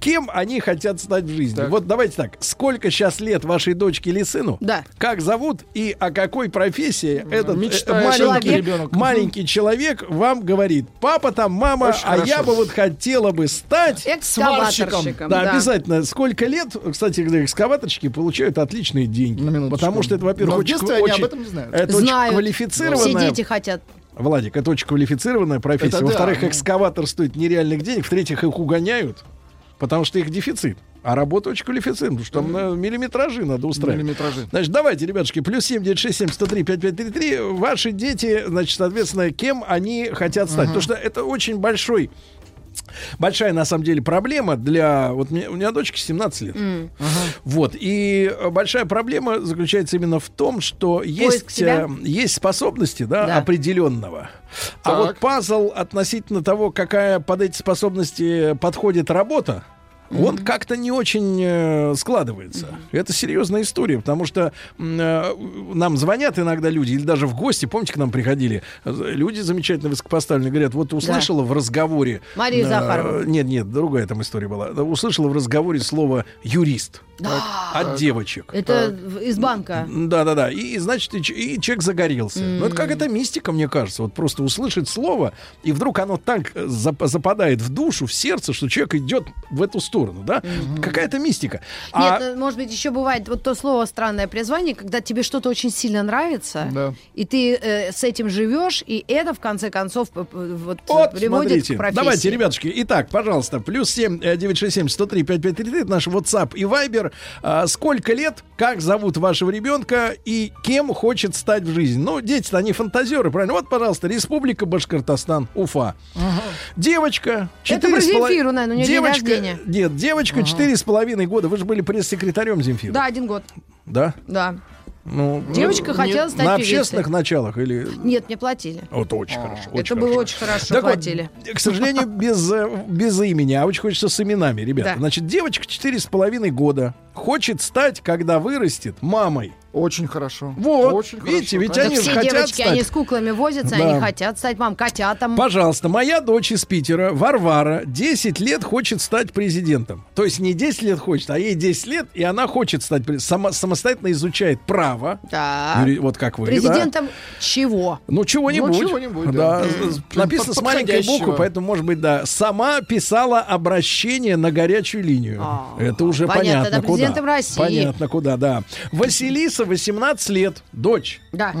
кем они хотят стать в жизни? Так. Вот давайте так. Сколько сейчас лет вашей дочке или сыну? Да. Как зовут и о какой профессии этот э, Мечтающий маленький, ребенок. маленький человек вам говорит? Папа там, мама, Очень а я хорошо. бы вот хотела бы стать... Экскаваторщиком. Да, обязательно. Сколько лет, кстати, экскаваторщики получают отличные деньги. Потому что это, во-первых, очень, они об очень- этом не знают. Это очень Знают. Все квалифицированная дети хотят. Владик, это очень квалифицированная профессия. Это да. Во-вторых, экскаватор стоит нереальных денег. В-третьих, их угоняют, потому что их дефицит. А работа очень квалифицированная, потому что там э, миллиметражи надо устраивать. Миллиметражи. Значит, давайте, ребятушки, плюс 7, 967, 103, 5533. Ваши дети, значит, соответственно, кем они хотят стать. Потому что это очень большой Большая, на самом деле, проблема для... Вот мне- у меня дочке 17 лет. Вот. И э, большая проблема заключается именно в том, что есть, себя? э, есть способности да, Да. определенного. А Так. вот пазл относительно того, какая под эти способности подходит работа, он как-то не очень э, складывается. Это серьезная история, потому что э, нам звонят иногда люди, или даже в гости, помните, к нам приходили люди замечательно высокопоставленные, говорят, вот услышала в разговоре... Мария э, Захарова. Нет, нет, другая там история была. Услышала в разговоре слово «юрист» от девочек. Это в- из банка. Да, да, да. И, значит, и, и человек загорелся. Ну, это как это мистика, мне кажется. Вот просто услышать слово, и вдруг оно так зап- западает в душу, в сердце, что человек идет в эту сторону, да? Какая-то мистика. А- Нет, ну, может быть, еще бывает вот то слово странное призвание, когда тебе что-то очень сильно нравится, Да. и ты э, с этим живешь, и это в конце концов вот, Вот, приводит смотрите. к профессии. Давайте, ребятушки. Итак, пожалуйста, плюс 7 э, 967 103 5533 это наш WhatsApp и Viber. А, сколько лет, как зовут вашего ребенка и кем хочет стать в жизни? Ну, дети-то они фантазеры, правильно? Вот, пожалуйста, Республика Башкортостан, Уфа. Девочка. Это четыре про Земфиру, наверное, у нее день девочка, рождения. Нет, девочка четыре с половиной года. Вы же были пресс-секретарем Земфиры. Да, один год. Да? Да. Ну, Девочка ну, хотела стать На певицей. общественных началах или... Нет, мне платили. Вот очень хорошо. Это очень было хорошо. очень хорошо, Так вот, платили. к сожалению, без, э, без имени, а очень хочется с именами, ребята. Да. Значит, девочка четыре с половиной года хочет стать, когда вырастет, мамой. Очень хорошо. Вот, Очень видите, хорошо, ведь Да они же все хотят девочки, стать. они с куклами возятся, Да. они хотят стать мам, котятам. Пожалуйста, моя дочь из Питера, Варвара, 10 лет хочет стать президентом. То есть не 10 лет хочет, а ей 10 лет, и она хочет стать сама, самостоятельно изучает право. Да. Юри- вот как вы. да? Президентом чего? Ну, чего-нибудь. Ну, чего-нибудь, да. да. Написано с маленькой буквы, поэтому, может быть, да. Сама писала обращение на горячую линию. Это уже понятно, понятно, куда. Президентом России. Понятно, куда, да. Василиса, 18 лет, дочь. Да.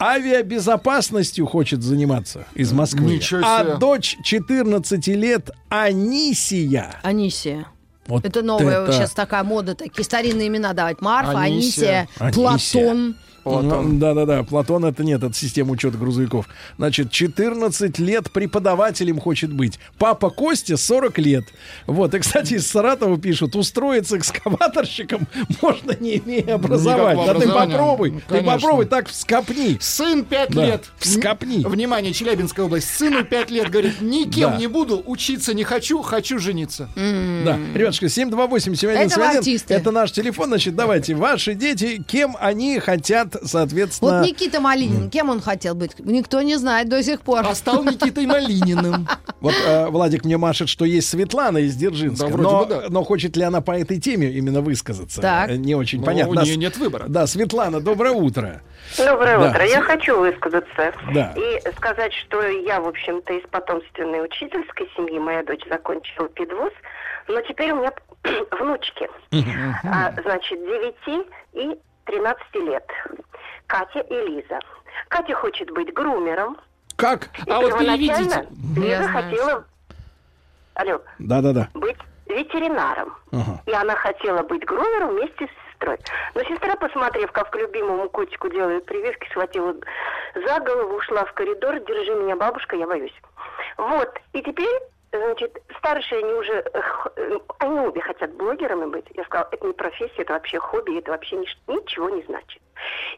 Авиабезопасностью хочет заниматься из Москвы. Ничего А себе. дочь 14 лет Анисия. Анисия. Вот это новая это- сейчас такая мода, такие старинные имена давать. Марфа, Анисия. Анисия, Анисия. Платон. Ну, Да-да-да, Платон это нет, это система учета грузовиков. Значит, 14 лет преподавателем хочет быть. Папа Костя 40 лет. Вот, и, кстати, из Саратова пишут, устроиться экскаваторщиком можно не имея образования. Да ты попробуй, ты Конечно. попробуй, так вскопни. Сын 5 Да, лет. вскопни. Внимание, Челябинская область. Сыну 5 лет говорит, никем Да. не буду, учиться не хочу, хочу жениться. Да, ребятушки, 728-7171. Это в артисты. Это наш телефон. Значит, давайте, ваши дети, кем они хотят, соответственно... Вот Никита Малинин, кем он хотел быть? Никто не знает до сих пор. А стал Никитой Малининым. Вот э, Владик мне машет, что есть Светлана из Дзержинска, Да, вроде но, бы да. но хочет ли она по этой теме именно высказаться? Так. Э, Не очень Ну, понятно. у нее нет выбора. Да, Светлана, доброе утро. Доброе Да. утро. Я хочу высказаться Да. и сказать, что я, в общем-то, из потомственной учительской семьи. Моя дочь закончила педвуз, но теперь у меня внучки. А, значит, 9 и 13 лет. Катя и Лиза. Катя хочет быть грумером. Как? И А вот переведите. Я Лиза знаю, хотела... Алло. Да-да-да. быть ветеринаром. Ага. И она хотела быть грумером вместе с сестрой. Но сестра, посмотрев, как любимому котику делают прививки, схватила за голову, ушла в коридор, держи меня, бабушка, я боюсь. Вот. И теперь, значит, старшие, они уже, э, э, они обе хотят блогерами быть. Я сказала, это не профессия, это вообще хобби, это вообще нич- ничего не значит.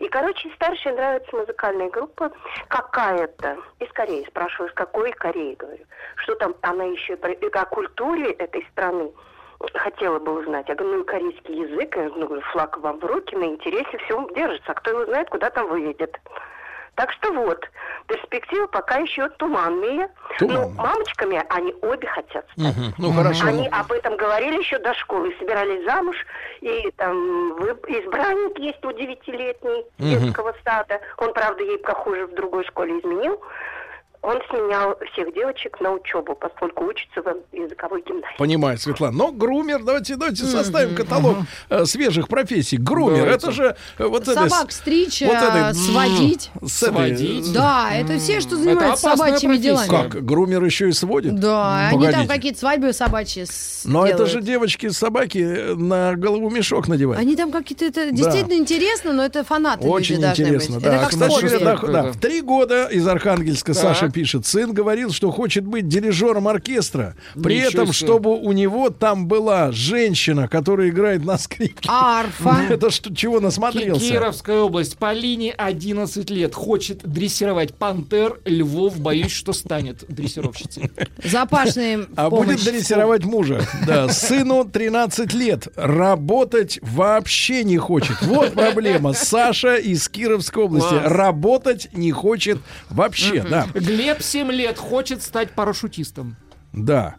И, короче, старшей нравится музыкальная группа какая-то. Из Кореи. Спрашиваю, из какой Кореи, говорю. Что там, она еще про- э, о культуре этой страны хотела бы узнать. Я говорю, ну и корейский язык, я ну, говорю, флаг вам в руки, на интересе все держится. А кто его знает, куда там выведет. Так что вот, перспективы пока еще туманные. Туманные. Но мамочками они обе хотят стать. Мгм. Ну, хорошо. Они об этом говорили еще до школы, собирались замуж, и там избранник есть у девятилетней Мгм. детского сада. Он, правда, ей похоже в другой школе изменил. Он сменял всех девочек на учебу, поскольку учится в языковой гимназии. Понимаю, Светлана. Но грумер, давайте, давайте составим каталог э, свежих профессий. Грумер, Давайте. это же э, вот это... Собак стричь, вот э, сводить. Сводить. Да, это все, что занимаются собачьими делами. Как, грумер еще и сводит? Да, они там какие-то свадьбы собачьи Но это же девочки собаки э, на голову мешок надевают. Они там какие-то... Это действительно интересно, но это фанаты Очень интересно, да. Это как Кстати да, в три года из Архангельска. Саша пишет, сын говорил, что хочет быть дирижером оркестра, при Ничего этом, себе. чтобы у него там была женщина, которая играет на скрипке. Арфа. Это что, чего насмотрелся? Кировская область. Полине 11 лет. Хочет дрессировать пантер, львов. Боюсь, что станет дрессировщицей. Запашные А будет дрессировать мужа. Да, сыну 13 лет. Работать вообще не хочет. Вот проблема. Саша из Кировской области. Работать не хочет вообще. Да, Глеб 7 лет. Хочет стать парашютистом. да.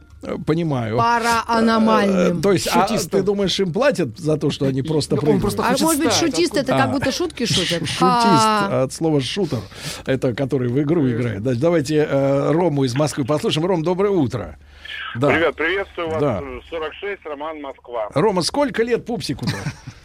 Понимаю. Парааномальным. Э, То есть, а ты думаешь, им платят за то, что они просто Ну, он прыгают? просто А может быть, стать. шутист это А. как будто шутки шутят? Шутист А, от слова шутер. Это который в игру играет. Да, Давайте э, Рому из Москвы послушаем. Ром, доброе утро. Да. Привет, приветствую вас. Да. 46, Роман, Москва. Рома, сколько лет пупсику-то?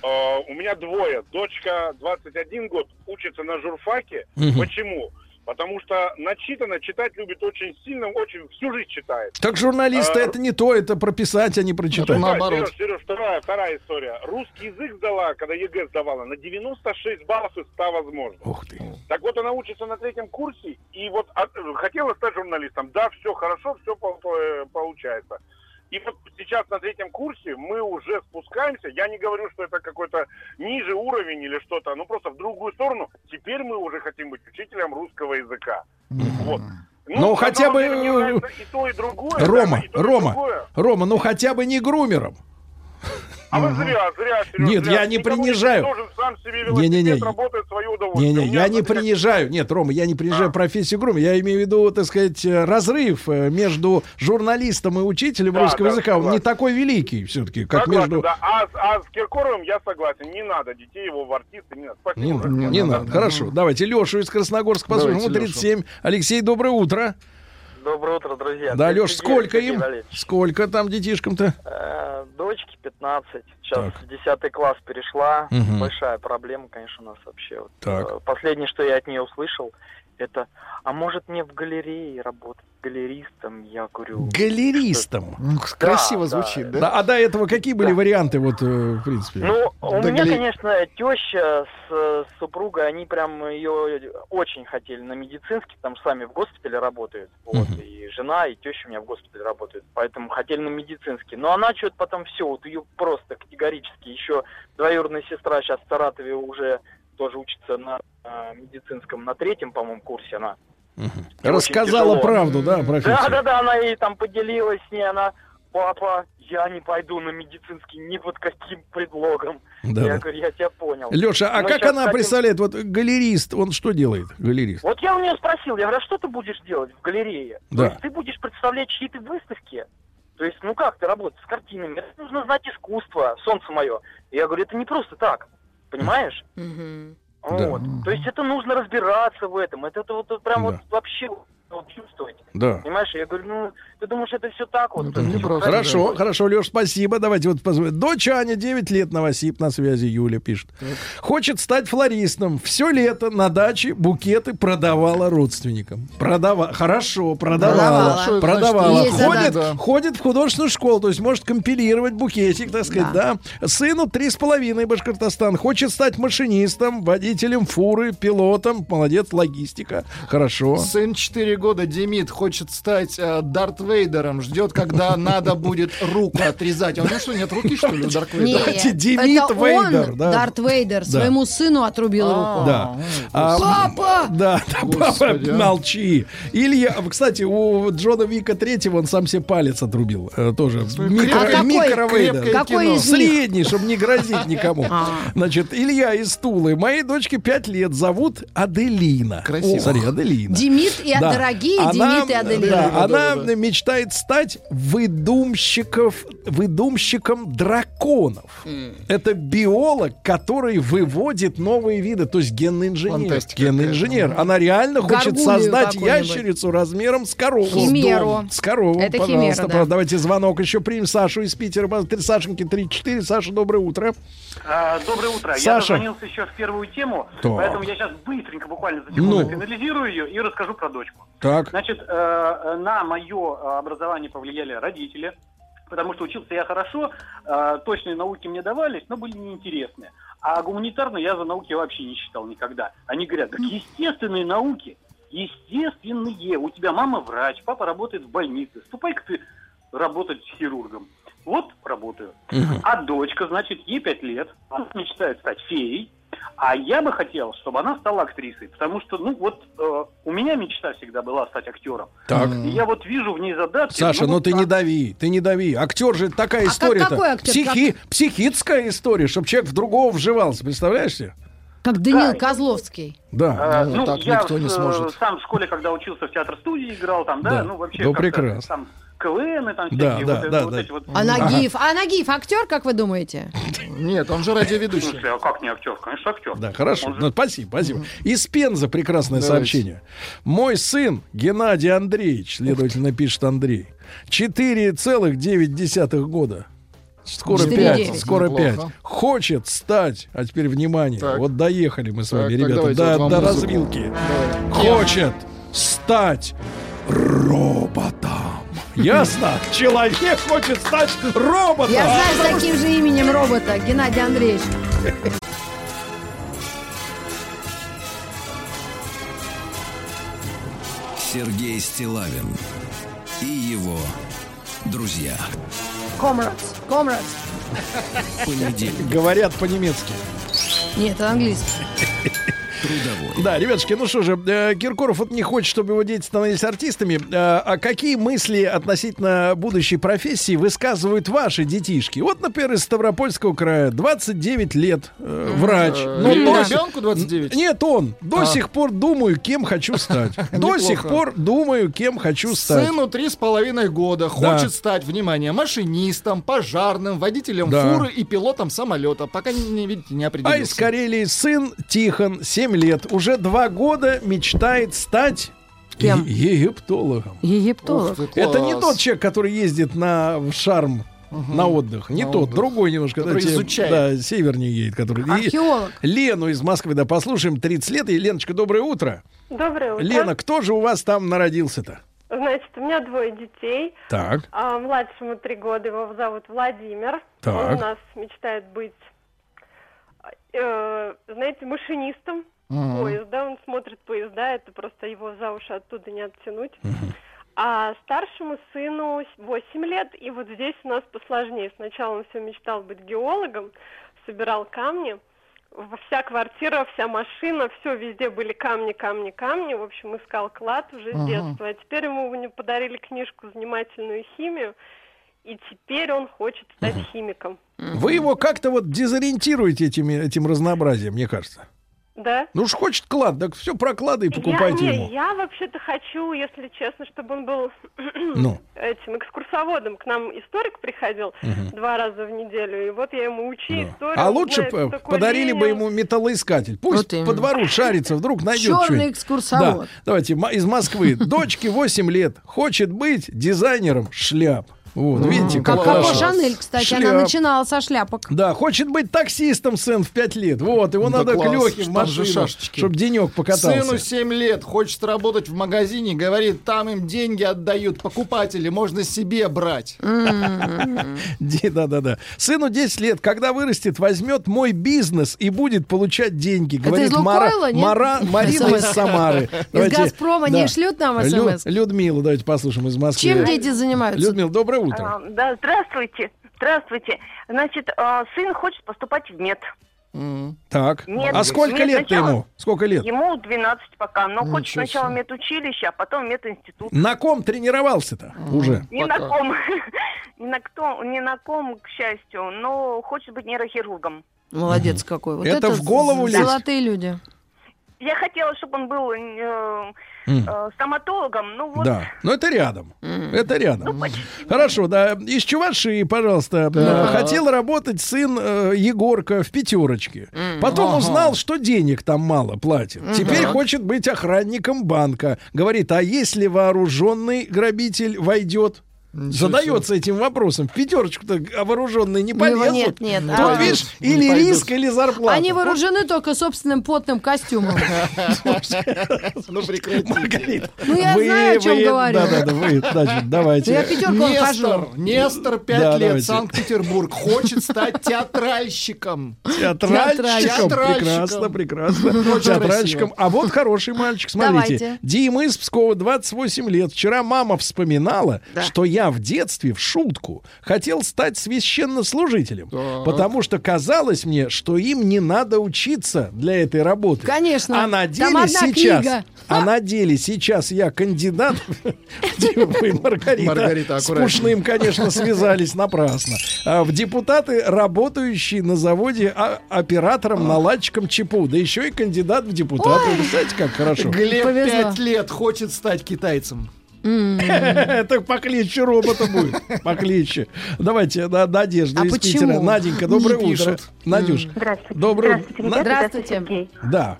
Э, У меня двое. Дочка 21 год учится на журфаке. Почему? Потому что начитана, читать любит очень сильно, очень всю жизнь читает. Так журналисты А, это не то, это прописать, а не прочитать. Давай, Сереж, Сереж, вторая, вторая история. Русский язык сдала, когда ЕГЭ сдавала, на 96 баллов из 100 возможных. Ух ты. Так вот, она учится на третьем курсе, и вот от- хотела стать журналистом. Да, все хорошо, все получается. И вот сейчас на третьем курсе мы уже спускаемся. Я не говорю, что это какой-то ниже уровень или что-то, ну просто в другую сторону. Теперь мы уже хотим быть учителем русского языка. Вот. Ну, на хотя бы, э, и то, и другое. Рома, да, и то, и Рома, другое. Рома, ну хотя бы не грумером. А вы зря, зря, Сереж, Нет, зря. я не Никому принижаю. сам себе работает свое удовольствие. Не-не, У меня, я не принижаю. Нет, Рома, я не А. принижаю профессию грума. Я имею в виду, так сказать, э, разрыв э, между журналистом и учителем Да, русского да, языка. Он не согласен. такой великий все-таки, как Согласен, между... да. А, с- а с Киркоровым я согласен. Не надо детей его в артисты. Не надо. Спасибо. Не, надо, большое. не надо. Хорошо, давайте Лешу из Красногорска послушаем. Ему Давайте 37. Алексей, доброе утро. Доброе утро, друзья. Да, Леш, 39, сколько им? Сколько там детишкам-то? Э, Дочке 15. Сейчас в 10 класс перешла. Большая проблема, конечно, у нас вообще. Так. э, Последнее, что я от нее услышал, это, а может мне в галерее работать галеристом? Я говорю... Галеристом. Красиво Да, звучит, Да, да? а до этого какие были варианты, вот, э, в принципе? Ну, у Да меня, гали- конечно, теща с, э, супругой, они прям ее очень хотели на медицинский, там сами в госпитале работают. Вот, и жена, и теща у меня в госпитале работают, поэтому хотели на медицинский. Но она что-то потом все, вот ее просто категорически. Еще двоюродная сестра сейчас в Саратове уже тоже учится на э, медицинском, на третьем, по-моему, курсе она. Рассказала тяжело. правду, да, профессор? Да, да, да, она ей там поделилась с ней, она, папа, я не пойду на медицинский ни под каким предлогом. Да, я говорю, я тебя понял. Леша, а Мы как она хотим- представляет, вот галерист, он что делает, галерист? Вот я у нее спросил, я говорю, а что ты будешь делать в галерее? Да. То есть ты будешь представлять чьи-то выставки? То есть, ну как ты работаешь с картинами? Это нужно знать искусство, солнце мое. Я говорю, это не просто так, понимаешь? Вот. То есть это нужно разбираться в этом. Это, это вот прям вот вообще вот чувствовать. Да. Понимаешь, я говорю, ну, ты думаешь, это все так вот? Хорошо, хорошо, Леш, спасибо. Давайте вот позвоним. Дочь Аня, 9 лет, Новосип, на связи Юля пишет. Хочет стать флористом. Все лето на даче букеты продавала родственникам. Продава... Хорошо, продавала. Продавала. Продавала. Значит, есть Ходит, ходит в художественную школу, то есть может компилировать букетик, так сказать, да. Сыну три с половиной Башкортостан. Хочет стать машинистом, водителем фуры, пилотом. Молодец, логистика. Хорошо. Сын 4 года, Демид, хочет стать э, Дарт Вейдером. Ждет, когда надо будет руку отрезать. А у него что, нет руки, что ли, у Дарт Вейдера? Нет, это он, Дарт Вейдер, Да. своему сыну отрубил А, руку. Да. А, Папа! Да, да, папа, а. молчи. Илья, кстати, у Джона Вика третьего он сам себе палец отрубил. Э, Тоже микро, А какой? микровейдер. Какой из? Средний, чтобы не грозить никому. Значит, Илья из Тулы. Моей дочке 5 лет. Зовут Аделина. Красиво. Смотри, Аделина. Демид и Да. дорогие Она, и Аделина. да, она мечтает стать выдумщиков, выдумщиком драконов. Это биолог, который выводит новые виды, то есть генный инженер. Фантастика Генный инженер. Она реально хочет создать ящерицу размером с корову. Химеру. С корову, Это пожалуйста. химера, да. Давайте звонок еще примем Сашу из Питера. Три Сашеньки 3-4. Саша, доброе утро. А, Доброе утро. Я Саша. дозвонился еще в первую тему, Так. поэтому я сейчас быстренько, буквально за секунду, Ну. финализирую ее и расскажу про дочку. Так. Значит, э, на мое образование повлияли родители, потому что учился я хорошо, э, точные науки мне давались, но были неинтересные. А гуманитарные я за науки вообще не считал никогда. Они говорят, так естественные науки, естественные. У тебя мама врач, папа работает в больнице, ступай-ка ты работать хирургом. Вот работаю. А дочка, значит, ей пять лет, она мечтает стать феей, а я бы хотел, чтобы она стала актрисой, потому что, ну, вот э, у меня мечта всегда была стать актером. Так. И я вот вижу в ней задатки. Саша, ну вот ты так. не дави, ты не дави. Актер же такая А как- история-то. какой актер? Психи- Психическая история, чтобы человек в другого вживался, представляешь себе? Как Даниил Козловский. Да. Э, ну, я в, э, сам в школе, когда учился в театр-студии, играл там, да, Да. ну вообще Да, как-то прекрасно. там КВН и там Да, всякие да, вот, это- да, вот да. эти вот... А Нагиев? А Нагиев актер, как вы думаете? Нет, он же В радиоведущий. смысле, а как не актер? Конечно, актер. Да, хорошо. Же- Ну, спасибо, спасибо. Из Пенза прекрасное Давайте. сообщение. Мой сын Геннадий Андреевич, следовательно, пишет Андрей, 4,9 года. Скоро 4,9. 5, скоро 5. Неплохо. Хочет стать, а теперь внимание, Так. вот доехали мы с вами, так, ребята, до, вот до развилки. Давай. Хочет стать роботом. Ясно? Человек хочет стать роботом. Я знаю с таким же именем робота, Геннадий Андреевич. Сергей Стилавин и его друзья. Comrades. Comrades. Понедельник. Говорят по-немецки. Нет, это английский. Трудовой. Да, ребятушки, ну что же, э, Киркоров вот не хочет, чтобы его дети становились артистами. Э, а какие мысли относительно будущей профессии высказывают ваши детишки? Вот, например, из Ставропольского края, 29 лет, э, врач. Но до- ребенку 29? Нет, он. До А. сих пор думаю, кем хочу стать. До сих пор думаю, кем хочу стать. Сыну три с половиной года. Да. Хочет стать, внимание, машинистом, пожарным, водителем фуры и пилотом самолета. Пока не, не видите, не А определился. из Карелии сын Тихон, 7 лет, уже два года мечтает стать Кем? е- египтологом. Египтолог. Ты, Это не тот человек, который ездит на в шарм. На отдых. Не На тот, отдых. другой немножко. Который да, изучает. Да, севернее едет. Который... И Археолог. Лену из Москвы, да, послушаем, 30 лет. И, Леночка, доброе утро. Доброе утро. Лена, кто же у вас там народился-то? Значит, у меня двое детей. Так. А, младшему три года, его зовут Владимир. Так. Он у нас мечтает быть, э, знаете, машинистом Мгм. поезда. Он смотрит поезда, это просто его за уши оттуда не оттянуть. А старшему сыну 8 лет, и вот здесь у нас посложнее. Сначала он все мечтал быть геологом, собирал камни. Вся квартира, вся машина, все везде были камни, камни, камни. В общем, искал клад уже с детства. А теперь ему подарили книжку «Занимательную химию», и теперь он хочет стать химиком. Вы его как-то вот дезориентируете этими, этим разнообразием, мне кажется. Да? Ну уж хочет клад, так все про клады и Я, покупайте не, ему. я вообще-то хочу, если честно, чтобы он был Ну. этим экскурсоводом. К нам историк приходил Мгм. два раза в неделю, и вот я ему учи историю. А лучше знает, подарили бы ему металлоискатель. Пусть Вот по двору шарится, вдруг найдет что-нибудь. экскурсовод. Да. Давайте, из Москвы. Дочке 8 лет. Хочет быть дизайнером шляп. Вот, видите, как Как Коко хорошо. Шанель, кстати, она Шляп. начинала со шляпок. Да, хочет быть таксистом сын в 5 лет. Вот, его Да надо класс, к Лехе в машину, шашечки. чтобы денек покатался. Сыну 7 лет, хочет работать в магазине, говорит, там им деньги отдают покупатели, можно себе брать. Да-да-да. Сыну 10 лет, когда вырастет, возьмет мой бизнес и будет получать деньги. Говорит Марина из. Самары. Из «Газпрома» не шлют нам СМС? Людмилу, давайте послушаем из Москвы. Чем дети занимаются? Людмила, доброе утро. А, Да, здравствуйте. Здравствуйте. Значит, а, сын хочет поступать в мед. Так. Мед- а сколько мед лет сначала- ему? Сколько лет? Ему 12 пока, но Ничего хочет сначала медучилище, а потом мединститут. На ком тренировался-то уже? Ни на ком. Ни на, кто, ни на ком, к счастью, но хочет быть нейрохирургом. Молодец какой. Вот Это в голову лезть? Золотые люди. Я хотела, чтобы он был э, э, стоматологом, ну вот. Да, но это рядом. Это рядом. Хорошо, да. Из Чувашии, пожалуйста. Да. Э, Хотел работать сын э, Егорка в пятерочке. Потом Ага. узнал, что денег там мало платят. Теперь хочет быть охранником банка. Говорит, а если вооруженный грабитель войдет? Задается этим вопросом. В пятерочку-то вооруженные не Ну, полезут. нет, нет, Тут, а- видишь, Не или пойдут. риск, или зарплата. Они вооружены только собственным потным костюмом. Ну прекратите. Ну, я знаю, о чем говорю. Да-да-да, вы, значит, давайте. Я пятерку Нестор, хожу. Нестор, 5 Да, лет. Санкт-Петербург, хочет стать театральщиком. Театральщиком. Прекрасно, прекрасно. Театральщиком. А вот хороший мальчик, смотрите. Дима из Пскова, 28 лет. Вчера мама вспоминала, что я в детстве в шутку хотел стать священнослужителем. Так. Потому что казалось мне, что им не надо учиться для этой работы. Конечно. А на Там деле одна сейчас... книга. А на деле сейчас я кандидат. Вы, Маргарита, Маргарита, с. Пушным, конечно, связались напрасно. А В депутаты, работающие на заводе а- оператором, наладчиком ЧПУ. Да еще и кандидат в депутаты. Представляете, как хорошо. Глеб. 5 лет хочет стать китайцем. Это покличе робота будет. Покличе. Давайте, да, Надежда А из? Питера. Наденька, доброе утро. Надюш, Здравствуйте. доброе ребята. Здравствуйте. Да.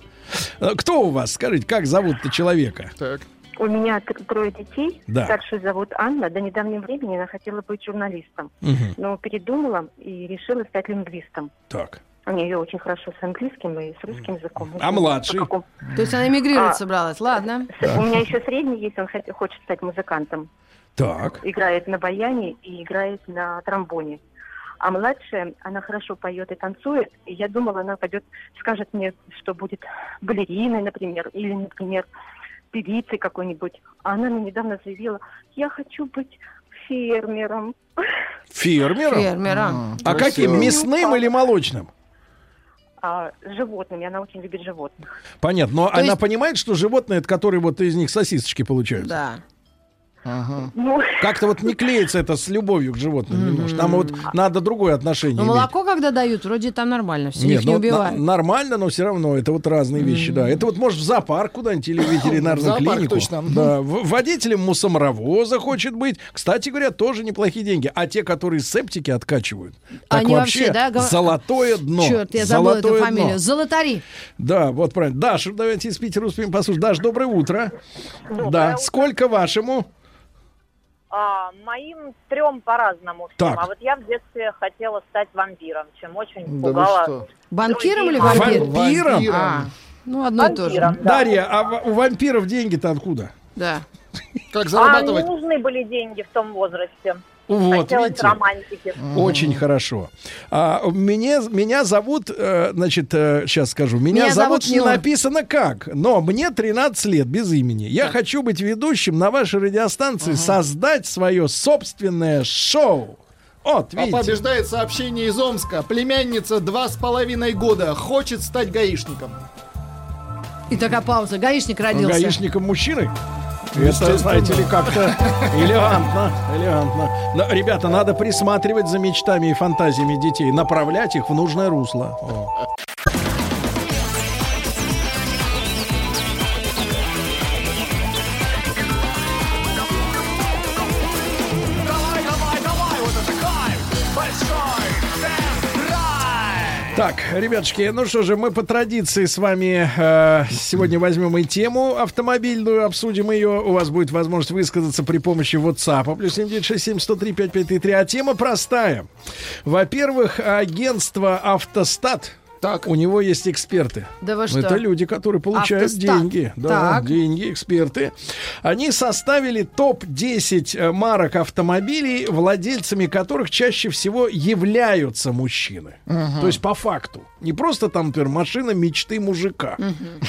Э, Кто у вас? Скажите, как зовут-то человека? Так. У меня тр- трое детей. Да. Старшую зовут Анна. До недавнего времени она хотела быть журналистом. Мгм. Но передумала и решила стать лингвистом. Так. У нее очень хорошо с английским и с русским языком. А младший? По какому- То есть она эмигрировать А. собралась. Ладно. У меня еще средний есть, он хот- хочет стать музыкантом. Так. Играет на баяне и играет на тромбоне. А младшая, она хорошо поет и танцует. И я думала, она пойдет, скажет мне, что будет балериной, например, или, например, певицей какой-нибудь. А она мне недавно заявила, я хочу быть фермером. Фермером? Фермером. А каким? Мясным или молочным? А, с животными. Она очень любит животных. Понятно. Но То она есть- понимает, что животные, это которые вот из них сосисочки получаются. Да. Ну, Как-то вот не клеится это с любовью к животным немножко. Там вот надо другое отношение Ну, иметь. молоко, когда дают, вроде там нормально, все, Нет, их не ну, убивают. на- нормально, но все равно это вот разные вещи, да. Это вот может в зоопарк куда-нибудь или в ветеринарную клинику. точно. Да, в- водителем мусоморовоза хочет быть. Кстати говоря, тоже неплохие деньги. А те, которые септики откачивают, так Они вообще, вообще, да, гов- золотое дно. Черт, я забыла эту Золотое фамилию. дно. Золотари. Да, вот правильно. Даша, давайте из Питера успеем послушать. Даш, доброе утро. да, сколько вашему? А, моим трем по-разному всем. Так. А вот я в детстве хотела стать вампиром, чем очень Да пугала. Банкиром или других. вампир? Вампиром? А, ну, одно и то же. Вампиром, да. Дарья, а у вампиров деньги-то откуда? Да. Как А не нужны были деньги в том возрасте. Вот, Хотелось видите? романтики. Очень хорошо. А, меня, меня зовут, э, значит, сейчас скажу, меня, Меня зовут, зовут не написано как, но мне 13 лет без имени. Я хочу быть ведущим на вашей радиостанции, создать свое собственное шоу. Вот, А видите. побеждает сообщение из Омска. Племянница два с половиной года хочет стать гаишником. И такая пауза. Гаишник родился. Гаишником мужчиной? Это, знаете ли, как-то элегантно, элегантно. Но, ребята, надо присматривать за мечтами и фантазиями детей, направлять их в нужное русло. О. Так, ребятушки, ну что же, мы по традиции с вами э, сегодня возьмем и тему автомобильную, обсудим ее. У вас будет возможность высказаться при помощи WhatsApp. Плюс 7967 А тема простая. Во-первых, агентство «Автостат» Так. У него есть эксперты. Да вы что? Это люди, которые получают Автостат. деньги. Да, Так. деньги, эксперты. Они составили топ-10 э, марок автомобилей, владельцами которых чаще всего являются мужчины. Мгм. То есть по факту. Не просто там, например, машина мечты мужика.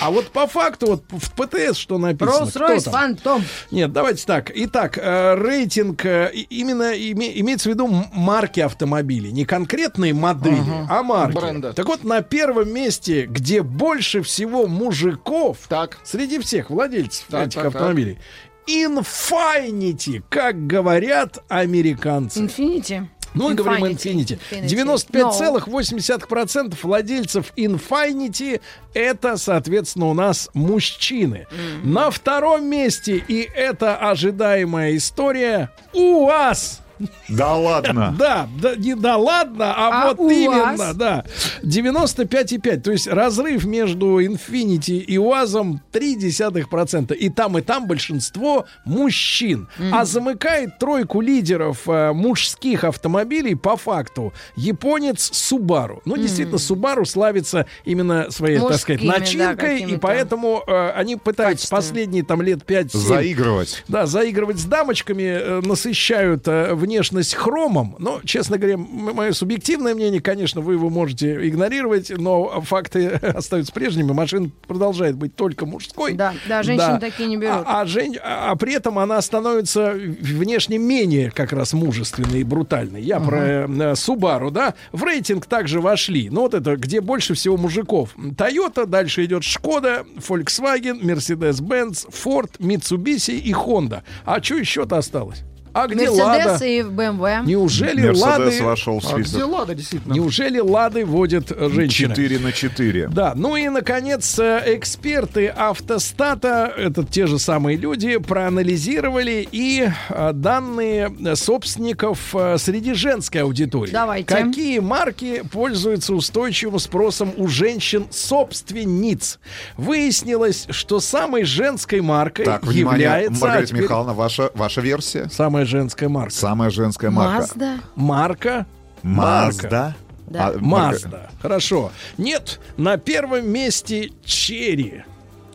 А вот по факту, вот в ПТС что написано? Rolls-Royce? Фантом. Нет, давайте так. Итак, э, рейтинг э, именно име- имеется в виду марки автомобилей. Не конкретные модели, Ага. а марки. Бренда. Так вот, на первом месте, где больше всего мужиков среди всех владельцев Так, этих так, так. автомобилей, Infinity, как говорят американцы. Infinity. Ну, мы говорим Infinity. Infinity. Infinity. 95,8% владельцев Infinity это, соответственно, у нас мужчины. На втором месте, и это ожидаемая история, УАЗ. Да ладно. Да, да, не да ладно, а, А вот именно, да. 95,5. То есть разрыв между Infinity и УАЗом 0,3%. И там, и там большинство мужчин. А замыкает тройку лидеров э, мужских автомобилей по факту японец Subaru. Ну, действительно, Subaru славится именно своей, так сказать, Мужскими, да, начинкой. и поэтому э, они пытаются последние там лет 5 Заигрывать. да, заигрывать с дамочками, э, насыщают э, внешность хромом. Но, честно говоря, мое субъективное мнение, конечно, вы его можете игнорировать, но факты остаются прежними. Машина продолжает быть только мужской. Да, да, женщины такие не берут. А, а жен- а- а при этом она становится внешне менее как раз мужественной и брутальной. Я Ага. про э, Subaru, да. В рейтинг также вошли. Ну, вот это, где больше всего мужиков. Toyota, дальше идет Шкода, Volkswagen, Mercedes-Benz, Ford, Mitsubishi и Honda. А что еще-то осталось? А где Лада? Мерседес и БМВ. Неужели Мерседес Лады... вошел в А список. где Лада, действительно? Неужели Лады водят э, женщины? 4 на 4. Да, ну и, наконец, э, эксперты автостата, это те же самые люди, проанализировали и э, данные собственников среди женской аудитории. Давайте. Какие марки пользуются устойчивым спросом у женщин-собственниц? Выяснилось, что самой женской маркой Так, внимание, является... а Маргарита теперь Михайловна, ваша, ваша версия? Самая женская марка. Самая женская марка. Мазда. Марка? Мазда? Да. А, Мазда. Хорошо. Нет, на первом месте Черри.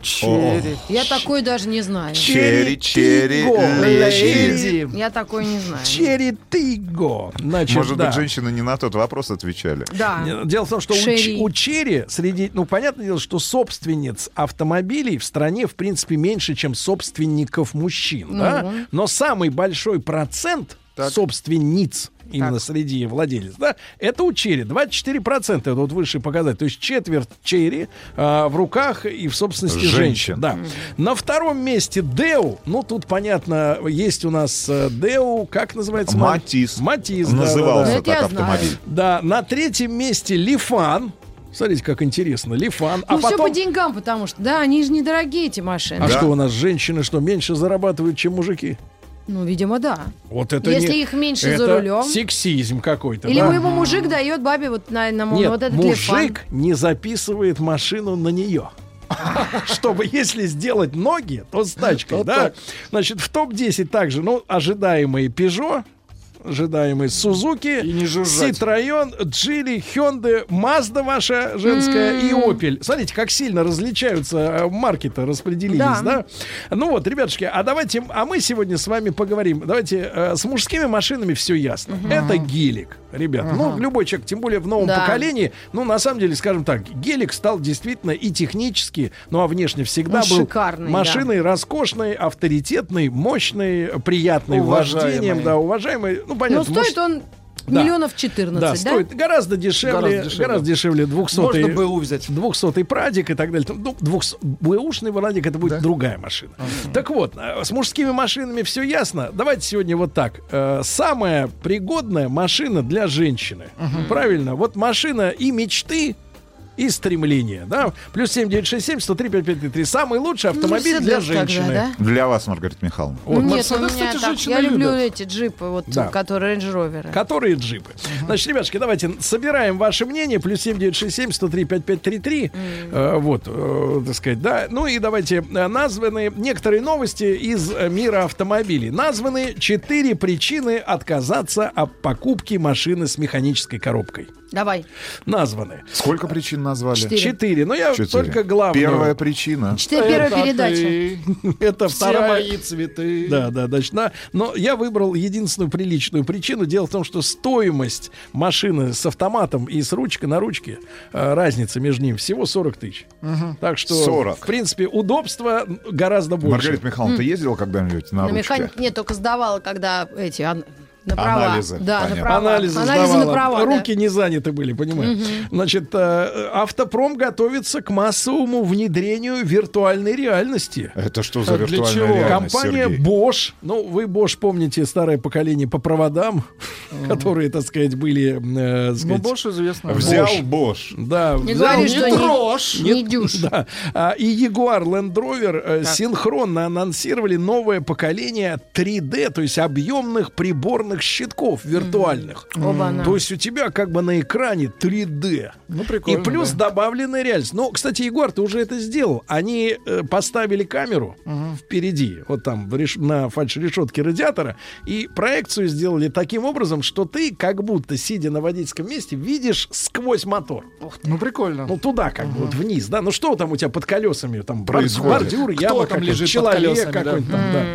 Черри. Я такой даже не знаю. Cherry, cherry, lady. Я такой не знаю. Chery Tiggo. Значит, Может да. быть, женщины не на тот вопрос отвечали. Да. Дело в том, что у, у Черри среди, ну, понятное дело, что собственниц автомобилей в стране, в принципе, меньше, чем собственников мужчин, Ну. да? Но самый большой процент собственниц именно среди владельцев, да, это у черри 24%, это вот высший показатель, то есть четверть черри а, в руках и в собственности Женщин. женщин. Да. На втором месте Деу, ну тут понятно, есть у нас э, Деу, как называется? Матис. Матис, да, Назывался да, да. так автомобиль. Да, на третьем месте Лифан. Смотрите, как интересно. Лифан. Ну, а все потом... по деньгам, потому что, да, они же недорогие, эти машины. А что у нас женщины что меньше зарабатывают, чем мужики? Ну, видимо, да. Вот это Если не- их меньше это за рулем. Сексизм какой-то. Или да? ему мужик дает бабе вот на, на Нет, вот этот мужик лифан. не записывает машину на нее. Чтобы, если сделать ноги, то с тачкой, да? Значит, в топ-10 также, ну, ожидаемые Peugeot, ожидаемые Suzuki, жужжать. Citroёn, Geely, Hyundai, Mazda ваша женская и Opel. Смотрите, как сильно различаются э, марки-то распределились, Да. да? Ну вот, ребятушки, а давайте, а мы сегодня с вами поговорим. Давайте э, с мужскими машинами все ясно. Это гелик, ребят. Ну, любой человек, тем более в новом Да. поколении, ну, на самом деле, скажем так, гелик стал действительно и технически, ну, а внешне всегда Он был шикарный, машиной роскошной, авторитетной, мощной, приятной вождением, да, уважаемой. Ну, Ну, понятно. стоит может, он Да. миллионов 14, да, да? стоит гораздо дешевле, Гораздо гораздо дешевле. дешевле, 200 Можно БУ взять. 200 прадик и так далее. Ну, 200 бэушный прадик это будет другая машина. Так вот, э, с мужскими машинами все ясно. Давайте сегодня вот так. Э, Самая пригодная машина для женщины. Правильно? Вот машина и мечты, и стремления, да? Плюс 7967 103 5533. Самый лучший автомобиль для Мерседес тогда, женщины. да? Для вас, Маргарита Михайловна. Вот, Ну, Нет, Мерседес, у меня кстати, так, женщины я люблю любят. эти джипы, вот, Да. которые Range Rover. Которые джипы. Значит, ребятушки, давайте собираем ваше мнение. Плюс 7967 103 5533. Э, вот, э, так сказать, да. Ну и давайте э, названы некоторые новости из мира автомобилей. Названы четыре причины отказаться от покупки машины с механической коробкой. Давай. Названы. Сколько причин назвали? Четыре. Четыре. Но я Четыре. только главную. Первая причина. Четыре первой Это передачи. ты, Это Все вторая. мои цветы. Да, да, значит, на- но я выбрал единственную приличную причину. Дело в том, что стоимость машины с автоматом и с ручкой на ручке, э, разница между ними всего 40 тысяч. Так что, 40. в принципе, удобства гораздо больше. Маргарита Михайловна, ты ездила когда-нибудь на На ручке? механик... Нет, только сдавала, когда эти... На права. Анализы, Да, на права. Анализы, Анализы сдавала. на права, да. Руки не заняты были, понимаешь? Значит, э, автопром готовится к массовому внедрению виртуальной реальности. Это что за для виртуальная чего? реальность, Компания Сергей? Bosch, ну вы Bosch помните старое поколение по проводам, которые, так сказать, были, э, так Ну, сказать, Бош известно. Взял Bosch. Bosch. да, Не взял- говори, что Не не, трожь. не дюш. да. А, и Jaguar Land Rover э, Так. синхронно анонсировали новое поколение 3D, то есть объемных приборных щитков виртуальных. Оба-на. То есть у тебя как бы на экране 3D. Ну, И прикольно. плюс да. добавленная реальность. Но, кстати, Егор, ты уже это сделал. Они э, поставили камеру впереди, вот там в реш- на фальш-решетке радиатора, и проекцию сделали таким образом, что ты, как будто сидя на водительском месте, видишь сквозь мотор. Ну, прикольно. Ну, туда, как бы, вот вниз, да. Ну, что там у тебя под колесами? Там Происходит. бордюр, яма там лежит под человек колесами, да? там, да.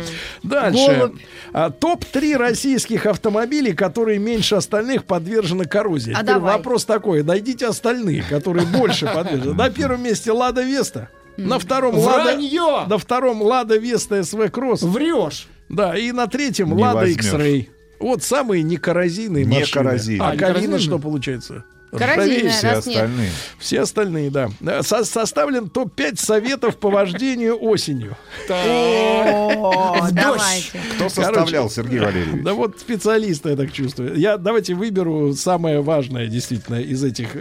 Дальше. Голубь. А, Топ-3 российских автомобилей, которые меньше остальных подвержены коррозии. А Теперь давай. вопрос такой. Найдите остальные, которые больше подвержены. На первом месте Лада Веста. На втором Лада... Вранье! На втором Лада Веста СВ Кросс. Врешь. Да, и на третьем Не Лада возьмешь. X-Ray. Вот самые некоррозийные Не машины. коррозийные. А Калина коррозийные? что получается? Все нет. остальные. Все остальные, да. Э, со- составлен топ-5 советов по вождению осенью. Дождь. давайте. Кто составлял, Сергей Валерьевич? Да вот специалисты, я так чувствую. Я давайте выберу самое важное действительно из этих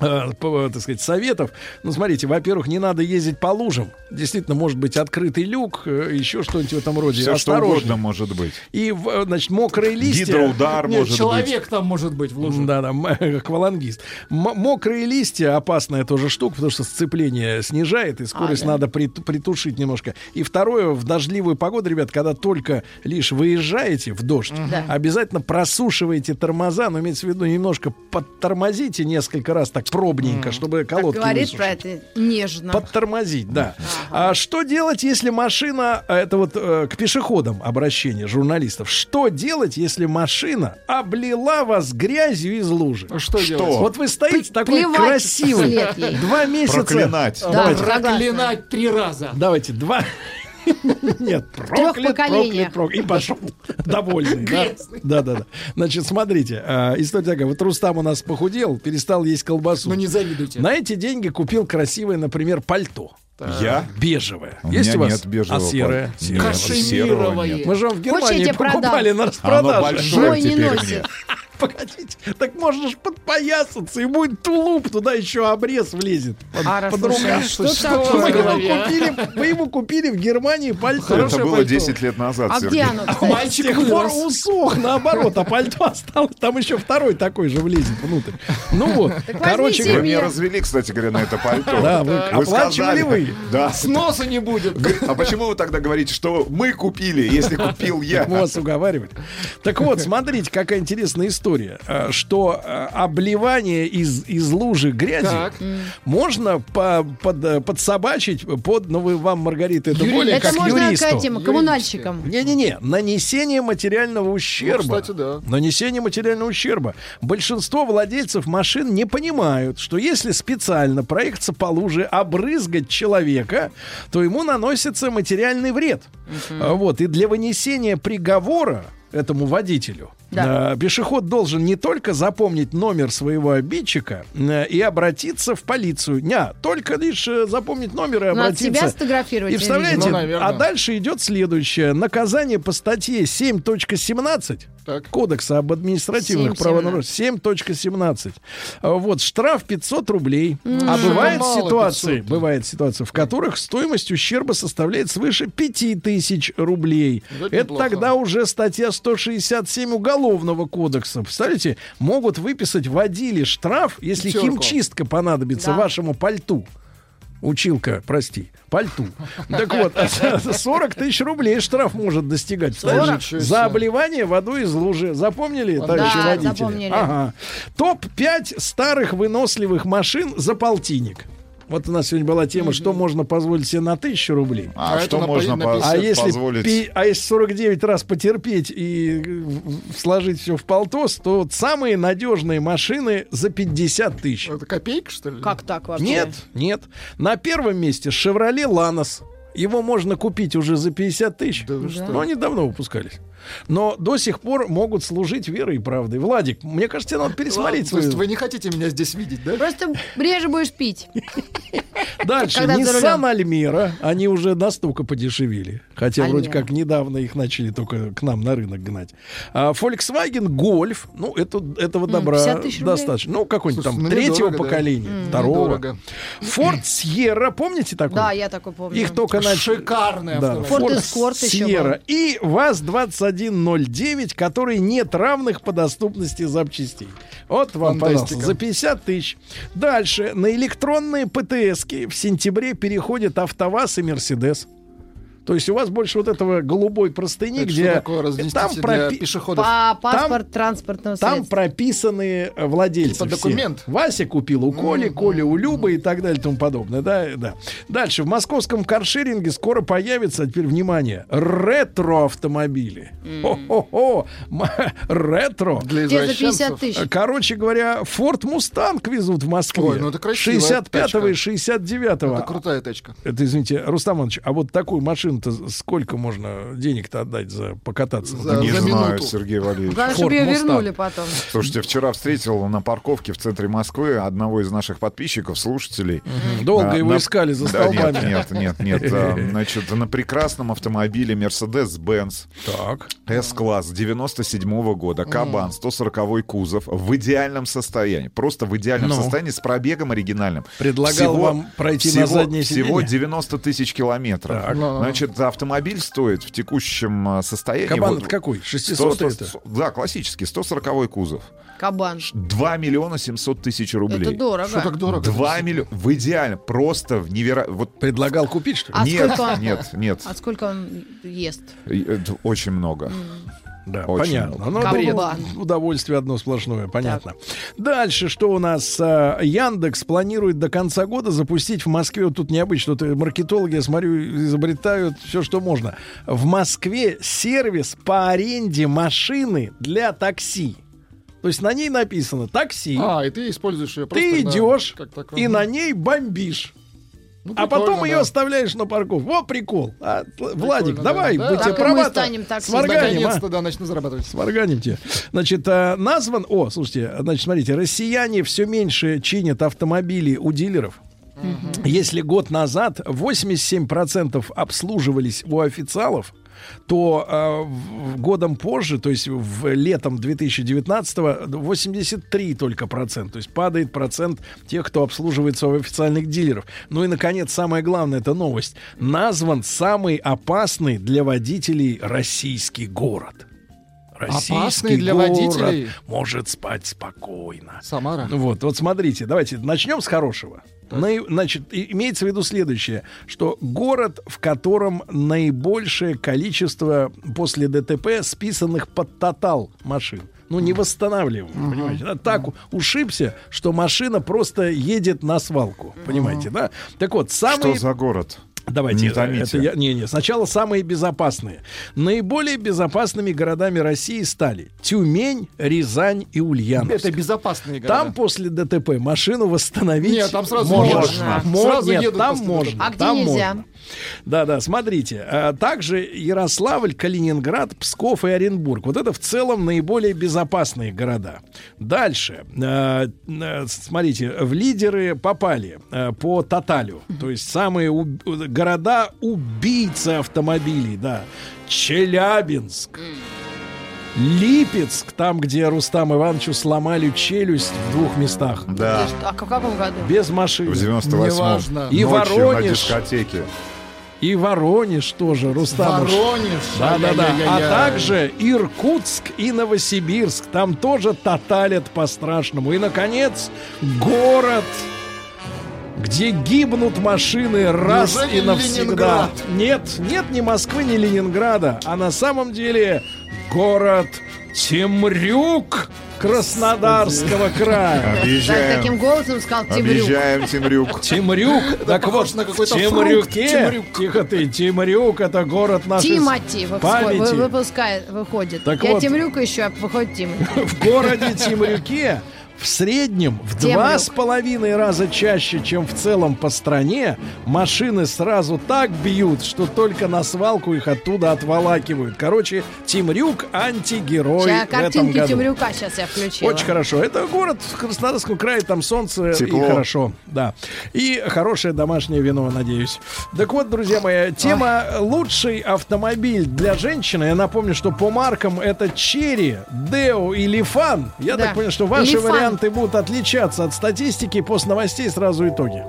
э, по- так сказать, советов. Ну, смотрите, во-первых, не надо ездить по лужам. Действительно, может быть открытый люк, э, еще что-нибудь в этом роде. Все что Осторожно. угодно может быть. И, в- э, значит, мокрые листья... Гидроудар Нет, может быть. человек там может быть в луже. Да, да, м- аквалангист. М- мокрые листья опасная тоже штука, потому что сцепление снижает, и скорость А, да. надо приту- притушить немножко. И второе, в дождливую погоду, ребят, когда только лишь выезжаете в дождь, Да. обязательно просушивайте тормоза, но имеется в виду немножко подтормозите несколько раз так пробненько, чтобы Так колодки говорит высушить. про это нежно. Подтормозить, да. А что делать, если машина, а, это вот э, к пешеходам обращение журналистов, что делать, если машина облила вас грязью из лужи? Что, Что? делать? Вот вы стоите такой плевать красивый, два месяца. Проклинать. Да, Давайте. Проклинать три раза. давайте, два, Нет, трех проклят, проклят, проклят. И пошел довольный. да? Да, да, да. Значит, смотрите, а, история такая. Вот Рустам у нас похудел, перестал есть колбасу. Ну не завидуйте. На эти деньги купил красивое, например, пальто. Я? Бежевое. У Есть меня у вас? нет бежевого А серое? серого нет. Мы же вам в Германии покупали на Оно распродаже. большое Мой не теперь носит. Погодите, так можно ж подпоясаться, и будет тулуп, туда еще обрез влезет. Под, А, под рукав. что Вы такое? его а? купили, вы его купили в Германии пальто. Это было 10 лет назад, А Сергей. где оно, А кстати? С тех пор усох, наоборот, а пальто осталось. Там еще второй такой же влезет внутрь. Ну вот, Так короче Вы меня развели, кстати говоря, на это пальто. Да, вы оплачивали сказали- вы? Да. Сноса не будет. А почему вы тогда говорите, что мы купили, если купил я? Мы вас уговаривали. Так вот, смотрите, какая интересная история. А, Что а, обливание из, из лужи грязи Так. можно по, под, э, подсобачить под, ну вы вам, Маргарита, это Юрий, более Это как можно, юристу. какая тема, коммунальщикам. Не-не-не, нанесение материального ущерба. Ну, кстати, да. Нанесение материального ущерба. Большинство владельцев машин не понимают, что если специально проехаться по луже, обрызгать человека, то ему наносится материальный вред. А, Вот. И для вынесения приговора этому водителю Да. э, пешеход должен не только запомнить номер своего обидчика э, и обратиться в полицию. Не, только лишь э, запомнить номер и обратиться. себя сфотографировать. И вставляете, Ну, наверное. а дальше идет следующее. Наказание по статье 7.17 Так. Кодекса об административных 7.17. правонарушениях. 7.17. А, Вот, штраф 500 рублей. А Что-то бывает мало ситуации, 500. бывает ситуации, в которых стоимость ущерба составляет свыше 5000 рублей. Это Это неплохо. тогда уже статья 167 Уголовного кодекса. Представляете, могут выписать водиле штраф, если Пятерку. химчистка понадобится Да. вашему пальту. Училка, прости, пальту. Так вот, 40 тысяч рублей штраф может достигать. За обливание водой из лужи. Запомнили, товарищи Да, водители? запомнили. Ага. Топ-5 старых выносливых машин за полтинник. Вот у нас сегодня была тема, что можно позволить себе на тысячу рублей. А, А что на можно по- на по- 50 А если, позволить? пи- а если 49 раз потерпеть и э, сложить все в полтос, то вот самые надежные машины за 50 тысяч. Это копейка, что ли? Как так вообще? Нет, нет. На первом месте Chevrolet Lanos. Его можно купить уже за 50 тысяч. Да что? Но они давно выпускались но до сих пор могут служить верой и правдой. Владик, мне кажется, надо пересмотреть. Свою... То есть вы не хотите меня здесь видеть, да? Просто реже будешь пить. Дальше. Nissan Альмира. Они уже настолько подешевели. Хотя вроде как недавно их начали только к нам на рынок гнать. А Volkswagen Golf. Ну, это, этого добра достаточно. Ну, какой-нибудь там ну, третьего поколения, второго. Ford Sierra. Помните такой? Да, я такой помню. Их только начали. Шикарная. Ford Escort еще. Sierra. И ВАЗ-21 2109, которой нет равных по доступности запчастей. Вот вам, ну, пожалуйста, за 50 тысяч. Дальше. На электронные ПТСки в сентябре переходят АвтоВАЗ и Мерседес. То есть у вас больше вот этого голубой простыни, Это где что такое разъясните там, пропи- пешеходов? По паспорт транспортного там прописаны э, владельцы. Типа все. документ? Вася купил у Коли, Коля у Любы и так далее и тому подобное. Да, да. Дальше. В московском каршеринге скоро появится, теперь внимание, ретро-автомобили. Хо-хо-хо. М- Ретро. Для Где за извращенцев. 50 тысяч? Короче говоря, Ford Mustang везут в Москве. Ой, ну это красивая 65-го тачка. и 69-го. Это крутая тачка. Это, извините, Рустам Иванович, а вот такую машину-то сколько можно денег-то отдать за покататься? За- Не за знаю, минуту. Сергей Валерьевич. Главное, чтобы ее вернули потом. Слушайте, вчера встретил на парковке в центре Москвы одного из наших подписчиков, слушателей. Долго А, его на- искали за Да, столбами. Нет, нет, нет, нет. а, Значит, на прекрасном автомобиле Mercedes-Benz Так. S-класс 97 года, Кабан, 140 кузов, в идеальном состоянии. Просто в идеальном Ну. состоянии, с пробегом оригинальным. Предлагал вам пройти всего, на заднее Всего сиденье? 90 тысяч километров. Так. Ну, Значит, автомобиль стоит в текущем а, состоянии... Кабан вот- это какой? 100, 600 это? Да, классический, 140 кузов. Кабан. 2 миллиона 700 тысяч рублей. Это дорого. Что так дорого? 2 миллиона. В идеально. Просто в невероятно. Вот Предлагал купить, что ли? А нет, сколько он- нет, нет. А сколько он ест? Это очень много. Да, Очень понятно. много. Ну, Кабан. бред. Удовольствие одно сплошное, понятно. Дальше, что у нас? А, Яндекс планирует до конца года запустить в Москве, вот тут необычно, тут маркетологи, я смотрю, изобретают все, что можно. В Москве сервис по аренде машины для такси. То есть на ней написано такси, А, и ты используешь ее просто ты на- идешь как такое. и на ней бомбишь. А потом прикольно, ее да. оставляешь на парковке. Во прикол. А, Владик, давай, да. Да. тебе мы права сварганим, а? Да, начну зарабатывать. Сварганим тебе. Значит, э, назван... О, слушайте, значит, смотрите, россияне все меньше чинят автомобили у дилеров. Если год назад 87% обслуживались у официалов, то э, годом позже, то есть в летом 2019 83 только процент, то есть падает процент тех, кто обслуживается у официальных дилеров. Ну и, наконец, самое главное, это новость. Назван самый опасный для водителей российский город. Российский Опасный для город водителей? может спать спокойно. Самара. Вот, вот смотрите, давайте начнем с хорошего. Наи- значит, и- имеется в виду следующее, что город, в котором наибольшее количество после ДТП списанных под тотал машин. Ну, не восстанавливаем, понимаете? да? Так у- ушибся, что машина просто едет на свалку, понимаете, да? Так вот, самый... Что за город? Давайте, Не томите. это я, не, не, сначала самые безопасные. Наиболее безопасными городами России стали Тюмень, Рязань и Ульяновск. Это безопасные города. Там после ДТП машину восстановить Нет, там сразу можно. можно. Мо- Сразу Нет, едут там можно. А где там нельзя? можно. Да, да, смотрите. а, Также Ярославль, Калининград, Псков и Оренбург. Вот это в целом наиболее безопасные города. Дальше. а, а, Смотрите, в лидеры попали а, по тоталю. То есть самые уб- города убийцы автомобилей, да. Челябинск. Липецк, там, где Рустам Ивановичу сломали челюсть в двух местах. Да. А в каком году? Без машины. В 98-м. И Ночью на Воронеж. дискотеке. И Воронеж тоже, Рустам. Воронеж. Да, да, да. А также Иркутск и Новосибирск. Там тоже тоталят по-страшному. И, наконец, город, где гибнут машины раз Неужели и навсегда. Ленинград? Нет, нет ни Москвы, ни Ленинграда. А на самом деле город Темрюк Краснодарского края. Так, Объезжаем. таким голосом сказал Тимрюк. Объезжаем Темрюк. Темрюк. Так вот, на какой-то Темрюке, Темрюк. тихо ты, Темрюк, это город нашей Тимати памяти. вы- выпускает, выходит. Так Я вот. Темрюка еще, а выходит Тимати. В городе Темрюке в среднем в два с половиной раза чаще, чем в целом по стране, машины сразу так бьют, что только на свалку их оттуда отволакивают. Короче, Темрюк антигерой Сейчас в этом картинки году. Темрюка сейчас я включила. Очень хорошо. Это город в Краснодарском крае, там солнце Тепло. и хорошо. Да. И хорошее домашнее вино, надеюсь. Так вот, друзья мои, тема лучший автомобиль для женщины. Я напомню, что по маркам это Черри, Део и Лифан. Я Да. так понял, что ваши Лифан. варианты будут отличаться от статистики. После новостей сразу итоги.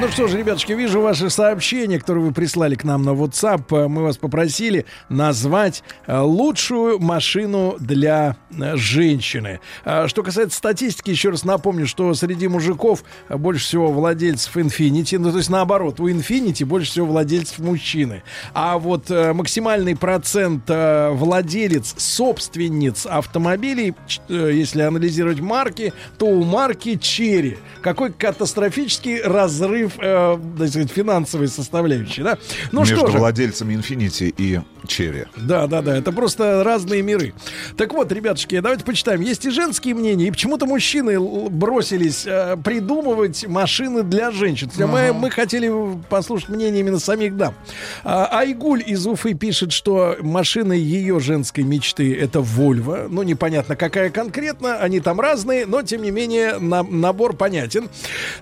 Ну что же, ребятушки, вижу ваши сообщения, которые вы прислали к нам на WhatsApp. Э, Мы вас попросили назвать э, лучшую машину для э, женщины. Что касается статистики, еще раз напомню, что среди мужиков больше всего владельцев Infiniti, ну то есть наоборот, у Infiniti больше всего владельцев мужчины. А вот максимальный процент владелец, собственниц автомобилей, если анализировать марки, то у марки Черри. Какой катастрофический разрыв, э, так сказать, финансовой составляющей, да? Ну Между что же, владельцами Infinity и Черри. да, да, да, это просто разные миры. Так вот, ребятушки, давайте почитаем. Есть и женские мнения, и почему-то мужчины бросились э, придумывать машины для женщин. Мы, мы хотели послушать мнение именно самих дам. А, Айгуль из Уфы пишет, что машина ее женской мечты это Вольво. Ну, непонятно, какая конкретно. Они там разные, но, тем не менее, на- набор понятен.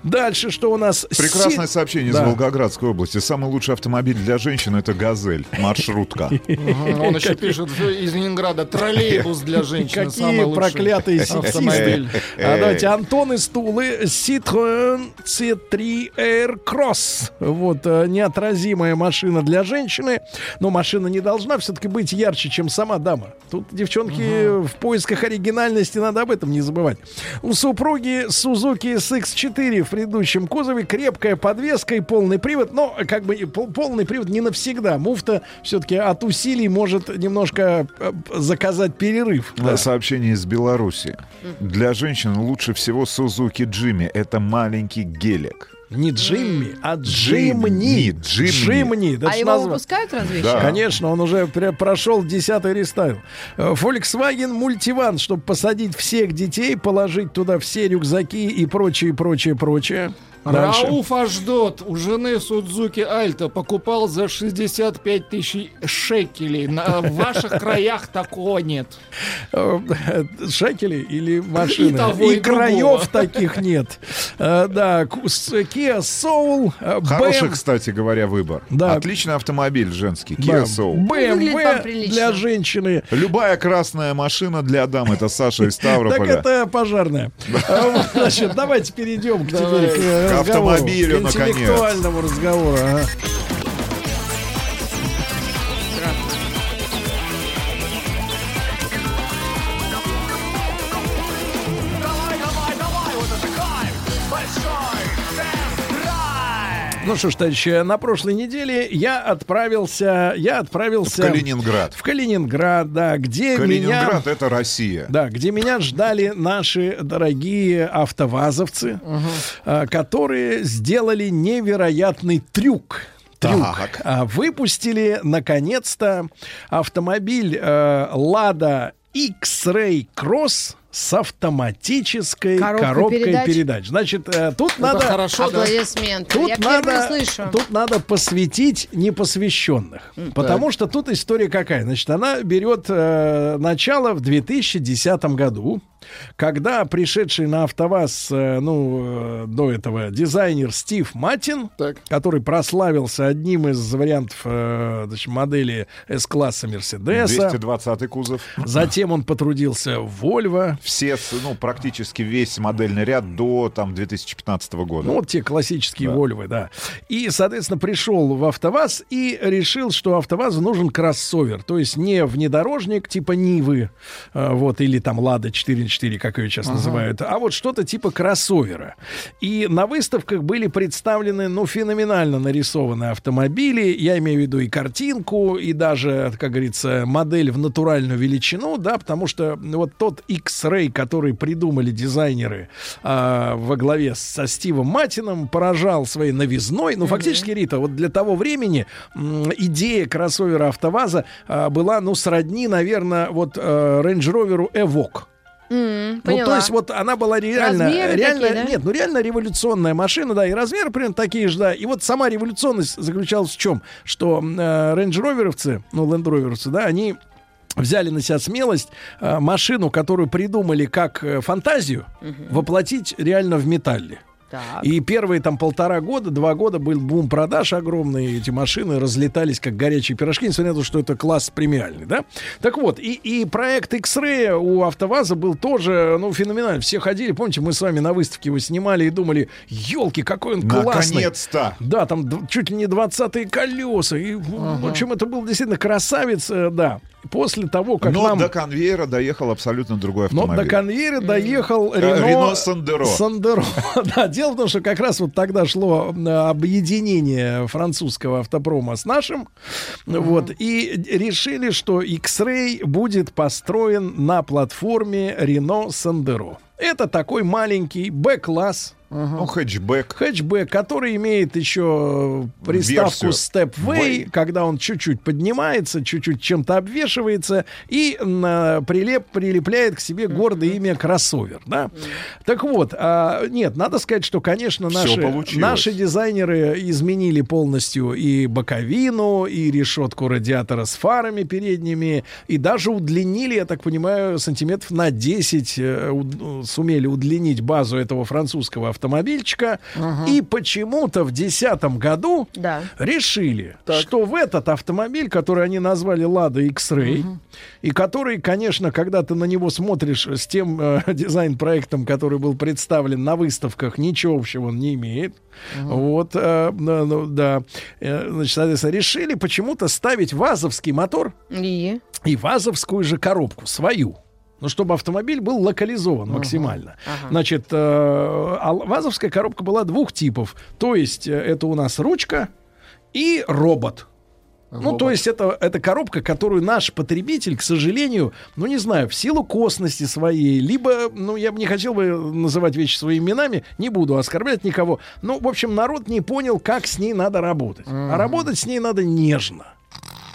Дальше, что у нас... Прекрасное Си- сообщение Да. из Волгоградской области. Самый лучший автомобиль для женщин это «Газель». Маршрутка. Он еще пишет из Ленинграда троллейбус для женщин. Какие проклятые автомобиль. сексисты. А, давайте, Антон из Тулы. Citroen C3 Air Cross. Вот, э, неотразимая машина для женщины. Но машина не должна все-таки быть ярче, чем сама дама. Тут, девчонки, в поисках оригинальности надо об этом не забывать. У супруги Suzuki SX4 в предыдущем кузове крепкая подвеска и полный привод. Но, как бы, пол- полный привод не навсегда. Муфта все-таки от усилий может немножко э, заказать перерыв. Да. Сообщение из Беларуси. Для женщин лучше всего Suzuki Jimmy. Это маленький гелик. Не Джимми, а Джимни. Джимни. Джимни. А его назва- выпускают разве Да. Конечно, он уже прошел десятый рестайл. Э, Volkswagen Multivan, чтобы посадить всех детей, положить туда все рюкзаки и прочее, прочее, прочее. Дальше. Рауф аж ждет. У жены Судзуки Альта покупал за 65 тысяч шекелей. На, в ваших краях такого нет. Э, Шекели или машины? И того, и краев другого. таких нет. Э, Да, Kia Soul, э, Хороший, кстати говоря, выбор. Да. Отличный автомобиль женский. Kia Soul. BMW прилично. для женщины. Любая красная машина для дам. Это Саша из Так Ставрополя. это пожарная. А Значит, давайте перейдем к, теперь разговору, автомобилю, к наконец. интеллектуальному разговору. ага. Ну что ж, товарищи, на прошлой неделе я отправился, я отправился В Калининград. в Калининград, да, где меня, Калининград это Россия. да, где меня ждали наши дорогие автовазовцы, а, которые сделали невероятный трюк. Трюк. Так. А, Выпустили наконец-то автомобиль э, Lada X-Ray Cross с автоматической Коробкой коробкой передач. передач. Значит, э, тут Это надо хорошо? Аплодисменты. Тут Я надо, слышу. тут надо посвятить непосвященных. Потому что тут история какая? Значит, она берет э, начало в 2010 году, когда пришедший на АвтоВАЗ, э, ну, э, до этого дизайнер Стив Матин, Так. который прославился одним из вариантов э, значит, модели S-класса Мерседеса. 220 кузов. Затем он потрудился в Volvo. Все, ну, практически весь модельный ряд до там 2015 года. Ну, вот те классические Да. Вольвы, да. И, соответственно, пришел в АвтоВАЗ и решил, что АвтоВАЗу нужен кроссовер. То есть не внедорожник типа Нивы, э, вот, или там Лада 4.4, как ее сейчас называют, а вот что-то типа кроссовера. И на выставках были представлены, ну, феноменально нарисованные автомобили. Я имею в виду и картинку, и даже, как говорится, модель в натуральную величину, да, потому что вот тот X-Ray, который придумали дизайнеры а, во главе со Стивом Матином, поражал своей новизной. Ну, фактически, Рита, вот для того времени м, идея кроссовера АвтоВАЗа а, была, ну, сродни, наверное, вот э, Range Rover Evoque. Ну, поняла. то есть вот она была реально, Размеры реально, такие, да? нет, ну реально революционная машина, да, и размеры примерно такие же, да. И вот сама революционность заключалась в чем? Что э, рейндж-роверовцы, ну, ленд-роверовцы, да, они взяли на себя смелость э, машину, которую придумали как э, фантазию, воплотить реально в металле. Так. И первые там полтора года, два года был бум продаж огромный, эти машины разлетались как горячие пирожки, несмотря на то, что это класс премиальный, да? Так вот, и, и проект X-Ray у АвтоВАЗа был тоже, ну, феноменальный. Все ходили, помните, мы с вами на выставке его снимали и думали, елки, какой он классный. Наконец-то! Да, там чуть ли не 20-е колеса. И, В общем, это был действительно красавец, э, да. После того, как Но нам... до конвейера доехал абсолютно другой Но автомобиль. до конвейера доехал Э, Рено, Рено Сандеро. Сандеро. да, дело в том, что как раз вот тогда шло объединение французского автопрома с нашим. Вот, и решили, что X-Ray будет построен на платформе Рено Сандеро. Это такой маленький Б-класс. Ну, хэтчбэк. Хэтчбэк, который имеет еще приставку Версию. Stepway, Way. когда он чуть-чуть поднимается, чуть-чуть чем-то обвешивается и на прилеп прилепляет к себе гордое имя кроссовер, да? Так вот, а, нет, надо сказать, что, конечно, Всё наши, получилось. наши дизайнеры изменили полностью и боковину, и решетку радиатора с фарами передними, и даже удлинили, я так понимаю, сантиметров на 10 э, уд- сумели удлинить базу этого французского автомобильчика. И почему-то в 2010 году Да. решили, что в этот автомобиль, который они назвали Lada X-Ray, и который, конечно, когда ты на него смотришь с тем э, дизайн-проектом, который был представлен на выставках, ничего общего он не имеет. Вот, э, ну, ну, да. Э, значит, соответственно, решили почему-то ставить вазовский мотор И? и вазовскую же коробку, свою. Ну, чтобы автомобиль был локализован максимально. Значит, э, а вазовская коробка была двух типов. То есть, э, это у нас ручка и робот. Ну, то есть это, это коробка, которую наш потребитель, к сожалению, ну, не знаю, в силу косности своей, либо, ну, я бы не хотел бы называть вещи своими именами, не буду оскорблять никого, ну, в общем, народ не понял, как с ней надо работать. А работать с ней надо нежно.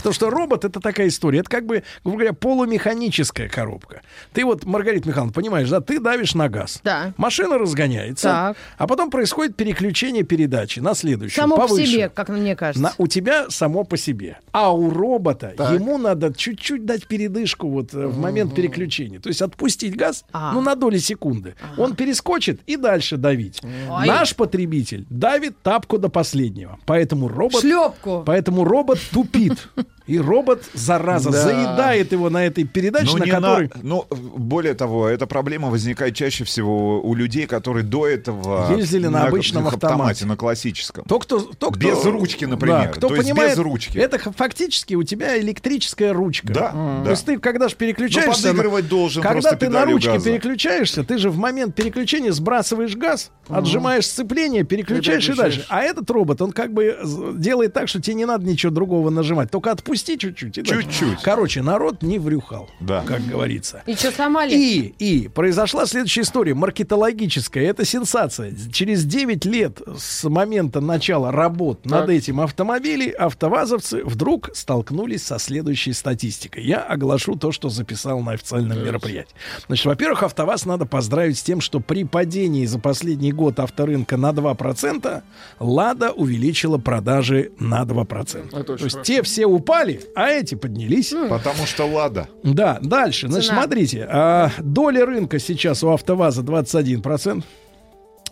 Потому что робот это такая история. Это как бы, грубо говоря, полумеханическая коробка. Ты вот, Маргарита Михайловна, понимаешь, да, ты давишь на газ. Да. Машина разгоняется. Так. А потом происходит переключение передачи на следующую. Само по повыше. себе, как мне кажется. На- у тебя само по себе. А у робота ему надо чуть-чуть дать передышку вот э, в момент переключения. То есть отпустить газ, А. ну, на доли секунды. Он перескочит и дальше давить. Ой. Наш потребитель давит тапку до последнего. Поэтому робот... Шлепку. Поэтому робот тупит. И робот, зараза, Да. заедает его на этой передаче, Ну, на которой... на- ну, более того, эта проблема возникает чаще всего у людей, которые до этого Ездили на обычном автомате. на классическом. То, кто, то, кто, Без ручки, например. Да, кто То понимает, без ручки. Это фактически у тебя электрическая ручка. Да, То да. есть ты, когда же переключаешься... Ну, подыгрывать должен Когда ты на ручке газа. переключаешься, ты же в момент переключения сбрасываешь газ, отжимаешь сцепление, переключаешь и переключаешь. дальше. А этот робот, он как бы делает так, что тебе не надо ничего другого нажимать. Только отпусти чуть-чуть. и дальше. Чуть-чуть. Короче, народ не врюхал, Да. как говорится. И что, сломали? И, и произошла следующая история, маркетологическая. Это сенсация. Через 9 лет с момента начала работ над этим автомобилем, автовазовцы вдруг столкнулись со следующей статистикой. Я оглашу то, что записал на официальном мероприятии. Значит, во-первых, АвтоВАЗ надо поздравить с тем, что при падении за последний год авторынка на 2%, «Лада» увеличила продажи на 2%. Это То есть хорошо. те все упали, а эти поднялись. Потому что Лада. Да, дальше. Значит, Цена. смотрите. а, доля рынка сейчас у АвтоВАЗа 21%.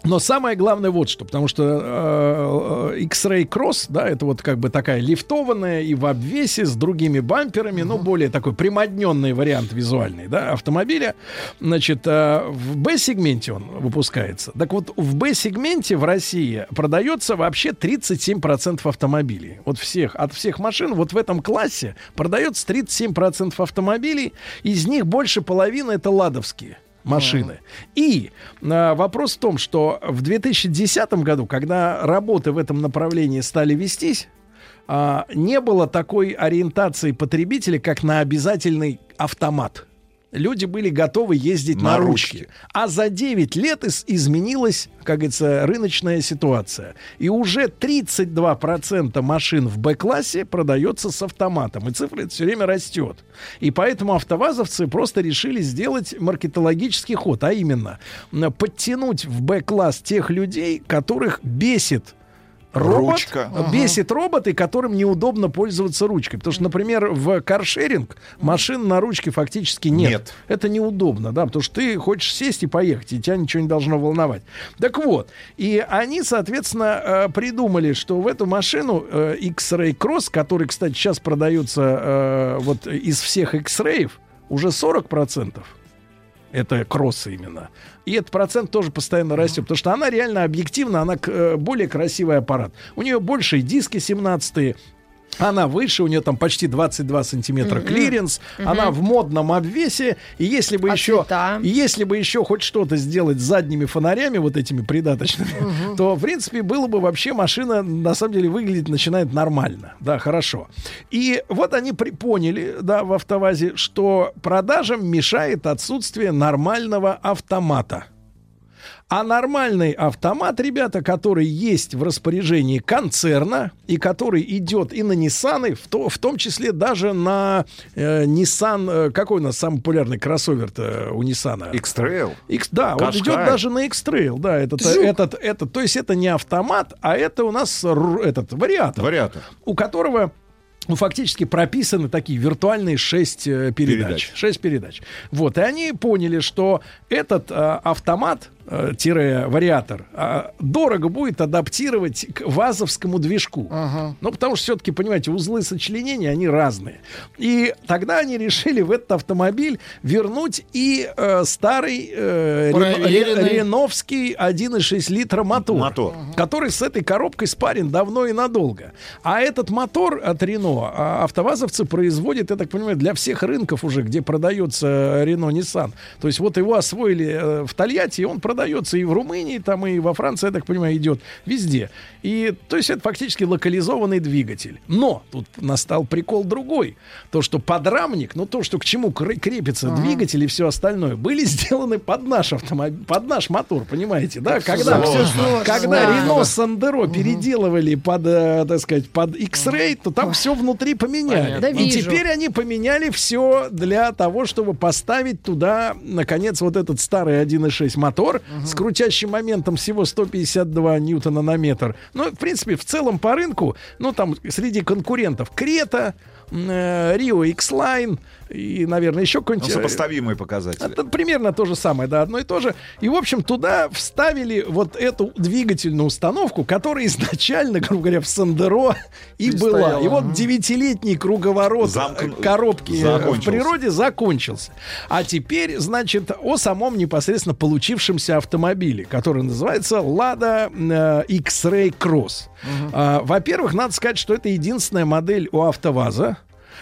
Но самое главное вот что, потому что э, э, X-Ray Cross, да, это вот как бы такая лифтованная и в обвесе с другими бамперами, ну, более такой примодненный вариант визуальный, да, автомобиля. Значит, э, в B-сегменте он выпускается. Так вот, в B-сегменте в России продается вообще 37% автомобилей. Вот всех, от всех машин вот в этом классе продается 37% автомобилей, из них больше половины это ладовские машины. И а, вопрос в том, что в 2010 году, когда работы в этом направлении стали вестись, а, не было такой ориентации потребителя, как на обязательный автомат. Люди были готовы ездить на, На ручке. ручке. А за 9 лет из- изменилась, как говорится, рыночная ситуация. И уже 32% машин в Б-классе продается с автоматом. И цифра все время растет. И поэтому автовазовцы просто решили сделать маркетологический ход. А именно, подтянуть в Б-класс тех людей, которых бесит робот, Ручка. бесит роботы, которым неудобно пользоваться ручкой. Потому что, например, в каршеринг машин на ручке фактически нет. Нет. Это неудобно, да, потому что ты хочешь сесть и поехать, и тебя ничего не должно волновать. Так вот, и они, соответственно, э, придумали, что в эту машину э, X-Ray Cross, который, кстати, сейчас продается э, вот из всех X-Ray, уже 40%. Это кроссы именно. И этот процент тоже постоянно растет, потому что она реально объективно, она э, более красивый аппарат. У нее большие диски 17 она выше, у нее там почти 22 сантиметра клиренс, она в модном обвесе, и если бы А еще, цвета? если бы еще хоть что-то сделать с задними фонарями вот этими придаточными, то в принципе было бы вообще машина на самом деле выглядеть начинает нормально, да, хорошо. И вот они при- поняли, да, в автовазе, что продажам мешает отсутствие нормального автомата. А нормальный автомат, ребята, который есть в распоряжении концерна и который идет и на Nissan, в, то, в том числе даже на э, Nissan, э, какой у нас самый популярный кроссовер-то у Nissan? X-Trail. X, да, он идет даже на X-Trail, да, этот, Жук. этот, этот, то есть это не автомат, а это у нас р- этот вариатор, Вариатор. у которого ну, фактически прописаны такие виртуальные шесть э, передач. Передач. Шесть передач. Вот, и они поняли, что этот э, автомат, э, тире вариатор, э, дорого будет адаптировать к вазовскому движку. Ну, потому что все-таки, понимаете, узлы сочленения, они разные. И тогда они решили в этот автомобиль вернуть и э, старый э, Проверенный. ре- реновский 1,6 литра мотор, Мотор. который с этой коробкой спарен давно и надолго. А этот мотор от Рено а, автовазовцы производят, я так понимаю, для всех рынков уже, где продается Рено Nissan. То есть вот его освоили э, в Тольятти, и он продается продается и в Румынии, там и во Франции, я так понимаю, идет везде. И то есть это фактически локализованный двигатель. Но тут настал прикол другой. То, что подрамник, ну то, что к чему кр- крепится Ага. двигатель и все остальное, были сделаны под наш автомобиль, под наш мотор, понимаете, да? Когда, когда Да. Renault Сандеро переделывали под, э, так сказать, под X-Ray, то там все внутри поменяли. Да И теперь они поменяли все для того, чтобы поставить туда, наконец, вот этот старый 1.6 мотор с крутящим моментом всего 152 ньютона на метр. Ну, в принципе, в целом по рынку, ну, там среди конкурентов Крета, Рио X-Line и, наверное, еще Ну, какой-нибудь... э, сопоставимые показатели. это примерно то же самое, да, одно и то же. И, в общем, туда вставили вот эту двигательную установку, которая изначально, грубо говоря, в Сандеро и И была. стояла. И вот девятилетний круговорот э, коробки э, в закончился. природе закончился. А теперь, значит, о самом непосредственно получившемся автомобиле, который называется Lada X-Ray Cross. А, Во-первых, надо сказать, что это единственная модель у АвтоВАЗа,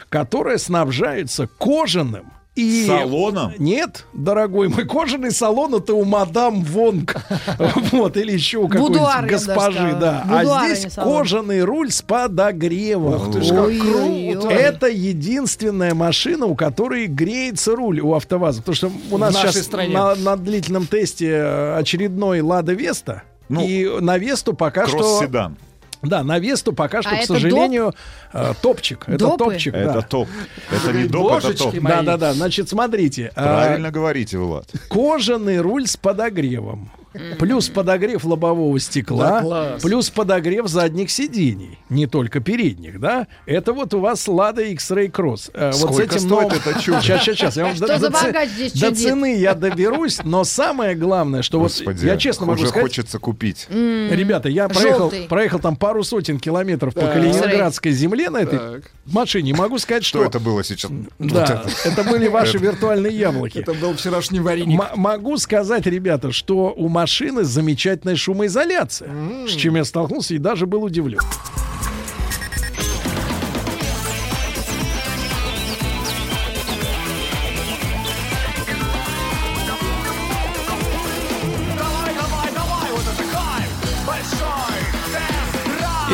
которая снабжается кожаным и... Салоном? Нет, дорогой мой, кожаный салон это у мадам Вонг. Вот, или еще у какой-нибудь госпожи, да. А а здесь кожаный руль с подогревом. Ух ты ж, как Ой-ой-ой. круто. Это единственная машина, у которой греется руль у АвтоВАЗа. Потому что у нас сейчас на, длительном тесте э, очередной Лада Веста. Ну, и на Весту пока что... Кросс-седан. Да, на Весту пока что, А к сожалению, э, топчик. Это Допы? топчик, да. Это топ. Это не доп, это топ. мои. Да, да, да. Значит, смотрите. а, Правильно говорите, Влад. Кожаный руль с подогревом. Плюс подогрев лобового стекла, Да, плюс подогрев задних сидений, не только передних, да? Это вот у вас Lada X-Ray Cross. Э, вот с Сколько этим стоит новым- это чудо? Сейчас, сейчас, сейчас. Я вам Что до, за богач здесь до чудит? цены я доберусь, но самое главное, что Господи, вот я честно могу сказать, хочется купить. ребята, я проехал, проехал там пару сотен километров по. Калининградской земле на этой Так. машине. Могу сказать, Что что это было сейчас? да, Вот это. это были ваши виртуальные яблоки. Это был вчерашний вареник. М- могу сказать, ребята, что у машины замечательная шумоизоляция, с чем я столкнулся и даже был удивлен.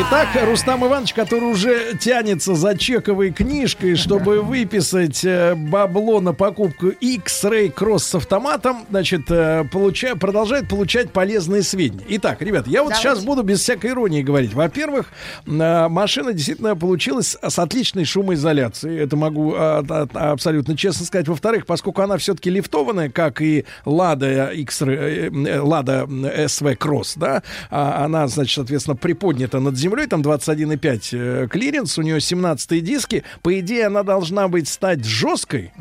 Итак, Рустам Иванович, который уже тянется за чековой книжкой, чтобы выписать э, бабло на покупку X-Ray Cross с автоматом, значит, э, получа- продолжает получать полезные сведения. Итак, ребят, я вот Давайте. сейчас буду без всякой иронии говорить. Во-первых, э, машина действительно получилась с отличной шумоизоляцией. Это могу а, абсолютно честно сказать. Во-вторых, поскольку она все-таки лифтованная, как и Lada X-Ray, Lada SW Cross, да, а она, значит, соответственно, приподнята над землей, там 21,5 э, клиренс, у нее 17 диски. По идее, она должна быть стать жесткой.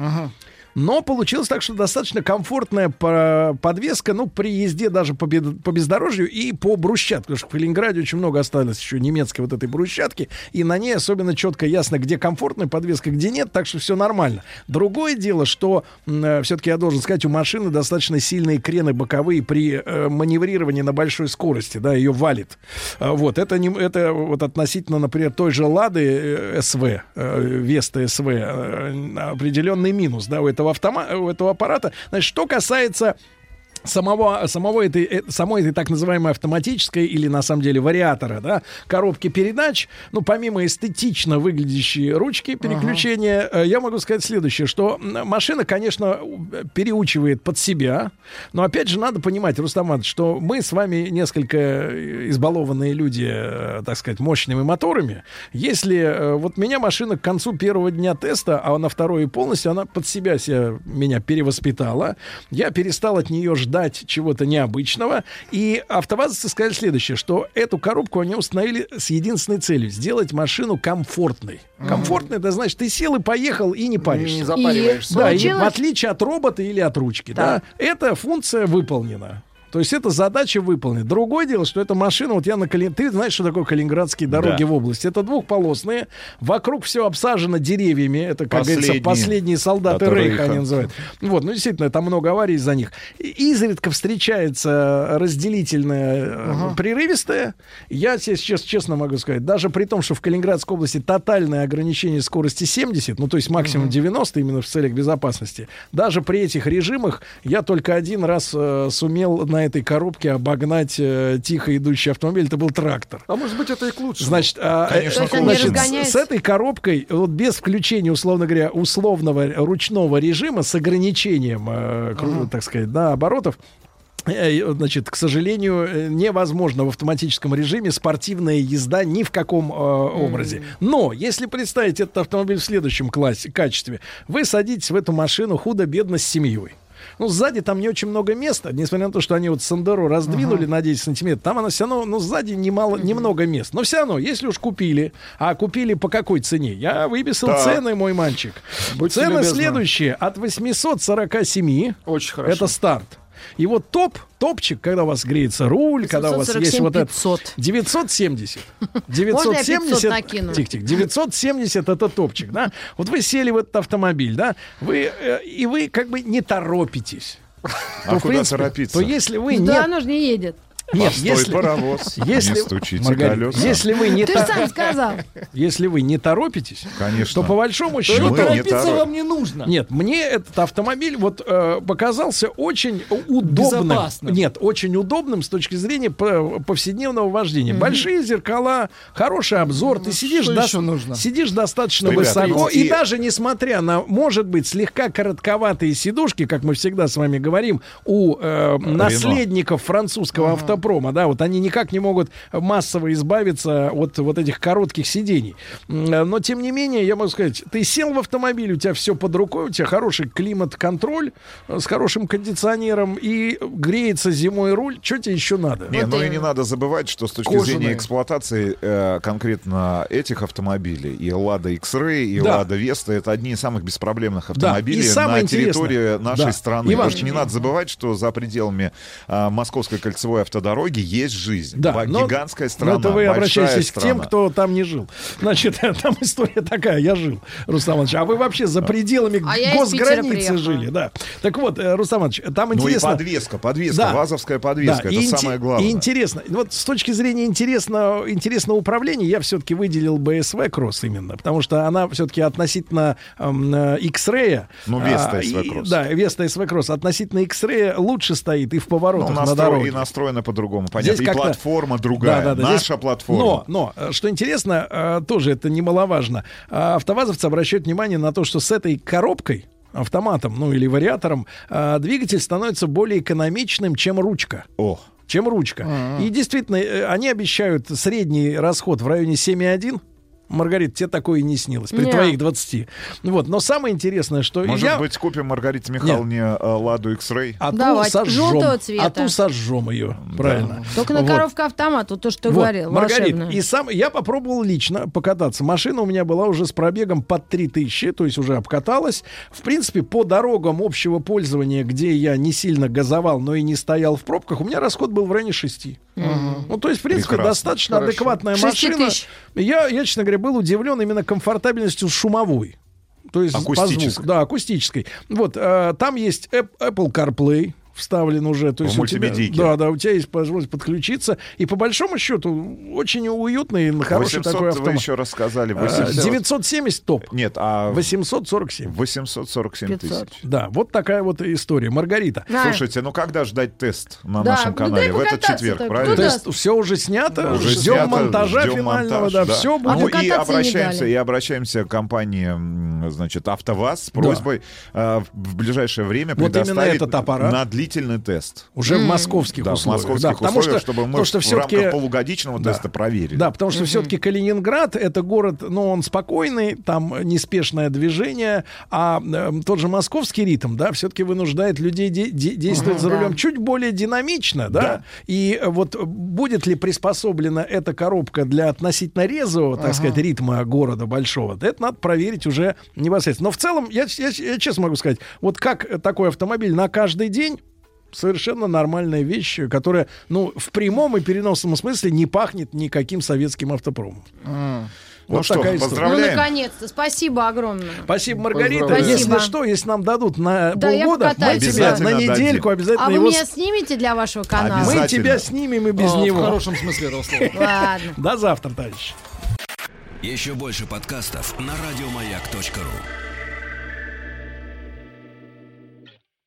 Но получилось так, что достаточно комфортная по- подвеска, ну, при езде даже по, по бездорожью и по брусчатке. Потому что в Калининграде очень много осталось еще немецкой вот этой брусчатки, и на ней особенно четко ясно, где комфортная подвеска, где нет, так что все нормально. Другое дело, что все-таки я должен сказать, у машины достаточно сильные крены боковые при э, маневрировании на большой скорости, да, ее валит. А, Вот, это, не, это вот относительно, например, той же Лады э, СВ, э, Веста СВ, э, определенный минус, да, у этого автома, у этого аппарата. Значит, что касается самого, самого этой, э, самой этой так называемой автоматической или на самом деле вариатора, да, коробки передач, ну, помимо эстетично выглядящей ручки переключения, э, я могу сказать следующее, что машина, конечно, переучивает под себя, но опять же надо понимать, Рустам Иванович, что мы с вами несколько э, избалованные люди, так сказать, мощными моторами. Если вот меня машина к концу первого дня теста, а на второй полностью, она под себя, себя меня перевоспитала, я перестал от нее ждать чего-то необычного, и автовазовцы сказали следующее, что эту коробку они установили с единственной целью — сделать машину комфортной. Комфортной, это значит, ты сел и поехал, и не паришься. Не запариваешься. Да, и в отличие от робота или от ручки, да, эта функция выполнена. То есть эта задача выполнена. Другое дело, что эта машина, вот я на Калин... Ты знаешь, что такое калининградские дороги Да. в области? Это двухполосные. Вокруг все обсажено деревьями. Это, как говорится, Последние. последние солдаты Рейха, Рейха. они называют. Вот, ну действительно, там много аварий из-за них. Изредка встречается разделительная э, прерывистая. Я тебе сейчас честно могу сказать, даже при том, что в Калининградской области тотальное ограничение скорости 70, ну то есть максимум 90 именно в целях безопасности, даже при этих режимах я только один раз э, сумел на на этой коробке обогнать э, тихо идущий автомобиль. Это был трактор. А может быть, это и к лучшему. Значит, а, э, Конечно, значит, к лучшему. с- с, этой коробкой, вот без включения, условно говоря, условного ручного режима с ограничением, э, кру- так сказать, да, оборотов, э, Значит, к сожалению, э, невозможно в автоматическом режиме спортивная езда ни в каком э, образе. Но если представить этот автомобиль в следующем классе, качестве, вы садитесь в эту машину худо-бедно с семьей. Ну, сзади там не очень много места, несмотря на то, что они вот Сандеру раздвинули на 10 сантиметров, там она все равно, ну, сзади немало, немного мест. Но все равно, если уж купили, а купили по какой цене? Я выписал Так. цены, мой мальчик. Будьте Цены любезны. следующие. От 847. Очень хорошо. Это старт. И вот топ, топчик, когда у вас греется руль, когда у вас есть 847 вот это... 500. 970. Можно я 970. 500 накину? Тихо, тихо. 970 это топчик, да? Вот вы сели в этот автомобиль, да? Вы, э, и вы как бы не торопитесь. А куда торопиться? То если вы не... Да, оно же не едет. Нет, Постой, если, паровоз, если, не стучите Маргарита, колеса. если вы не Ты то- сам сказал. если вы не торопитесь, Конечно. то по большому счету мы не Торопиться торопим. вам не нужно. нет, мне этот автомобиль вот э, показался очень удобным. Безопасным. Нет, очень удобным с точки зрения по- повседневного вождения. Большие зеркала, хороший обзор, ты сидишь, еще нужно? сидишь достаточно Ребята, высоко, ну и... и- даже несмотря на, может быть, слегка коротковатые сидушки, как мы всегда с вами говорим, у э, наследников французского автопрома, да, вот они никак не могут массово избавиться от вот этих коротких сидений. Э, Но, тем не менее, я могу сказать, ты сел в автомобиль, у тебя все под рукой, у тебя хороший климат-контроль э, с хорошим кондиционером, и греется зимой руль, что тебе еще надо? Не, ну и не надо забывать, что с точки Кожаные. зрения эксплуатации э, конкретно этих автомобилей, и Lada X-Ray, и Да. Lada Vesta, это одни из самых беспроблемных Да, автомобилей и на территории нашей да. страны. Иван, Потому что не надо забывать, что за пределами а, Московской кольцевой автодороги есть жизнь. Да, но- Гигантская но страна, это вы обращаетесь к тем, страна. кто там не жил. Значит, там история такая, я жил, Рустам Иванович. А вы вообще за пределами А госграницы жили, да. Так вот, э, Рустам Иванович, там Ну и интересно... подвеска, подвеска, Да. вазовская подвеска, Да, это инте- самое главное. И интересно, вот с точки зрения интересного, интересного управления, я все-таки выделил BSV Cross именно, потому что она все-таки относительно эм, э, X-Ray... Ну, Vesta а, SV и- Cross. Да, Vesta SV Cross относительно X-Ray лучше стоит и в поворотах Ну, на настро- дороге. и настроена по-другому. Понятно. Здесь и платформа другая. Да, да, да, Наша здесь- платформа. Но, но, э, что интересно, э, тоже это немаловажно. А, Автовазовцы обращают внимание на то, что с этой коробкой, автоматом, ну или вариатором, э, двигатель становится более экономичным, чем ручка. О, Чем ручка. И действительно, они обещают средний расход в районе 7,1. Маргарита, тебе такое и не снилось. При Не. твоих 20. Вот. Но самое интересное, что может я... быть, купим Маргарите Михайловне э, Ладу X-Ray? А ту Давайте. сожжем. Желтого цвета. А ту сожжем ее. Правильно. Только на Вот. коровка автомат, вот то, что ты Вот, говорил, Маргарит, волшебно. и сам я попробовал лично покататься. Машина у меня была уже с пробегом под 3000, то есть уже обкаталась. В принципе, по дорогам общего пользования, где я не сильно газовал, но и не стоял в пробках, у меня расход был в районе 6. Ну, то есть, в принципе, Прекрасно. достаточно Хорошо. адекватная 6 машина. Я, я, честно говоря, был удивлен именно комфортабельностью шумовой. То есть по Акустической. звуку. Да, акустической. Вот, э, там есть App- Apple CarPlay вставлен уже. То есть у тебя, да, да, у тебя есть возможность подключиться. И по большому счету очень уютный, хороший 800 такой вы автомат. еще рассказали. А, 800. 970 топ. Нет, а 847. 847 500. тысяч. Да, вот такая вот история. Маргарита. Да. Слушайте, ну когда ждать тест на Да, нашем ну канале? дай В этот четверг, так. правильно? Ну да. Тест все уже снято. Уже ждем снято, монтажа ждем финального. монтаж, да, все А Ну будет. и покататься не обращаемся, и обращаемся к компании, значит, АвтоВАЗ с просьбой э, в ближайшее время Вот именно предоставить этот аппарат. на длительный тест. Уже в московских Да, в условиях. московских Да, потому условиях, что, чтобы мы потому что в все-таки рамках полугодичного Да. теста проверили. Да, потому что все-таки Калининград это город, ну, он спокойный, там неспешное движение, а э, тот же московский ритм, да, все-таки вынуждает людей де- де- действовать за да. рулем чуть более динамично, да? Да. И вот будет ли приспособлена эта коробка для относительно резвого, так сказать, ритма города большого, это надо проверить уже непосредственно. Но в целом, я, я- я честно могу сказать, вот как такой автомобиль на каждый день совершенно нормальная вещь, которая, ну, в прямом и переносном смысле не пахнет никаким советским автопромом. Ну что, история. Ну, наконец-то, спасибо огромное. Спасибо, Маргарита. Поздравляю. Если Спасибо. что, если нам дадут на Да, полгода, мы тебя на недельку обязательно А вы его... меня снимете для вашего канала? Мы тебя снимем и без А, В него. хорошем смысле этого слова. Ладно. До завтра, товарищи. Еще больше подкастов на радиомаяк.ру.